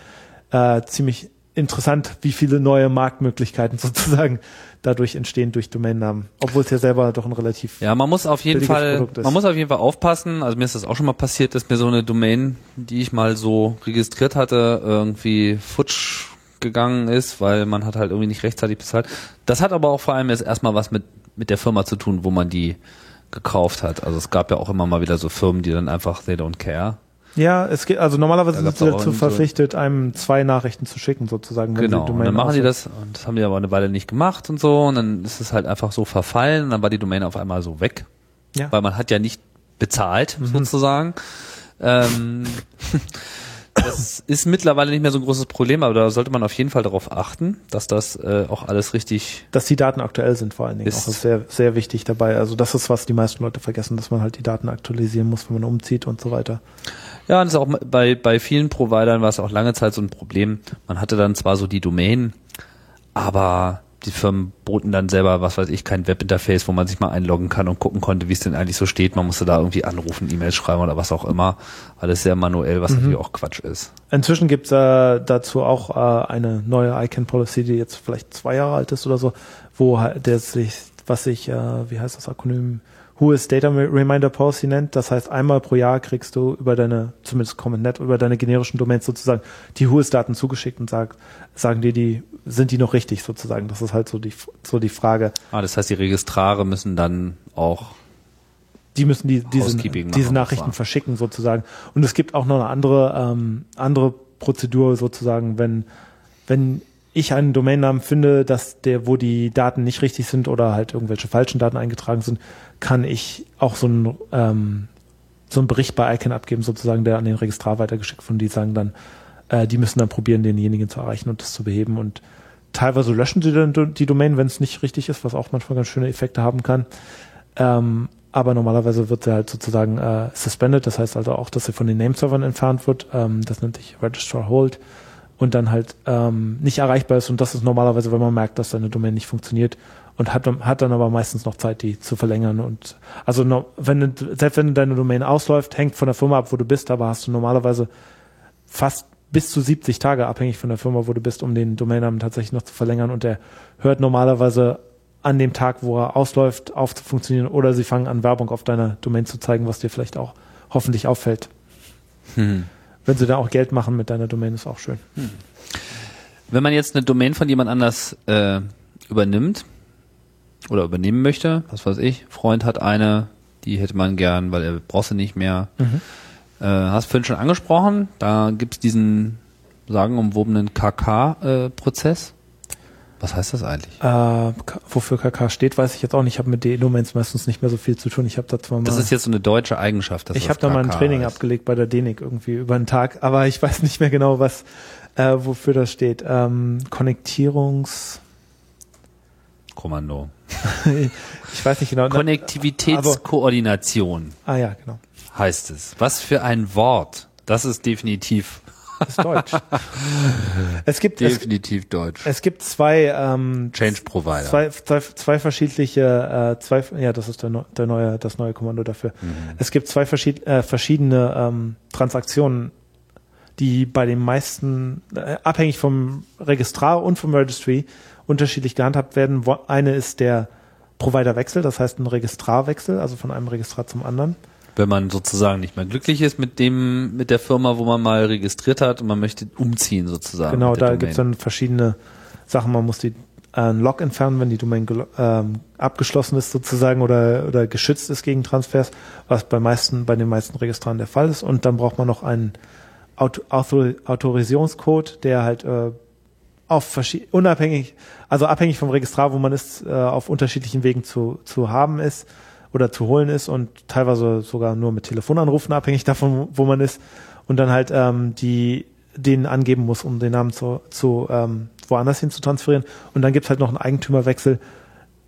äh, ziemlich interessant, wie viele neue Marktmöglichkeiten sozusagen dadurch entstehen durch Domainnamen. Obwohl es ja selber doch ein relativ Ja, man muss auf jeden Fall, man muss auf jeden Fall aufpassen. Also mir ist das auch schon mal passiert, dass mir so eine Domain, die ich mal so registriert hatte, irgendwie futsch gegangen ist, weil man hat halt irgendwie nicht rechtzeitig bezahlt. Das hat aber auch vor allem jetzt erstmal was mit, mit der Firma zu tun, wo man die gekauft hat. Also es gab ja auch immer mal wieder so Firmen, die dann einfach they don't care. Ja, es geht, also normalerweise sind sie dazu so- verpflichtet, einem zwei Nachrichten zu schicken, sozusagen. wenn Genau. Und dann machen die das, und das haben die aber eine Weile nicht gemacht und so, und dann ist es halt einfach so verfallen, und dann war die Domain auf einmal so weg. Ja. Mhm. Weil man hat ja nicht bezahlt, sozusagen. Ähm, das ist mittlerweile nicht mehr so ein großes Problem, aber da sollte man auf jeden Fall darauf achten, dass das äh, auch alles richtig Dass die Daten aktuell sind, vor allen Dingen. Ist- auch ist sehr, sehr wichtig dabei. Also das ist, was die meisten Leute vergessen, dass man halt die Daten aktualisieren muss, wenn man umzieht und so weiter. Ja, und das ist auch bei, bei vielen Providern war es auch lange Zeit so ein Problem. Man hatte dann zwar so die Domain, aber die Firmen boten dann selber, was weiß ich, kein Webinterface, wo man sich mal einloggen kann und gucken konnte, wie es denn eigentlich so steht. Man musste da irgendwie anrufen, E-Mails schreiben oder was auch immer. Alles sehr manuell, was natürlich auch Quatsch ist. Inzwischen gibt's äh, dazu auch äh, eine neue ICANN Policy, die jetzt vielleicht zwei Jahre alt ist oder so, wo der sich, was sich, äh, wie heißt das Akronym, Who is Data Reminder Policy nennt. Das heißt, einmal pro Jahr kriegst du über deine, zumindest CommonNet, über deine generischen Domains sozusagen die Whois-Daten zugeschickt und sag, sagen dir die, sind die noch richtig sozusagen? Das ist halt so die, so die Frage. Ah, das heißt, die Registrare müssen dann auch die müssen die, diese, Housekeeping machen, diese Nachrichten sozusagen. verschicken sozusagen. Und es gibt auch noch eine andere, ähm, andere Prozedur sozusagen, wenn, wenn ich einen Domainnamen finde, dass der, wo die Daten nicht richtig sind oder halt irgendwelche falschen Daten eingetragen sind, kann ich auch so einen, ähm, so einen Bericht bei ICANN abgeben, sozusagen, der an den Registrar weitergeschickt von die sagen dann, äh, die müssen dann probieren, denjenigen zu erreichen und das zu beheben. Und teilweise löschen sie dann die Domain, wenn es nicht richtig ist, was auch manchmal ganz schöne Effekte haben kann. Ähm, aber normalerweise wird sie halt sozusagen äh, suspended, das heißt also auch, dass sie von den Nameservern entfernt wird. Ähm, das nennt sich Registrar Hold und dann halt ähm, nicht erreichbar ist. Und das ist normalerweise, wenn man merkt, dass deine Domain nicht funktioniert und hat, dann- hat dann aber meistens noch Zeit, die zu verlängern. Und also no, wenn selbst wenn deine Domain ausläuft, hängt von der Firma ab, wo du bist, aber hast du normalerweise fast bis zu 70 Tage abhängig von der Firma, wo du bist, um den Domainnamen tatsächlich noch zu verlängern. Und der hört normalerweise an dem Tag, wo er ausläuft, auf zu funktionieren. Oder sie fangen an, Werbung auf deiner Domain zu zeigen, was dir vielleicht auch hoffentlich auffällt. Hm. Wenn sie da auch Geld machen mit deiner Domain, ist auch schön. Wenn man jetzt eine Domain von jemand anders äh, übernimmt oder übernehmen möchte, was weiß ich, Freund hat eine, Die hätte man gern, weil er brauchst du nicht mehr. Mhm. Äh, hast vorhin schon angesprochen, da gibt's diesen sagenumwobenen KK-Prozess. Was heißt das eigentlich? Äh, wofür KK steht, weiß ich jetzt auch nicht. Ich habe mit DE-Domains meistens nicht mehr so viel zu tun. Ich habe da zwar mal, Das ist jetzt so eine deutsche Eigenschaft. Dass ich habe da mal ein Training heißt. abgelegt bei der DENIC irgendwie über einen Tag, aber ich weiß nicht mehr genau, was, äh, wofür das steht. Ähm, Konnektierungs, Kommando. ich weiß nicht genau. Na- Konnektivitätskoordination ah ja, genau. Heißt es. Was für ein Wort. Das ist definitiv, Das ist Deutsch. es gibt es, definitiv deutsch. es gibt zwei ähm, Change Provider. zwei, zwei, zwei verschiedene, äh, zwei, ja, das ist der, der neue, das neue Kommando dafür. Es gibt zwei verschied, äh, verschiedene ähm, Transaktionen, die bei den meisten, äh, abhängig vom Registrar und vom Registry, unterschiedlich gehandhabt werden. Eine ist der Providerwechsel, das heißt ein Registrarwechsel, also von einem Registrar zum anderen. Wenn man sozusagen nicht mehr glücklich ist mit dem, mit der Firma, wo man mal registriert hat und man möchte umziehen sozusagen. Genau, da Domain. gibt's dann verschiedene Sachen. Man muss die äh, ein Log entfernen, wenn die Domain ähm, abgeschlossen ist sozusagen oder, oder geschützt ist gegen Transfers, was bei meisten, bei den meisten Registraren der Fall ist. Und dann braucht man noch einen Auto Autor Autorisierungscode, der halt äh, auf unabhängig, also abhängig vom Registrar, wo man ist, äh, auf unterschiedlichen Wegen zu, zu haben ist oder zu holen ist und teilweise sogar nur mit Telefonanrufen abhängig davon, wo man ist und dann halt ähm, die den angeben muss, um den Namen zu, zu ähm, woanders hin zu transferieren. Und dann gibt's halt noch einen Eigentümerwechsel,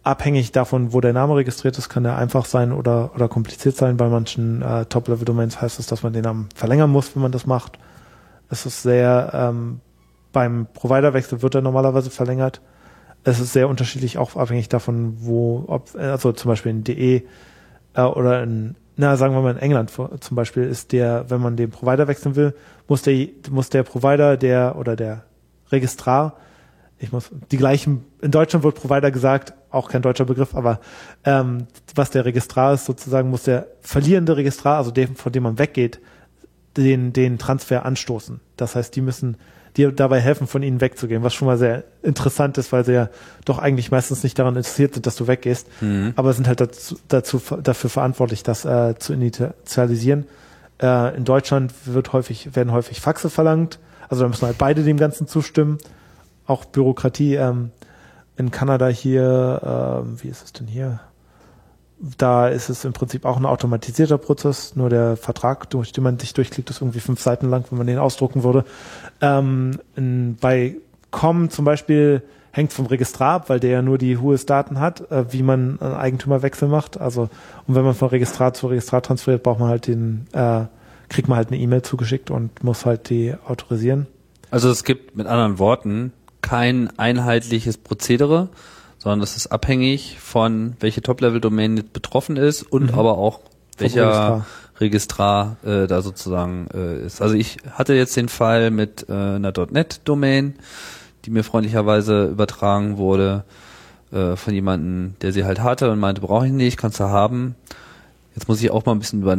abhängig davon, wo der Name registriert ist, kann der einfach sein oder, oder kompliziert sein. Bei manchen äh, Top-Level-Domains heißt es, dass man den Namen verlängern muss, wenn man das macht. Es ist sehr, ähm, beim Providerwechsel wird er normalerweise verlängert. Es ist sehr unterschiedlich, auch abhängig davon, wo, ob, also zum Beispiel in DE äh, oder in, na, sagen wir mal in England zum Beispiel ist der, wenn man den Provider wechseln will, muss der, muss der Provider, der oder der Registrar, ich muss die gleichen, in Deutschland wird Provider gesagt, auch kein deutscher Begriff, aber ähm, was der Registrar ist, sozusagen muss der verlierende Registrar, also dem, von dem man weggeht, den, den Transfer anstoßen. Das heißt, die müssen dir dabei helfen, von ihnen wegzugehen, was schon mal sehr interessant ist, weil sie ja doch eigentlich meistens nicht daran interessiert sind, dass du weggehst, aber sind halt dazu, dazu dafür verantwortlich, das äh, zu initialisieren. Äh, in Deutschland wird häufig, werden häufig Faxe verlangt, also da müssen halt beide dem Ganzen zustimmen. Auch Bürokratie ähm, in Kanada hier, ähm, wie ist es denn hier? Da ist es im Prinzip auch ein automatisierter Prozess, nur der Vertrag, durch den man sich durchklickt, ist irgendwie fünf Seiten lang, wenn man den ausdrucken würde. Ähm, bei Com zum Beispiel hängt vom Registrar ab, weil der ja nur die Whois-Daten hat, äh, wie man einen Eigentümerwechsel macht. Also und wenn man von Registrar zu Registrar transferiert, braucht man halt den, äh, kriegt man halt eine E-Mail zugeschickt und muss halt die autorisieren. Also es gibt mit anderen Worten kein einheitliches Prozedere, sondern das ist abhängig von welche Top-Level-Domain betroffen ist und Mhm. aber auch welcher Registrar. Registrar, äh, da sozusagen äh, ist. Also ich hatte jetzt den Fall mit äh, einer .NET-Domain, die mir freundlicherweise übertragen wurde äh, von jemandem, der sie halt hatte und meinte, brauche ich nicht, kannst du haben. Jetzt muss ich auch mal ein bisschen über,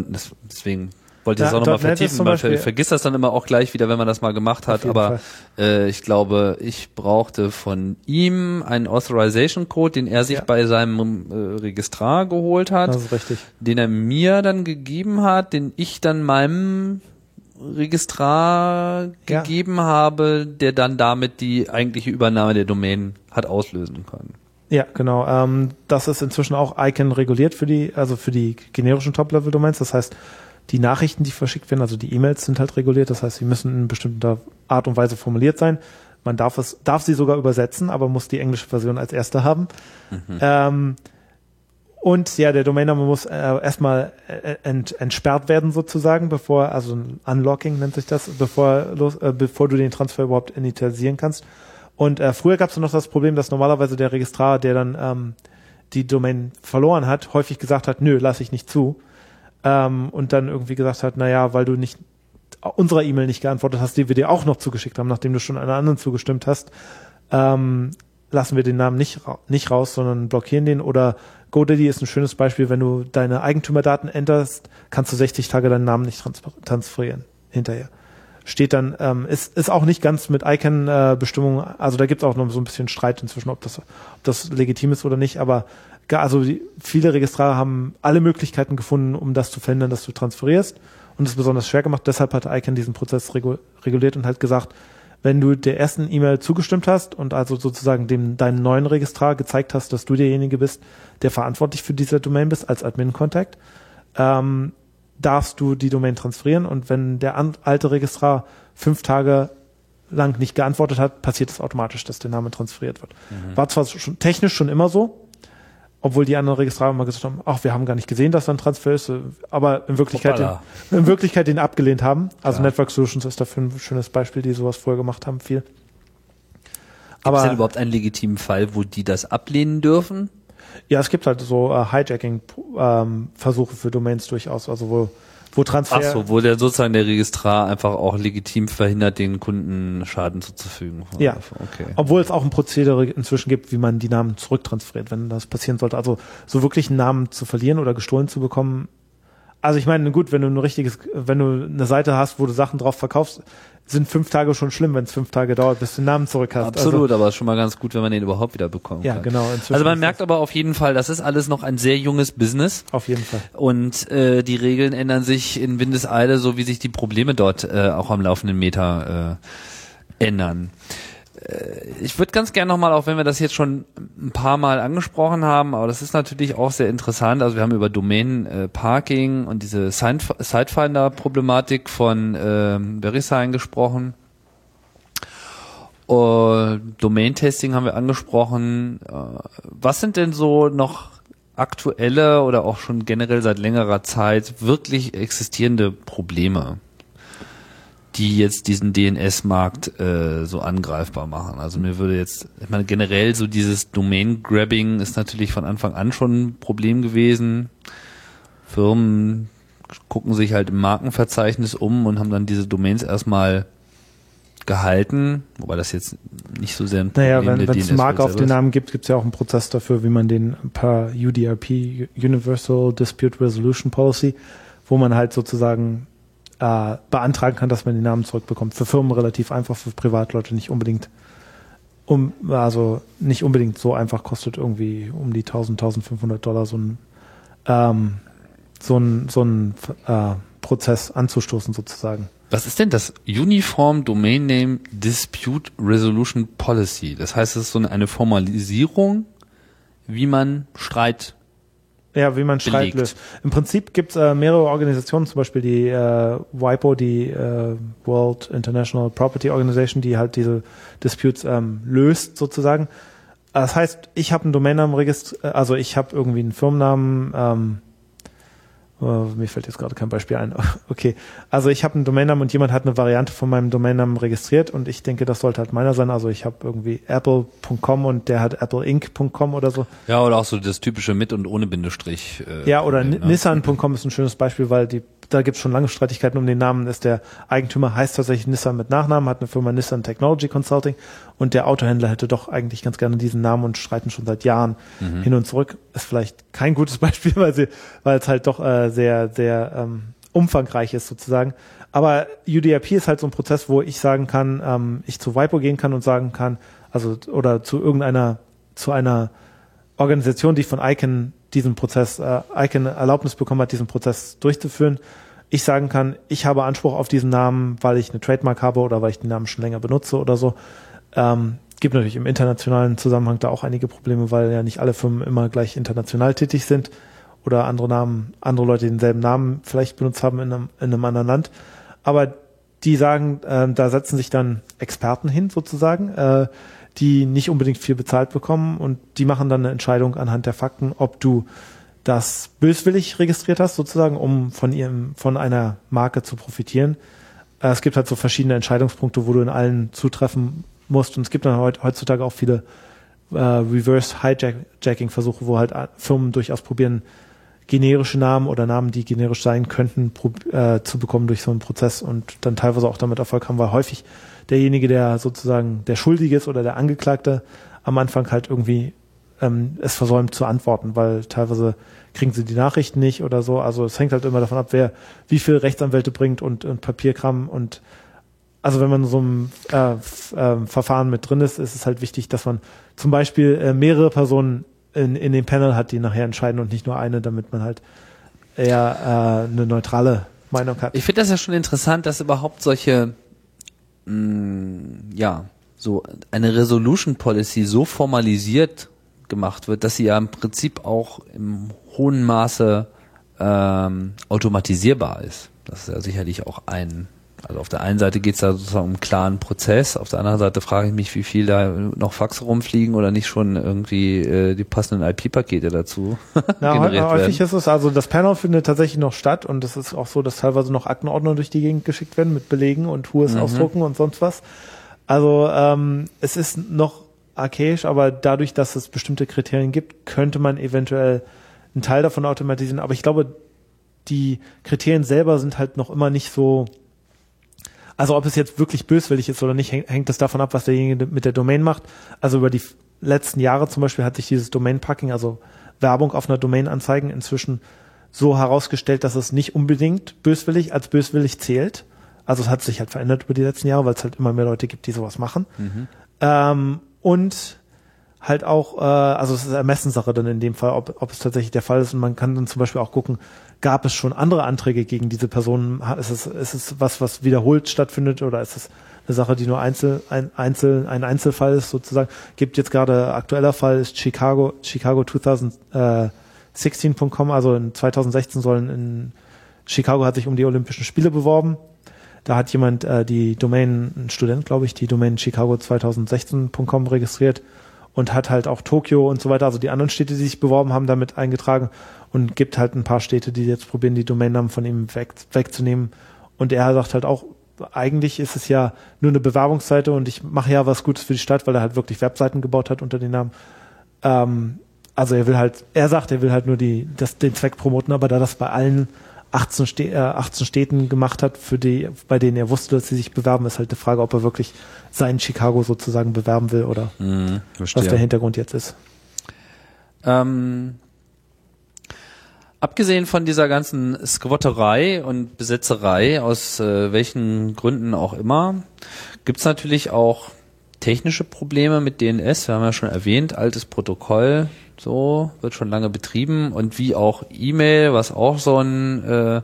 deswegen wollte ich Ja, das auch nochmal vertiefen. Man Beispiel- ver vergisst das dann immer auch gleich wieder, wenn man das mal gemacht hat. Aber äh, ich glaube, ich brauchte von ihm einen Authorization Code, den er sich Ja. bei seinem äh, Registrar geholt hat Das ist richtig. den er mir dann gegeben hat, den ich dann meinem Registrar Ja. gegeben habe, der dann damit die eigentliche Übernahme der Domain hat auslösen können. Ja, genau. Ähm, das ist inzwischen auch Icon reguliert für die, also für die generischen Top-Level-Domains. Das heißt, die Nachrichten, die verschickt werden, also die E-Mails sind halt reguliert. Das heißt, sie müssen in bestimmter Art und Weise formuliert sein. Man darf es, darf sie sogar übersetzen, aber muss die englische Version als erste haben. Ähm, und ja, der Domainname muss äh, erstmal äh, ent, entsperrt werden sozusagen, bevor, also ein Unlocking nennt sich das, bevor, los, äh, bevor du den Transfer überhaupt initialisieren kannst. Und äh, früher gab es noch das Problem, dass normalerweise der Registrar, der dann ähm, die Domain verloren hat, häufig gesagt hat, nö, lass ich nicht zu. Ähm, und dann irgendwie gesagt hat, na ja, weil du nicht unserer E-Mail nicht geantwortet hast, die wir dir auch noch zugeschickt haben, nachdem du schon einer anderen zugestimmt hast, ähm, lassen wir den Namen nicht, ra nicht raus, sondern blockieren den. Oder GoDaddy ist ein schönes Beispiel, wenn du deine Eigentümerdaten änderst, kannst du 60 Tage deinen Namen nicht trans transferieren hinterher. Steht dann, ähm, ist, ist auch nicht ganz mit Icon-Bestimmungen, also da gibt es auch noch so ein bisschen Streit inzwischen, ob das, ob das legitim ist oder nicht, aber Also die, viele Registrare haben alle Möglichkeiten gefunden, um das zu verhindern, dass du transferierst und es besonders schwer gemacht. Deshalb hat ICANN diesen Prozess regu reguliert und hat gesagt, wenn du der ersten E-Mail zugestimmt hast und also sozusagen dem deinem neuen Registrar gezeigt hast, dass du derjenige bist, der verantwortlich für diese Domain bist als Admin-Contact, ähm, darfst du die Domain transferieren und wenn der alte Registrar fünf Tage lang nicht geantwortet hat, passiert es automatisch, dass der Name transferiert wird. War zwar schon technisch schon immer so, obwohl die anderen Registrare immer gesagt haben, ach, wir haben gar nicht gesehen, dass da ein Transfer ist, aber in Wirklichkeit, den, in Wirklichkeit den abgelehnt haben. Also Ja. Network Solutions ist dafür ein schönes Beispiel, die sowas vorher gemacht haben, viel. Gibt es denn überhaupt einen legitimen Fall, wo die das ablehnen dürfen? ja, es gibt halt so äh, Hijacking-Versuche für Domains durchaus, also wo, wo Transfer. Ach so, wo der sozusagen der Registrar einfach auch legitim verhindert, den Kunden Schaden zuzufügen. Ja. Okay. Obwohl es auch ein Prozedere inzwischen gibt, wie man die Namen zurücktransferiert, wenn das passieren sollte. Also so wirklich einen Namen zu verlieren oder gestohlen zu bekommen. Also ich meine, gut, wenn du ein richtiges, wenn du eine Seite hast, wo du Sachen drauf verkaufst, sind fünf Tage schon schlimm, wenn es fünf Tage dauert, bis du den Namen zurück hast. Absolut, aber ist schon mal ganz gut, wenn man den überhaupt wieder bekommen Ja, kann. genau, inzwischen Also man merkt aber auf jeden Fall, das ist alles noch ein sehr junges Business. Also auf jeden Fall. Und äh, die Regeln ändern sich in Windeseile, so wie sich die Probleme dort äh, auch am laufenden Meter äh, ändern. Äh, ich würde ganz gerne nochmal, auch wenn wir das jetzt schon ein paar Mal angesprochen haben, aber das ist natürlich auch sehr interessant. Also wir haben über Domain äh, Parking und diese Side- Sidefinder-Problematik von ähm, VeriSign gesprochen. Uh, Domain-Testing haben wir angesprochen. Uh, was sind denn so noch aktuelle oder auch schon generell seit längerer Zeit wirklich existierende Probleme, die jetzt diesen DNS-Markt äh, so angreifbar machen? Also mir würde jetzt, ich meine generell so dieses Domain-Grabbing ist natürlich von Anfang an schon ein Problem gewesen. Firmen gucken sich halt im Markenverzeichnis um und haben dann diese Domains erstmal gehalten, wobei das jetzt nicht so sehr ein Problem Naja, wenn es eine Marke DNS-Welt auf den. Namen gibt, gibt es ja auch einen Prozess dafür, wie man den per UDRP, Universal Dispute Resolution Policy, wo man halt sozusagen äh, beantragen kann, dass man den Namen zurückbekommt. Für Firmen relativ einfach, für Privatleute nicht unbedingt. Um, also nicht unbedingt so einfach kostet irgendwie um die 1000, 1500 Dollar so ein ähm, so ein, so ein äh, Prozess anzustoßen sozusagen. Was ist denn das Uniform Domain Name Dispute Resolution Policy? Das heißt, es ist so eine Formalisierung, wie man Streit. Ja, wie man Streit belegt. löst. Im Prinzip gibt es äh, mehrere Organisationen, zum Beispiel die äh, WIPO, die äh, World International Property Organization, die halt diese Disputes ähm, löst sozusagen. Das heißt, ich habe einen Domainnamen registriert, also ich habe irgendwie einen Firmennamen, ähm, äh, mir fällt jetzt gerade kein Beispiel ein. Okay, also ich habe einen Domainnamen und jemand hat eine Variante von meinem Domainnamen registriert und ich denke, das sollte halt meiner sein. Also ich habe irgendwie apple.com und der hat appleinc.com oder so. Ja, oder auch so das typische mit und ohne Bindestrich. Äh, Ja, oder Nissan.com ist ein schönes Beispiel, weil die, da gibt es schon lange Streitigkeiten um den Namen. Ist der Eigentümer heißt tatsächlich Nissan mit Nachnamen, hat eine Firma Nissan Technology Consulting und der Autohändler hätte doch eigentlich ganz gerne diesen Namen und streiten schon seit Jahren hin und zurück. Ist vielleicht kein gutes Beispiel, weil sie, weil es halt doch äh, sehr, sehr ähm, umfangreich ist sozusagen. Aber UDRP ist halt so ein Prozess, wo ich sagen kann, ähm, ich zu WIPO gehen kann und sagen kann, also oder zu irgendeiner, zu einer Organisation, die von ICANN diesen Prozess, äh, ICANN Erlaubnis bekommen hat, diesen Prozess durchzuführen, ich sagen kann, ich habe Anspruch auf diesen Namen, weil ich eine Trademark habe oder weil ich den Namen schon länger benutze oder so. Ähm, gibt natürlich im internationalen Zusammenhang da auch einige Probleme, weil ja nicht alle Firmen immer gleich international tätig sind oder andere Namen, andere Leute denselben Namen vielleicht benutzt haben in einem, in einem anderen Land. Aber die sagen, äh, da setzen sich dann Experten hin sozusagen, äh, die nicht unbedingt viel bezahlt bekommen und die machen dann eine Entscheidung anhand der Fakten, ob du das böswillig registriert hast, sozusagen, um von ihrem, von einer Marke zu profitieren. Äh, es gibt halt so verschiedene Entscheidungspunkte, wo du in allen zutreffen musst. Und es gibt dann heut, heutzutage auch viele äh, Reverse-Hijacking-Versuche, wo halt äh, Firmen durchaus probieren, generische Namen oder Namen, die generisch sein könnten, äh, zu bekommen durch so einen Prozess und dann teilweise auch damit Erfolg haben, weil häufig derjenige, der sozusagen der Schuldige ist oder der Angeklagte am Anfang halt irgendwie ähm, es versäumt zu antworten, weil teilweise kriegen sie die Nachrichten nicht oder so. Also es hängt halt immer davon ab, wer wie viel Rechtsanwälte bringt und, und Papierkram und also wenn man in so einem äh, ähm, Verfahren mit drin ist, ist es halt wichtig, dass man zum Beispiel äh, mehrere Personen in, in dem Panel hat, die nachher entscheiden und nicht nur eine, damit man halt eher äh, eine neutrale Meinung hat. Ich finde das ja schon interessant, dass überhaupt solche, mh, ja, so eine Resolution Policy so formalisiert gemacht wird, dass sie ja im Prinzip auch im hohen Maße ähm, automatisierbar ist. Das ist ja sicherlich auch ein also auf der einen Seite geht es da sozusagen um einen klaren Prozess, auf der anderen Seite frage ich mich, wie viel da noch Fax rumfliegen oder nicht schon irgendwie äh, die passenden IP-Pakete dazu ja, generiert häufig werden. ist es, also das Panel findet tatsächlich noch statt und es ist auch so, dass teilweise noch Aktenordner durch die Gegend geschickt werden mit Belegen und hohes Mhm. ausdrucken und sonst was. Also ähm, es ist noch archaisch, aber dadurch, dass es bestimmte Kriterien gibt, könnte man eventuell einen Teil davon automatisieren. Aber ich glaube, die Kriterien selber sind halt noch immer nicht so also ob es jetzt wirklich böswillig ist oder nicht, häng- hängt es davon ab, was derjenige mit der Domain macht. Also über die letzten Jahre zum Beispiel hat sich dieses Domain-Packing, also Werbung auf einer Domain anzeigen, inzwischen so herausgestellt, dass es nicht unbedingt böswillig als böswillig zählt. Also es hat sich halt verändert über die letzten Jahre, weil es halt immer mehr Leute gibt, die sowas machen. Ähm, und halt auch, äh, also es ist Ermessenssache dann in dem Fall, ob, ob es tatsächlich der Fall ist. Und man kann dann zum Beispiel auch gucken, gab es schon andere Anträge gegen diese Personen? Ist es, ist es was, was wiederholt stattfindet oder ist es eine Sache, die nur einzel, ein, einzel, ein Einzelfall ist sozusagen? Gibt jetzt gerade aktueller Fall ist Chicago, Chicago 2016.com, also in 2016 sollen in Chicago hat sich um die Olympischen Spiele beworben. Da hat jemand äh, die Domain, ein Student, glaube ich, die Domain Chicago 2016.com registriert und hat halt auch Tokio und so weiter, also die anderen Städte, die sich beworben haben, damit eingetragen und gibt halt ein paar Städte, die jetzt probieren, die Domainnamen von ihm weg, wegzunehmen. Und er sagt halt auch, eigentlich ist es ja nur eine Bewerbungsseite und ich mache ja was Gutes für die Stadt, weil er halt wirklich Webseiten gebaut hat unter den Namen. Ähm, also er will halt, er sagt, er will halt nur die, das, den Zweck promoten, aber da das bei allen 18, Stä äh, 18 Städten gemacht hat, für die, bei denen er wusste, dass sie sich bewerben, ist halt die Frage, ob er wirklich seinen Chicago sozusagen bewerben will oder Mhm, was der. Hintergrund jetzt ist. Ähm, abgesehen von dieser ganzen Squatterei und Besetzerei, aus äh, welchen Gründen auch immer, gibt's natürlich auch technische Probleme mit DNS. Wir haben ja schon erwähnt, altes Protokoll, so wird schon lange betrieben und wie auch E-Mail, was auch so ein äh,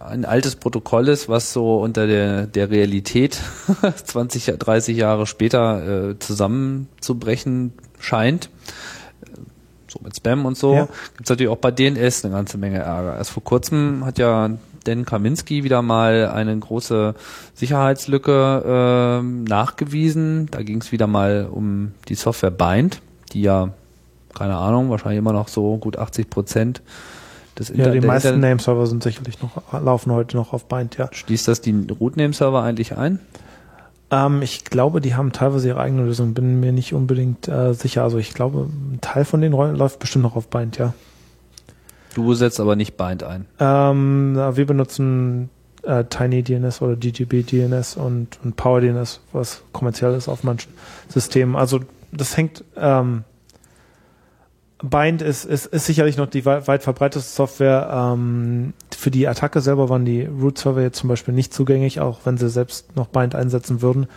ein altes Protokoll ist, was so unter der, der Realität 20, 30 Jahre später äh, zusammenzubrechen scheint. So mit Spam und so. Ja. Gibt's natürlich auch bei DNS eine ganze Menge Ärger. Erst vor kurzem hat ja Dan Kaminski wieder mal eine große Sicherheitslücke ähm, nachgewiesen. Da ging es wieder mal um die Software Bind, die ja, keine Ahnung, wahrscheinlich immer noch so gut 80 Prozent des Ja, Inter- die meisten Nameserver sind sicherlich noch, laufen heute noch auf Bind, ja. Schließt das die Rootname-Server eigentlich ein? Ähm, ich glaube, die haben teilweise ihre eigene Lösung, bin mir nicht unbedingt äh, sicher. Also ich glaube, ein Teil von den Rollen läuft bestimmt noch auf Bind, ja. Du setzt aber nicht Bind ein. Ähm, wir benutzen äh, TinyDNS oder DGB DNS und, und PowerDNS, was kommerziell ist auf manchen Systemen. Also das hängt, ähm, Bind ist, ist, ist sicherlich noch die wei- weit verbreitete Software. Ähm, für die Attacke selber waren die Root-Server jetzt zum Beispiel nicht zugänglich, auch wenn sie selbst noch Bind einsetzen würden.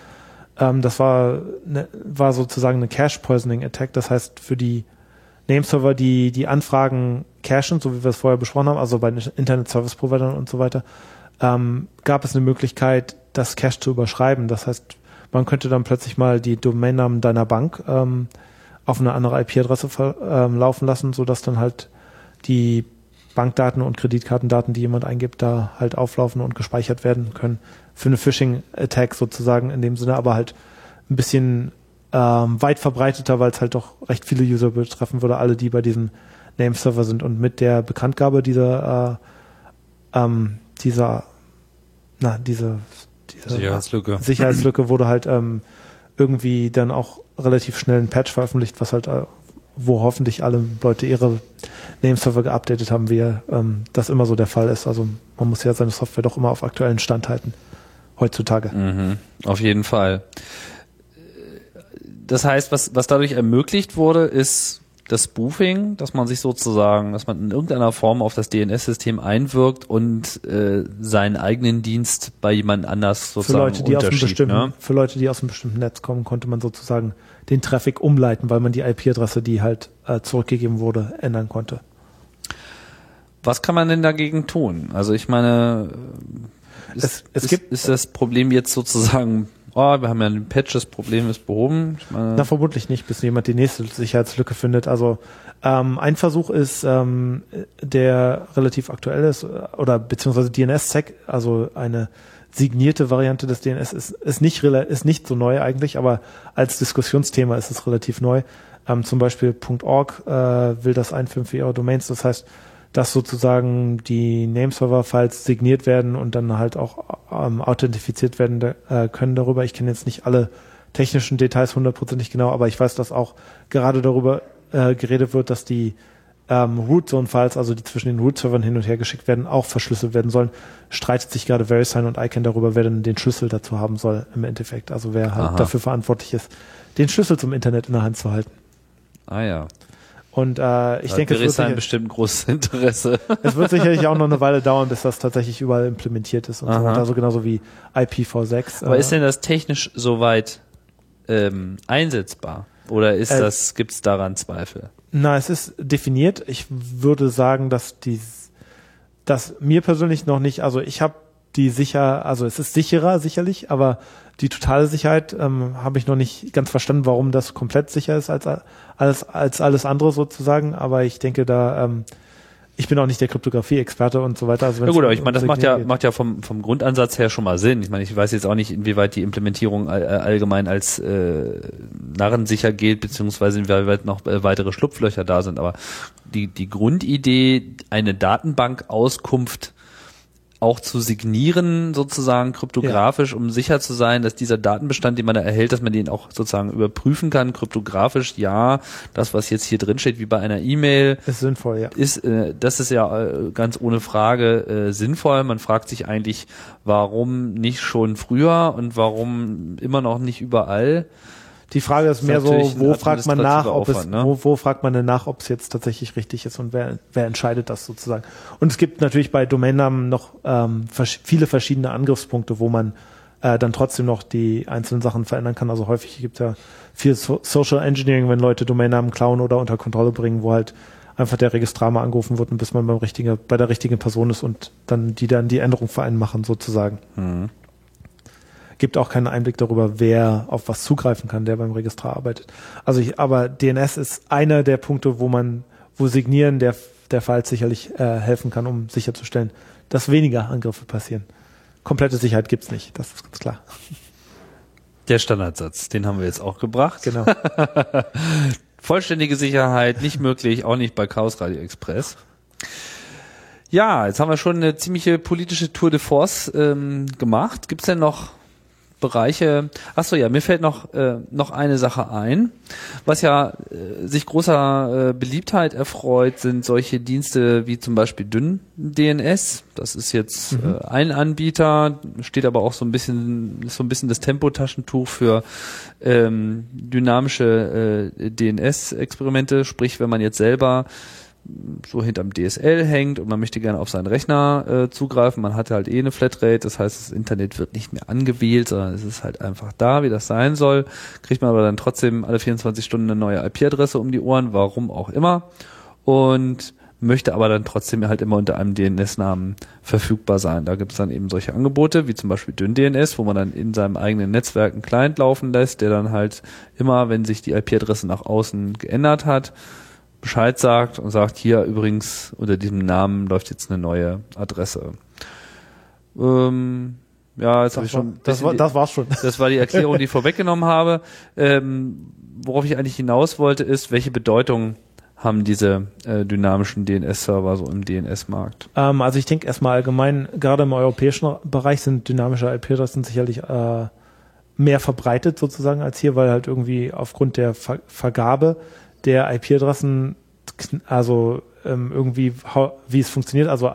Ähm, das war, ne, war sozusagen eine Cache-Poisoning-Attack. Das heißt, für die Nameserver, die die Anfragen cachen, so wie wir es vorher besprochen haben, also bei Internet-Service-Providern und so weiter, ähm, gab es eine Möglichkeit, das Cache zu überschreiben. Das heißt, man könnte dann plötzlich mal die Domainnamen deiner Bank ähm, auf eine andere IP-Adresse ähm, laufen lassen, sodass dann halt die Bankdaten und Kreditkartendaten, die jemand eingibt, da halt auflaufen und gespeichert werden können. Für eine Phishing-Attack sozusagen in dem Sinne, aber halt ein bisschen ähm, weit verbreiteter, weil es halt doch recht viele User betreffen würde, alle, die bei diesem Nameserver sind. Und mit der Bekanntgabe dieser, äh, ähm, dieser, na, diese, diese Sicherheitslücke. Sicherheitslücke wurde halt ähm, irgendwie dann auch relativ schnell ein Patch veröffentlicht, was halt, äh, wo hoffentlich alle Leute ihre Nameserver geupdatet haben, wie ähm, das immer so der Fall ist. Also man muss ja seine Software doch immer auf aktuellen Stand halten. Heutzutage. Mhm, auf jeden Fall. Das heißt, was, was dadurch ermöglicht wurde, ist das Spoofing, dass man sich sozusagen, dass man in irgendeiner Form auf das DNS-System einwirkt und äh, seinen eigenen Dienst bei jemand anders Für sozusagen Leute, die aus einem unterschiebt. bestimmten, Ne? für Leute, die aus einem bestimmten Netz kommen, konnte man sozusagen den Traffic umleiten, weil man die IP-Adresse, die halt äh, zurückgegeben wurde, ändern konnte. Was kann man denn dagegen tun? Also ich meine, ist, Es- es ist, gibt- ist das Problem jetzt sozusagen, oh, wir haben ja ein Patch, das Problem ist behoben. Na, vermutlich nicht, bis jemand die nächste Sicherheitslücke findet. Also ähm, ein Versuch ist, ähm, der relativ aktuell ist, äh, oder beziehungsweise DNS-Sec, also eine signierte Variante des DNS ist, ist, nicht, ist nicht so neu eigentlich, aber als Diskussionsthema ist es relativ neu. Ähm, zum Beispiel .org äh, will das einführen für ihre Domains. Das heißt, dass sozusagen die Nameserver-Files signiert werden und dann halt auch ähm, authentifiziert werden äh, können darüber. Ich kenne jetzt nicht alle technischen Details hundertprozentig genau, aber ich weiß, dass auch gerade darüber äh, geredet wird, dass die ähm, Root-Zone-Files, also die zwischen den Root-Servern hin und her geschickt werden, auch verschlüsselt werden sollen. Streitet sich gerade VeriSign und ICANN darüber, wer denn den Schlüssel dazu haben soll im Endeffekt. Also wer halt Aha. dafür verantwortlich ist, den Schlüssel zum Internet in der Hand zu halten. ah ja. Und äh, ich Da denke, es wird, sicher, bestimmt großes Interesse. es wird sicherlich auch noch eine Weile dauern, bis das tatsächlich überall implementiert ist und so weiter. Also genauso wie IPv6. Aber äh, ist denn das technisch soweit ähm, einsetzbar? Oder ist Äh, das, gibt's daran Zweifel? Na, es ist definiert. Ich würde sagen, dass die, dass mir persönlich noch nicht, also ich habe die sicher, also es ist sicherer sicherlich, aber die totale Sicherheit ähm, habe ich noch nicht ganz verstanden, warum das komplett sicher ist als als als alles andere sozusagen. Aber ich denke da, ähm, ich bin auch nicht der Kryptographie-Experte und so weiter. Also Ja gut, aber ich meine, das macht ja, geht. macht ja vom, vom Grundansatz her schon mal Sinn. Ich meine, ich weiß jetzt auch nicht, inwieweit die Implementierung all, allgemein als äh, narrensicher gilt, beziehungsweise inwieweit noch äh, weitere Schlupflöcher da sind. Aber die, die Grundidee, eine Datenbankauskunft auch zu signieren, sozusagen kryptografisch, um sicher zu sein, dass dieser Datenbestand, den man da erhält, dass man den auch sozusagen überprüfen kann, kryptografisch, ja, das, was jetzt hier drin steht, wie bei einer E-Mail, ist sinnvoll, ja. ist, äh, das ist ja äh, ganz ohne Frage äh, sinnvoll. Man fragt sich eigentlich, warum nicht schon früher und warum immer noch nicht überall. Die Frage ist mehr so, wo fragt man nach, ob es, Aufwand, ne? wo, wo fragt man denn nach, ob es jetzt tatsächlich richtig ist und wer, wer entscheidet das sozusagen. Und es gibt natürlich bei Domainnamen noch ähm, vers viele verschiedene Angriffspunkte, wo man äh, dann trotzdem noch die einzelnen Sachen verändern kann. Also häufig gibt es ja viel so Social Engineering, wenn Leute Domainnamen klauen oder unter Kontrolle bringen, wo halt einfach der Registrar mal angerufen wird und bis man beim richtigen, bei der richtigen Person ist und dann die dann die Änderung für einen machen sozusagen gibt auch keinen Einblick darüber, wer auf was zugreifen kann, der beim Registrar arbeitet. Also ich, aber DNS ist einer der Punkte, wo man, wo Signieren der, der Fall sicherlich äh, helfen kann, um sicherzustellen, dass weniger Angriffe passieren. Komplette Sicherheit gibt's nicht, das ist ganz klar. Der Standardsatz, den haben wir jetzt auch gebracht. Genau. Vollständige Sicherheit, nicht möglich, auch nicht bei Chaos Radio Express. Ja, jetzt haben wir schon eine ziemliche politische Tour de Force ähm, gemacht. Gibt's denn noch Bereiche? Ach so, ja, mir fällt noch äh, noch eine Sache ein, was ja äh, sich großer äh, Beliebtheit erfreut, sind solche Dienste wie zum Beispiel Dünn DNS. Das ist jetzt äh, ein Anbieter, steht aber auch so ein bisschen so ein bisschen das Tempotaschentuch für ähm, dynamische äh, DNS-Experimente. Sprich, wenn man jetzt selber so hinterm DSL hängt und man möchte gerne auf seinen Rechner äh, zugreifen. Man hat halt eh eine Flatrate, das heißt, das Internet wird nicht mehr angewählt, sondern es ist halt einfach da, wie das sein soll. Kriegt man aber dann trotzdem alle 24 Stunden eine neue IP-Adresse um die Ohren, warum auch immer. Und möchte aber dann trotzdem halt immer unter einem DNS-Namen verfügbar sein. Da gibt es dann eben solche Angebote, wie zum Beispiel Dünn-DNS, wo man dann in seinem eigenen Netzwerk einen Client laufen lässt, der dann halt immer, wenn sich die IP-Adresse nach außen geändert hat, Bescheid sagt und sagt, hier übrigens unter diesem Namen läuft jetzt eine neue Adresse. Ähm, ja, jetzt habe ich Das, war, schon. das, war, die- das war's schon. das war die Erklärung, die ich vorweggenommen habe. Ähm, worauf ich eigentlich hinaus wollte, ist, welche Bedeutung haben diese äh, dynamischen DNS-Server so im DNS-Markt? Ähm, also ich denke erstmal allgemein, gerade im europäischen Bereich sind dynamische IP-Adressen sicherlich äh, mehr verbreitet sozusagen als hier, weil halt irgendwie aufgrund der Ver Vergabe der IP-Adressen, also ähm, irgendwie, wie es funktioniert, also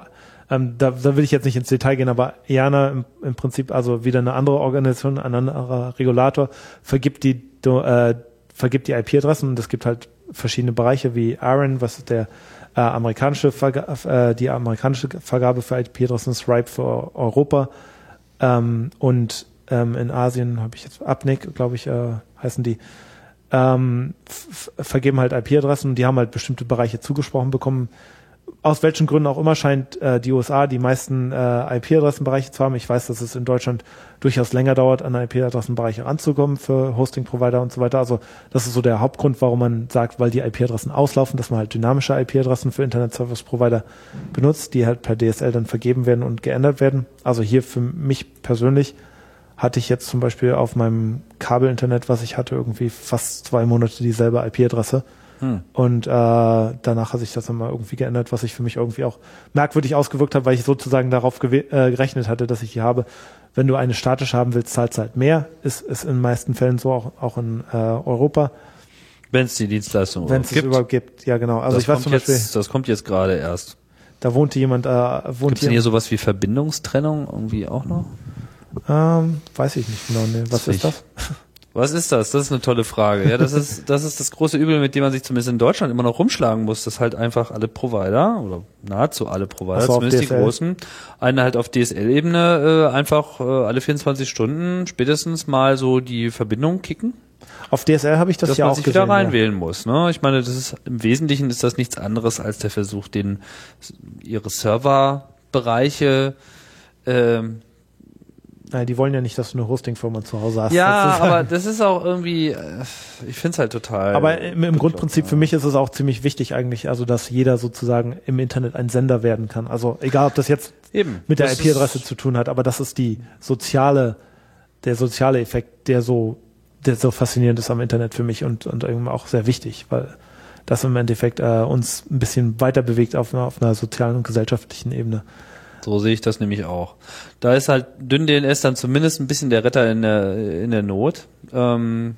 ähm, da, da will ich jetzt nicht ins Detail gehen, aber IANA im, im Prinzip, also wieder eine andere Organisation, ein anderer Regulator, vergibt die, äh, vergibt die IP-Adressen und es gibt halt verschiedene Bereiche wie ARIN, was ist der äh, amerikanische Verga äh, die amerikanische Vergabe für IP-Adressen ist RIPE für Europa ähm, und ähm, in Asien habe ich jetzt Abnick, glaube ich, äh, heißen die, ähm, vergeben halt IP-Adressen und die haben halt bestimmte Bereiche zugesprochen bekommen. Aus welchen Gründen auch immer scheint äh, die USA die meisten äh, IP-Adressenbereiche zu haben. Ich weiß, dass es in Deutschland durchaus länger dauert, an IP-Adressenbereiche ranzukommen für Hosting-Provider und so weiter. Also das ist so der Hauptgrund, warum man sagt, weil die IP-Adressen auslaufen, dass man halt dynamische IP-Adressen für Internet-Service-Provider benutzt, die halt per DSL dann vergeben werden und geändert werden. Also hier für mich persönlich hatte ich jetzt zum Beispiel auf meinem Kabelinternet, was ich hatte, irgendwie fast zwei Monate dieselbe IP-Adresse. Hm. Und äh, danach hat sich das dann mal irgendwie geändert, was sich für mich irgendwie auch merkwürdig ausgewirkt hat, weil ich sozusagen darauf äh, gerechnet hatte, dass ich die habe. Wenn du eine statisch haben willst, zahlst halt mehr. Ist, ist in den meisten Fällen so, auch, auch in äh, Europa. Wenn es die Dienstleistung Wenn es überhaupt gibt, ja genau. Also das ich weiß zum Beispiel, jetzt, das kommt jetzt gerade erst. Da wohnte jemand, äh, wohnt Gibt's denn hier sowas wie Verbindungstrennung irgendwie auch noch? Ähm, weiß ich nicht genau. Nee. Was ist das? Was ist das? Das ist eine tolle Frage. Ja, das ist, das ist das große Übel, mit dem man sich zumindest in Deutschland immer noch rumschlagen muss, dass halt einfach alle Provider oder nahezu alle Provider, so, zumindest die großen, eine halt auf DSL-Ebene äh, einfach äh, alle 24 Stunden spätestens mal so die Verbindung kicken. Auf DSL habe ich das dass ja man auch sich gesehen. wieder reinwählen muss. Ne? Ich meine, das ist im Wesentlichen ist das nichts anderes als der Versuch, den ihre Serverbereiche ähm, Nein, die wollen ja nicht, dass du eine Hosting-Firma zu Hause hast. Ja, sozusagen. aber das ist auch irgendwie, äh, ich finde es halt total. Aber im, im Grundprinzip für mich ist es auch ziemlich wichtig eigentlich, also dass jeder sozusagen im Internet ein Sender werden kann. Also egal, ob das jetzt Eben. mit der IP-Adresse zu tun hat, aber das ist die soziale, der soziale Effekt, der so, der so faszinierend ist am Internet für mich und, und irgendwie auch sehr wichtig, weil das im Endeffekt äh, uns ein bisschen weiter bewegt auf auf einer sozialen und gesellschaftlichen Ebene. So sehe ich das nämlich auch. Da ist halt dünn DNS dann zumindest ein bisschen der Retter in der, in der Not. Ähm,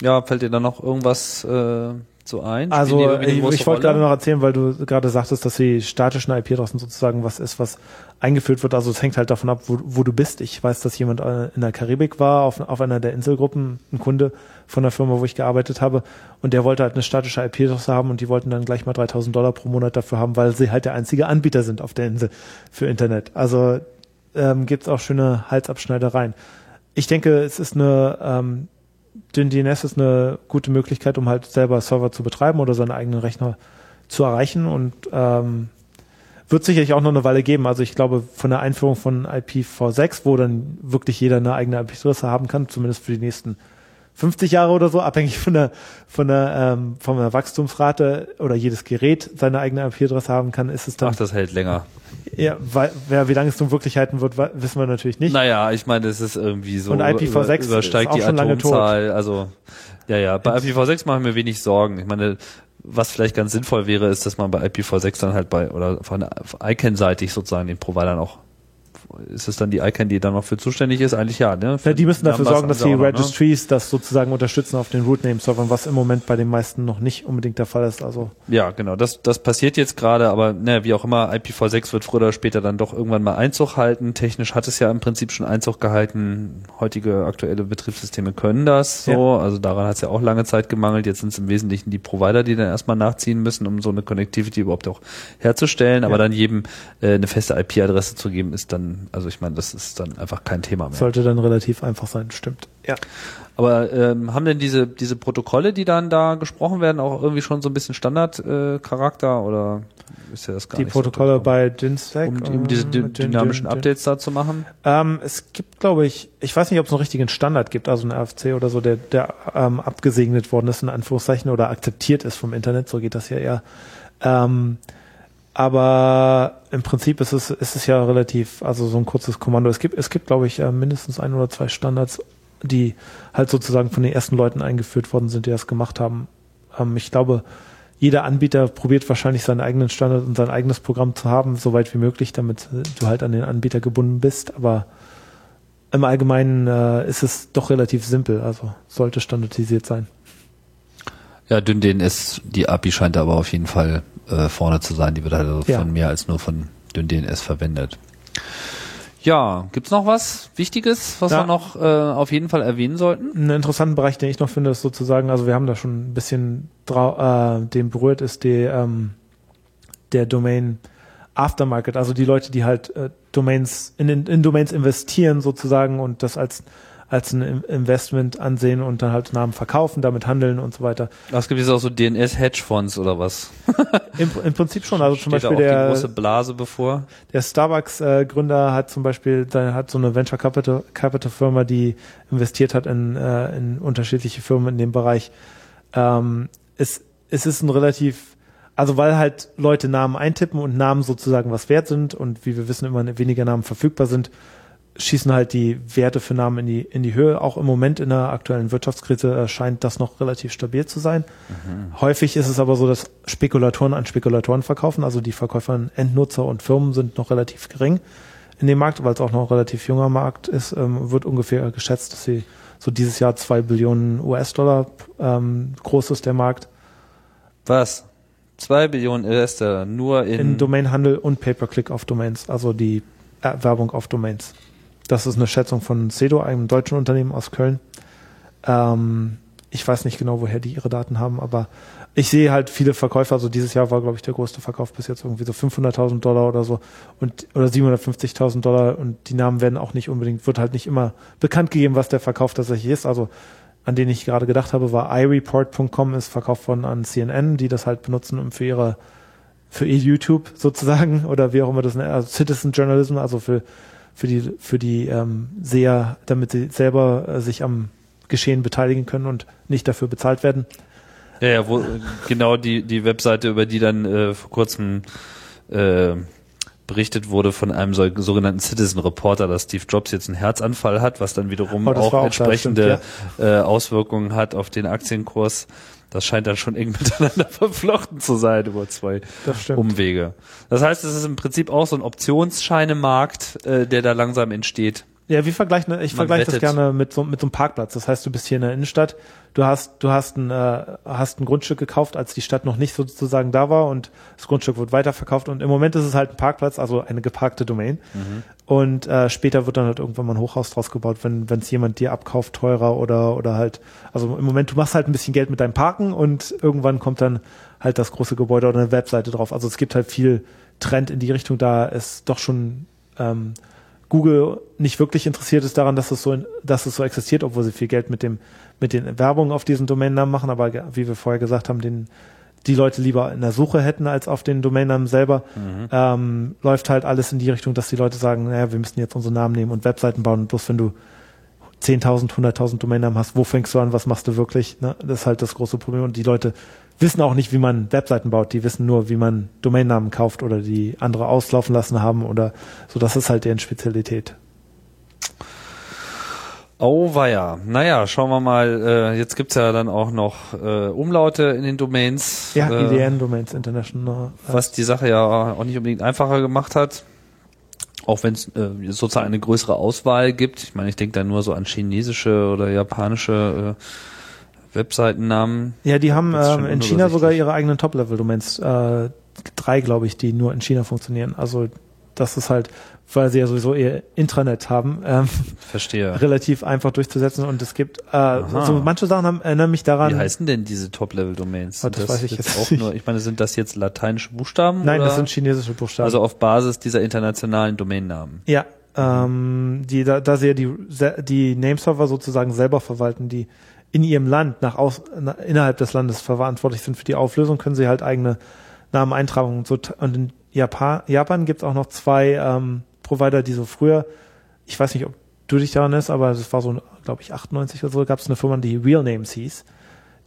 ja, fällt dir da noch irgendwas äh, so ein? Die Also ich, ich wollte gerade noch erzählen, weil du gerade sagtest, dass die statischen IP-Adressen sozusagen was ist, was eingeführt wird. Also es hängt halt davon ab, wo, wo du bist. Ich weiß, dass jemand äh, in der Karibik war, auf, auf einer der Inselgruppen, ein Kunde von der Firma, wo ich gearbeitet habe, und der wollte halt eine statische IP-Adresse haben und die wollten dann gleich mal 3000 Dollar pro Monat dafür haben, weil sie halt der einzige Anbieter sind auf der Insel für Internet. Also ähm, gibt es auch schöne Halsabschneidereien. Ich denke, es ist eine ähm, dünn DNS ist eine gute Möglichkeit, um halt selber Server zu betreiben oder seine eigenen Rechner zu erreichen und ähm, wird sicherlich auch noch eine Weile geben. Also ich glaube, von der Einführung von IPv6, wo dann wirklich jeder eine eigene IP-Adresse haben kann, zumindest für die nächsten 50 Jahre oder so, abhängig von der von der ähm, von der Wachstumsrate oder jedes Gerät seine eigene IP-Adresse haben kann, ist es dann Ach, das hält länger. ja, weil, wer, wie lange es nun wirklich halten wird, wissen wir natürlich nicht. Naja, ich meine, das ist irgendwie so. Und IPv6 über, übersteigt die schon lange tot. Atomzahl. Also, ja, ja. Bei IPv6 mache ich mir wenig Sorgen. Ich meine, was vielleicht ganz sinnvoll wäre, ist, dass man bei IPv6 dann halt bei, oder von ICANN-seitig sozusagen den Providern auch, ist es dann die ICANN, die dann noch für zuständig ist? Eigentlich ja, ne? Ja, die müssen dafür sorgen, dass die ne? Registries das sozusagen unterstützen auf den Rootname-Servern, was im Moment bei den meisten noch nicht unbedingt der Fall ist. Also Ja, genau. Das, das passiert jetzt gerade, aber ne, wie auch immer, IPv6 wird früher oder später dann doch irgendwann mal Einzug halten. Technisch hat es ja im Prinzip schon Einzug gehalten. Heutige aktuelle Betriebssysteme können das so. Also daran hat es ja auch lange Zeit gemangelt. Jetzt sind es im Wesentlichen die Provider, die dann erstmal nachziehen müssen, um so eine Connectivity überhaupt auch herzustellen. Aber Ja. dann jedem äh, eine feste IP-Adresse zu geben, ist dann, also ich meine, das ist dann einfach kein Thema mehr. sollte dann relativ einfach sein, stimmt. Ja. Aber ähm, haben denn diese diese Protokolle, die dann da gesprochen werden, auch irgendwie schon so ein bisschen Standardcharakter äh, oder ist ja das gar Die nicht Protokolle so bei DINSEC. um, um diese dy mit den- dynamischen den- Updates da zu machen? Ähm, es gibt, glaube ich, ich weiß nicht, ob es einen richtigen Standard gibt, also einen RFC oder so, der, der ähm, abgesegnet worden ist, in Anführungszeichen, oder akzeptiert ist vom Internet, so geht das ja eher. Ähm, aber im Prinzip ist es, ist es ja relativ, also so ein kurzes Kommando. Es gibt, es gibt, glaube ich, äh, mindestens ein oder zwei Standards, die halt sozusagen von den ersten Leuten eingeführt worden sind, die das gemacht haben. Ähm, ich glaube, jeder Anbieter probiert wahrscheinlich seinen eigenen Standard und sein eigenes Programm zu haben, so weit wie möglich, damit äh, du halt an den Anbieter gebunden bist. Aber im Allgemeinen äh, ist es doch relativ simpel, also sollte standardisiert sein. Ja, dünn DNS, die API scheint aber auf jeden Fall äh, vorne zu sein. Die wird halt also Ja. von mehr als nur von dünn DNS verwendet. Ja, gibt's noch was Wichtiges, was Ja. wir noch äh, auf jeden Fall erwähnen sollten? Einen interessanten Bereich, den ich noch finde, ist sozusagen, also wir haben da schon ein bisschen äh, den berührt, ist die, ähm, der Domain Aftermarket, also die Leute, die halt äh, Domains in, in, in Domains investieren sozusagen und das als als ein Investment ansehen und dann halt Namen verkaufen, damit handeln und so weiter. Es gibt jetzt auch so DNS-Hedgefonds oder was? Im, Im Prinzip schon, also zum Steht da Beispiel der, große Blase bevor? Der Starbucks-Gründer hat zum Beispiel, der hat so eine Venture Capital, Capital Firma, die investiert hat in, äh, in unterschiedliche Firmen in dem Bereich. Ähm, es, es ist ein relativ, also weil halt Leute Namen eintippen und Namen sozusagen was wert sind und wie wir wissen immer weniger Namen verfügbar sind, schießen halt die Werte für Namen in die, in die Höhe. Auch im Moment in der aktuellen Wirtschaftskrise äh, scheint das noch relativ stabil zu sein. Häufig ist es aber so, dass Spekulatoren an Spekulatoren verkaufen. Also die Verkäufer an Endnutzer und Firmen sind noch relativ gering in dem Markt, weil es auch noch ein relativ junger Markt ist. Ähm, wird ungefähr geschätzt, dass sie so dieses Jahr zwei Billionen US-Dollar ähm, groß ist, der Markt. Was? Zwei Billionen US-Dollar nur in, in Domainhandel und Pay-per-Click auf Domains, also die Werbung auf Domains. Das ist eine Schätzung von Cedo, einem deutschen Unternehmen aus Köln. Ähm, ich weiß nicht genau, woher die ihre Daten haben, aber ich sehe halt viele Verkäufer. Also dieses Jahr war, glaube ich, der größte Verkauf bis jetzt irgendwie so 500.000 Dollar oder so und oder 750.000 Dollar und die Namen werden auch nicht unbedingt, wird halt nicht immer bekannt gegeben, was der Verkauf tatsächlich ist. Also an den ich gerade gedacht habe, war iReport.com ist verkauft worden an CNN, die das halt benutzen, um für ihre für ihr YouTube sozusagen oder wie auch immer das also Citizen Journalism, also für für die für die ähm, Seher, damit sie selber äh, sich am Geschehen beteiligen können und nicht dafür bezahlt werden. Ja, ja, wo, genau die, die Webseite, über die dann äh, vor kurzem äh, berichtet wurde von einem so, sogenannten Citizen Reporter, dass Steve Jobs jetzt einen Herzanfall hat, was dann wiederum Oh, auch auch entsprechende äh, Auswirkungen hat auf den Aktienkurs. Das scheint dann schon eng miteinander verflochten zu sein über zwei Das. Umwege. Das heißt, es ist im Prinzip auch so ein Optionsscheinemarkt, äh, der da langsam entsteht. Ja, wir vergleichen, ich vergleiche das gerne mit so, mit so einem Parkplatz. Das heißt, du bist hier in der Innenstadt, du hast, du hast ein, äh, hast ein Grundstück gekauft, als die Stadt noch nicht sozusagen da war und das Grundstück wird weiterverkauft und im Moment ist es halt ein Parkplatz, also eine geparkte Domain. Und äh, später wird dann halt irgendwann mal ein Hochhaus draus gebaut, wenn wenn es jemand dir abkauft, teurer oder oder halt, also im Moment, du machst halt ein bisschen Geld mit deinem Parken und irgendwann kommt dann halt das große Gebäude oder eine Webseite drauf. Also es gibt halt viel Trend in die Richtung, da es doch schon ähm, Google nicht wirklich interessiert ist daran, dass es so, dass es so existiert, obwohl sie viel Geld mit dem, mit den Werbungen auf diesen Domainnamen machen, aber wie wir vorher gesagt haben, den, die Leute lieber in der Suche hätten als auf den Domainnamen selber, ähm, läuft halt alles in die Richtung, dass die Leute sagen, naja, wir müssen jetzt unsere Namen nehmen und Webseiten bauen. Und bloß wenn du 10.000, 100.000 Domainnamen hast, wo fängst du an, was machst du wirklich? Ne? Das ist halt das große Problem. Und die Leute wissen auch nicht, wie man Webseiten baut, die wissen nur, wie man Domainnamen kauft oder die andere auslaufen lassen haben oder so, das ist halt deren Spezialität. Oh weia. Naja, schauen wir mal. Äh, jetzt gibt's ja dann auch noch äh, Umlaute in den Domains. Ja, äh, IDN Domains International. was die Sache ja auch nicht unbedingt einfacher gemacht hat. Auch wenn es äh, sozusagen eine größere Auswahl gibt. Ich meine, ich denke da nur so an chinesische oder japanische äh, Webseitennamen. Ja, die haben ähm, in China sogar ihre eigenen Top-Level-Domains. Äh, drei, glaube ich, die nur in China funktionieren. Also das ist halt, weil sie ja sowieso ihr Intranet haben, ähm, Verstehe. relativ einfach durchzusetzen. Und es gibt äh, so manche Sachen haben, erinnern mich daran. Wie heißen denn diese Top-Level-Domains? Ah, das weiß ich jetzt auch nicht. nur. Ich meine, sind das jetzt lateinische Buchstaben? Nein, oder? das sind chinesische Buchstaben. also auf Basis dieser internationalen Domainnamen. Ja, ähm, die, da, da sie ja die, die Nameserver sozusagen selber verwalten, die in ihrem Land nach aus, innerhalb des Landes verantwortlich sind für die Auflösung, können sie halt eigene Namen eintragen. Und, so, und in Japan, Japan gibt es auch noch zwei ähm, Provider, die so früher, ich weiß nicht, ob du dich daran erinnerst, aber das war so, glaube ich, 98 oder so, gab es eine Firma, die Real Names hieß,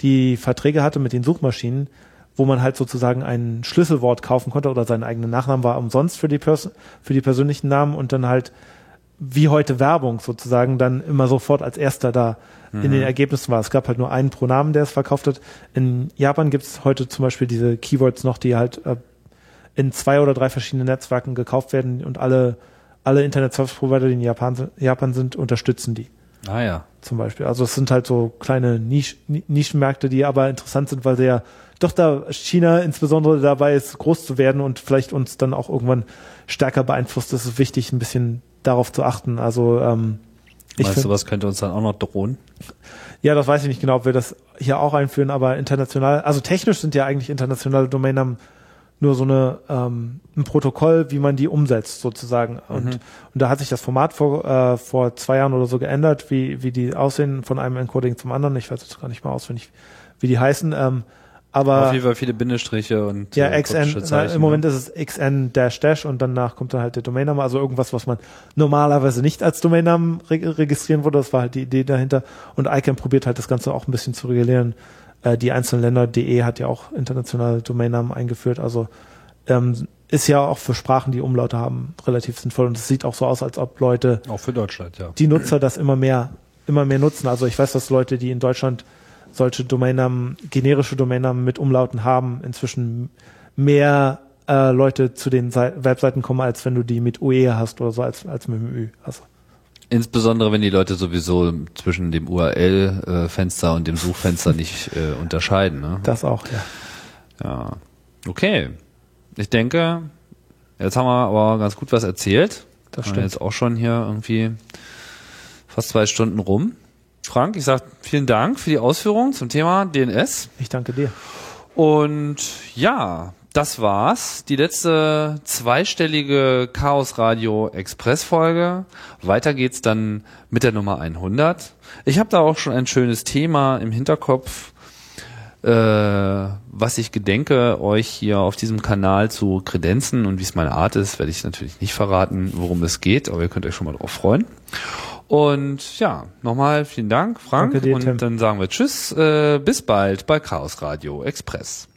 die Verträge hatte mit den Suchmaschinen, wo man halt sozusagen ein Schlüsselwort kaufen konnte oder seinen eigenen Nachnamen war umsonst für die, Pers für die persönlichen Namen und dann halt wie heute Werbung sozusagen dann immer sofort als erster da in den Ergebnissen war. Es gab halt nur einen pro Namen, der es verkauft hat. In Japan gibt es heute zum Beispiel diese Keywords noch, die halt äh, in zwei oder drei verschiedenen Netzwerken gekauft werden und alle, alle Internet Service Provider, die in Japan, Japan sind, unterstützen die. Ah ja. zum Beispiel. Also es sind halt so kleine Nisch, Ni- Nischenmärkte, die aber interessant sind, weil sie ja doch da China insbesondere dabei ist, groß zu werden und vielleicht uns dann auch irgendwann stärker beeinflusst. Es ist wichtig, ein bisschen darauf zu achten. Also ähm, ich Meinst du, was könnte uns dann auch noch drohen? ja, das weiß ich nicht genau, ob wir das hier auch einführen, aber international, also technisch sind ja eigentlich internationale Domainnamen nur so eine ähm, ein Protokoll, wie man die umsetzt sozusagen. Und, und da hat sich das Format vor, äh, vor zwei Jahren oder so geändert, wie, wie die aussehen von einem Encoding zum anderen. Ich weiß jetzt gar nicht mal auswendig, wie die heißen. Ähm, aber Auf jeden Fall viele Bindestriche und ja, äh, XN, na, im Moment ist es XN dash dash und danach kommt dann halt der Domainname, also irgendwas, was man normalerweise nicht als Domainnamen re registrieren würde. Das war halt die Idee dahinter. Und ICANN probiert halt das Ganze auch ein bisschen zu regulieren. Äh, die einzelnen Länder, DE hat ja auch internationale Domainnamen eingeführt. Also ähm, ist ja auch für Sprachen, die Umlaute haben, relativ sinnvoll. Und es sieht auch so aus, als ob Leute Auch für Deutschland, ja. die Nutzer das immer mehr, immer mehr nutzen. Also ich weiß, dass Leute, die in Deutschland solche Domainnamen, generische Domainnamen mit Umlauten haben, inzwischen mehr äh, Leute zu den Sei Webseiten kommen, als wenn du die mit UE hast oder so, als, als mit dem Ü. Also Insbesondere wenn die Leute sowieso zwischen dem URL-Fenster und dem Suchfenster nicht äh, unterscheiden. Ne? das auch, ja. Ja. Okay. Ich denke, jetzt haben wir aber ganz gut was erzählt. Das stimmt. Jetzt auch schon hier irgendwie fast zwei Stunden rum. Frank, ich sag vielen Dank für die Ausführungen zum Thema DNS. Ich danke dir. Und ja, das war's. Die letzte zweistellige Chaos Radio Express Folge. Weiter geht's dann mit der Nummer 100. Ich habe da auch schon ein schönes Thema im Hinterkopf, äh, was ich gedenke, euch hier auf diesem Kanal zu kredenzen und wie es meine Art ist, werde ich natürlich nicht verraten, worum es geht, aber ihr könnt euch schon mal drauf freuen. Und ja, nochmal vielen Dank, Frank. Danke dir, und dann sagen wir Tschüss, äh, bis bald bei Chaos Radio Express.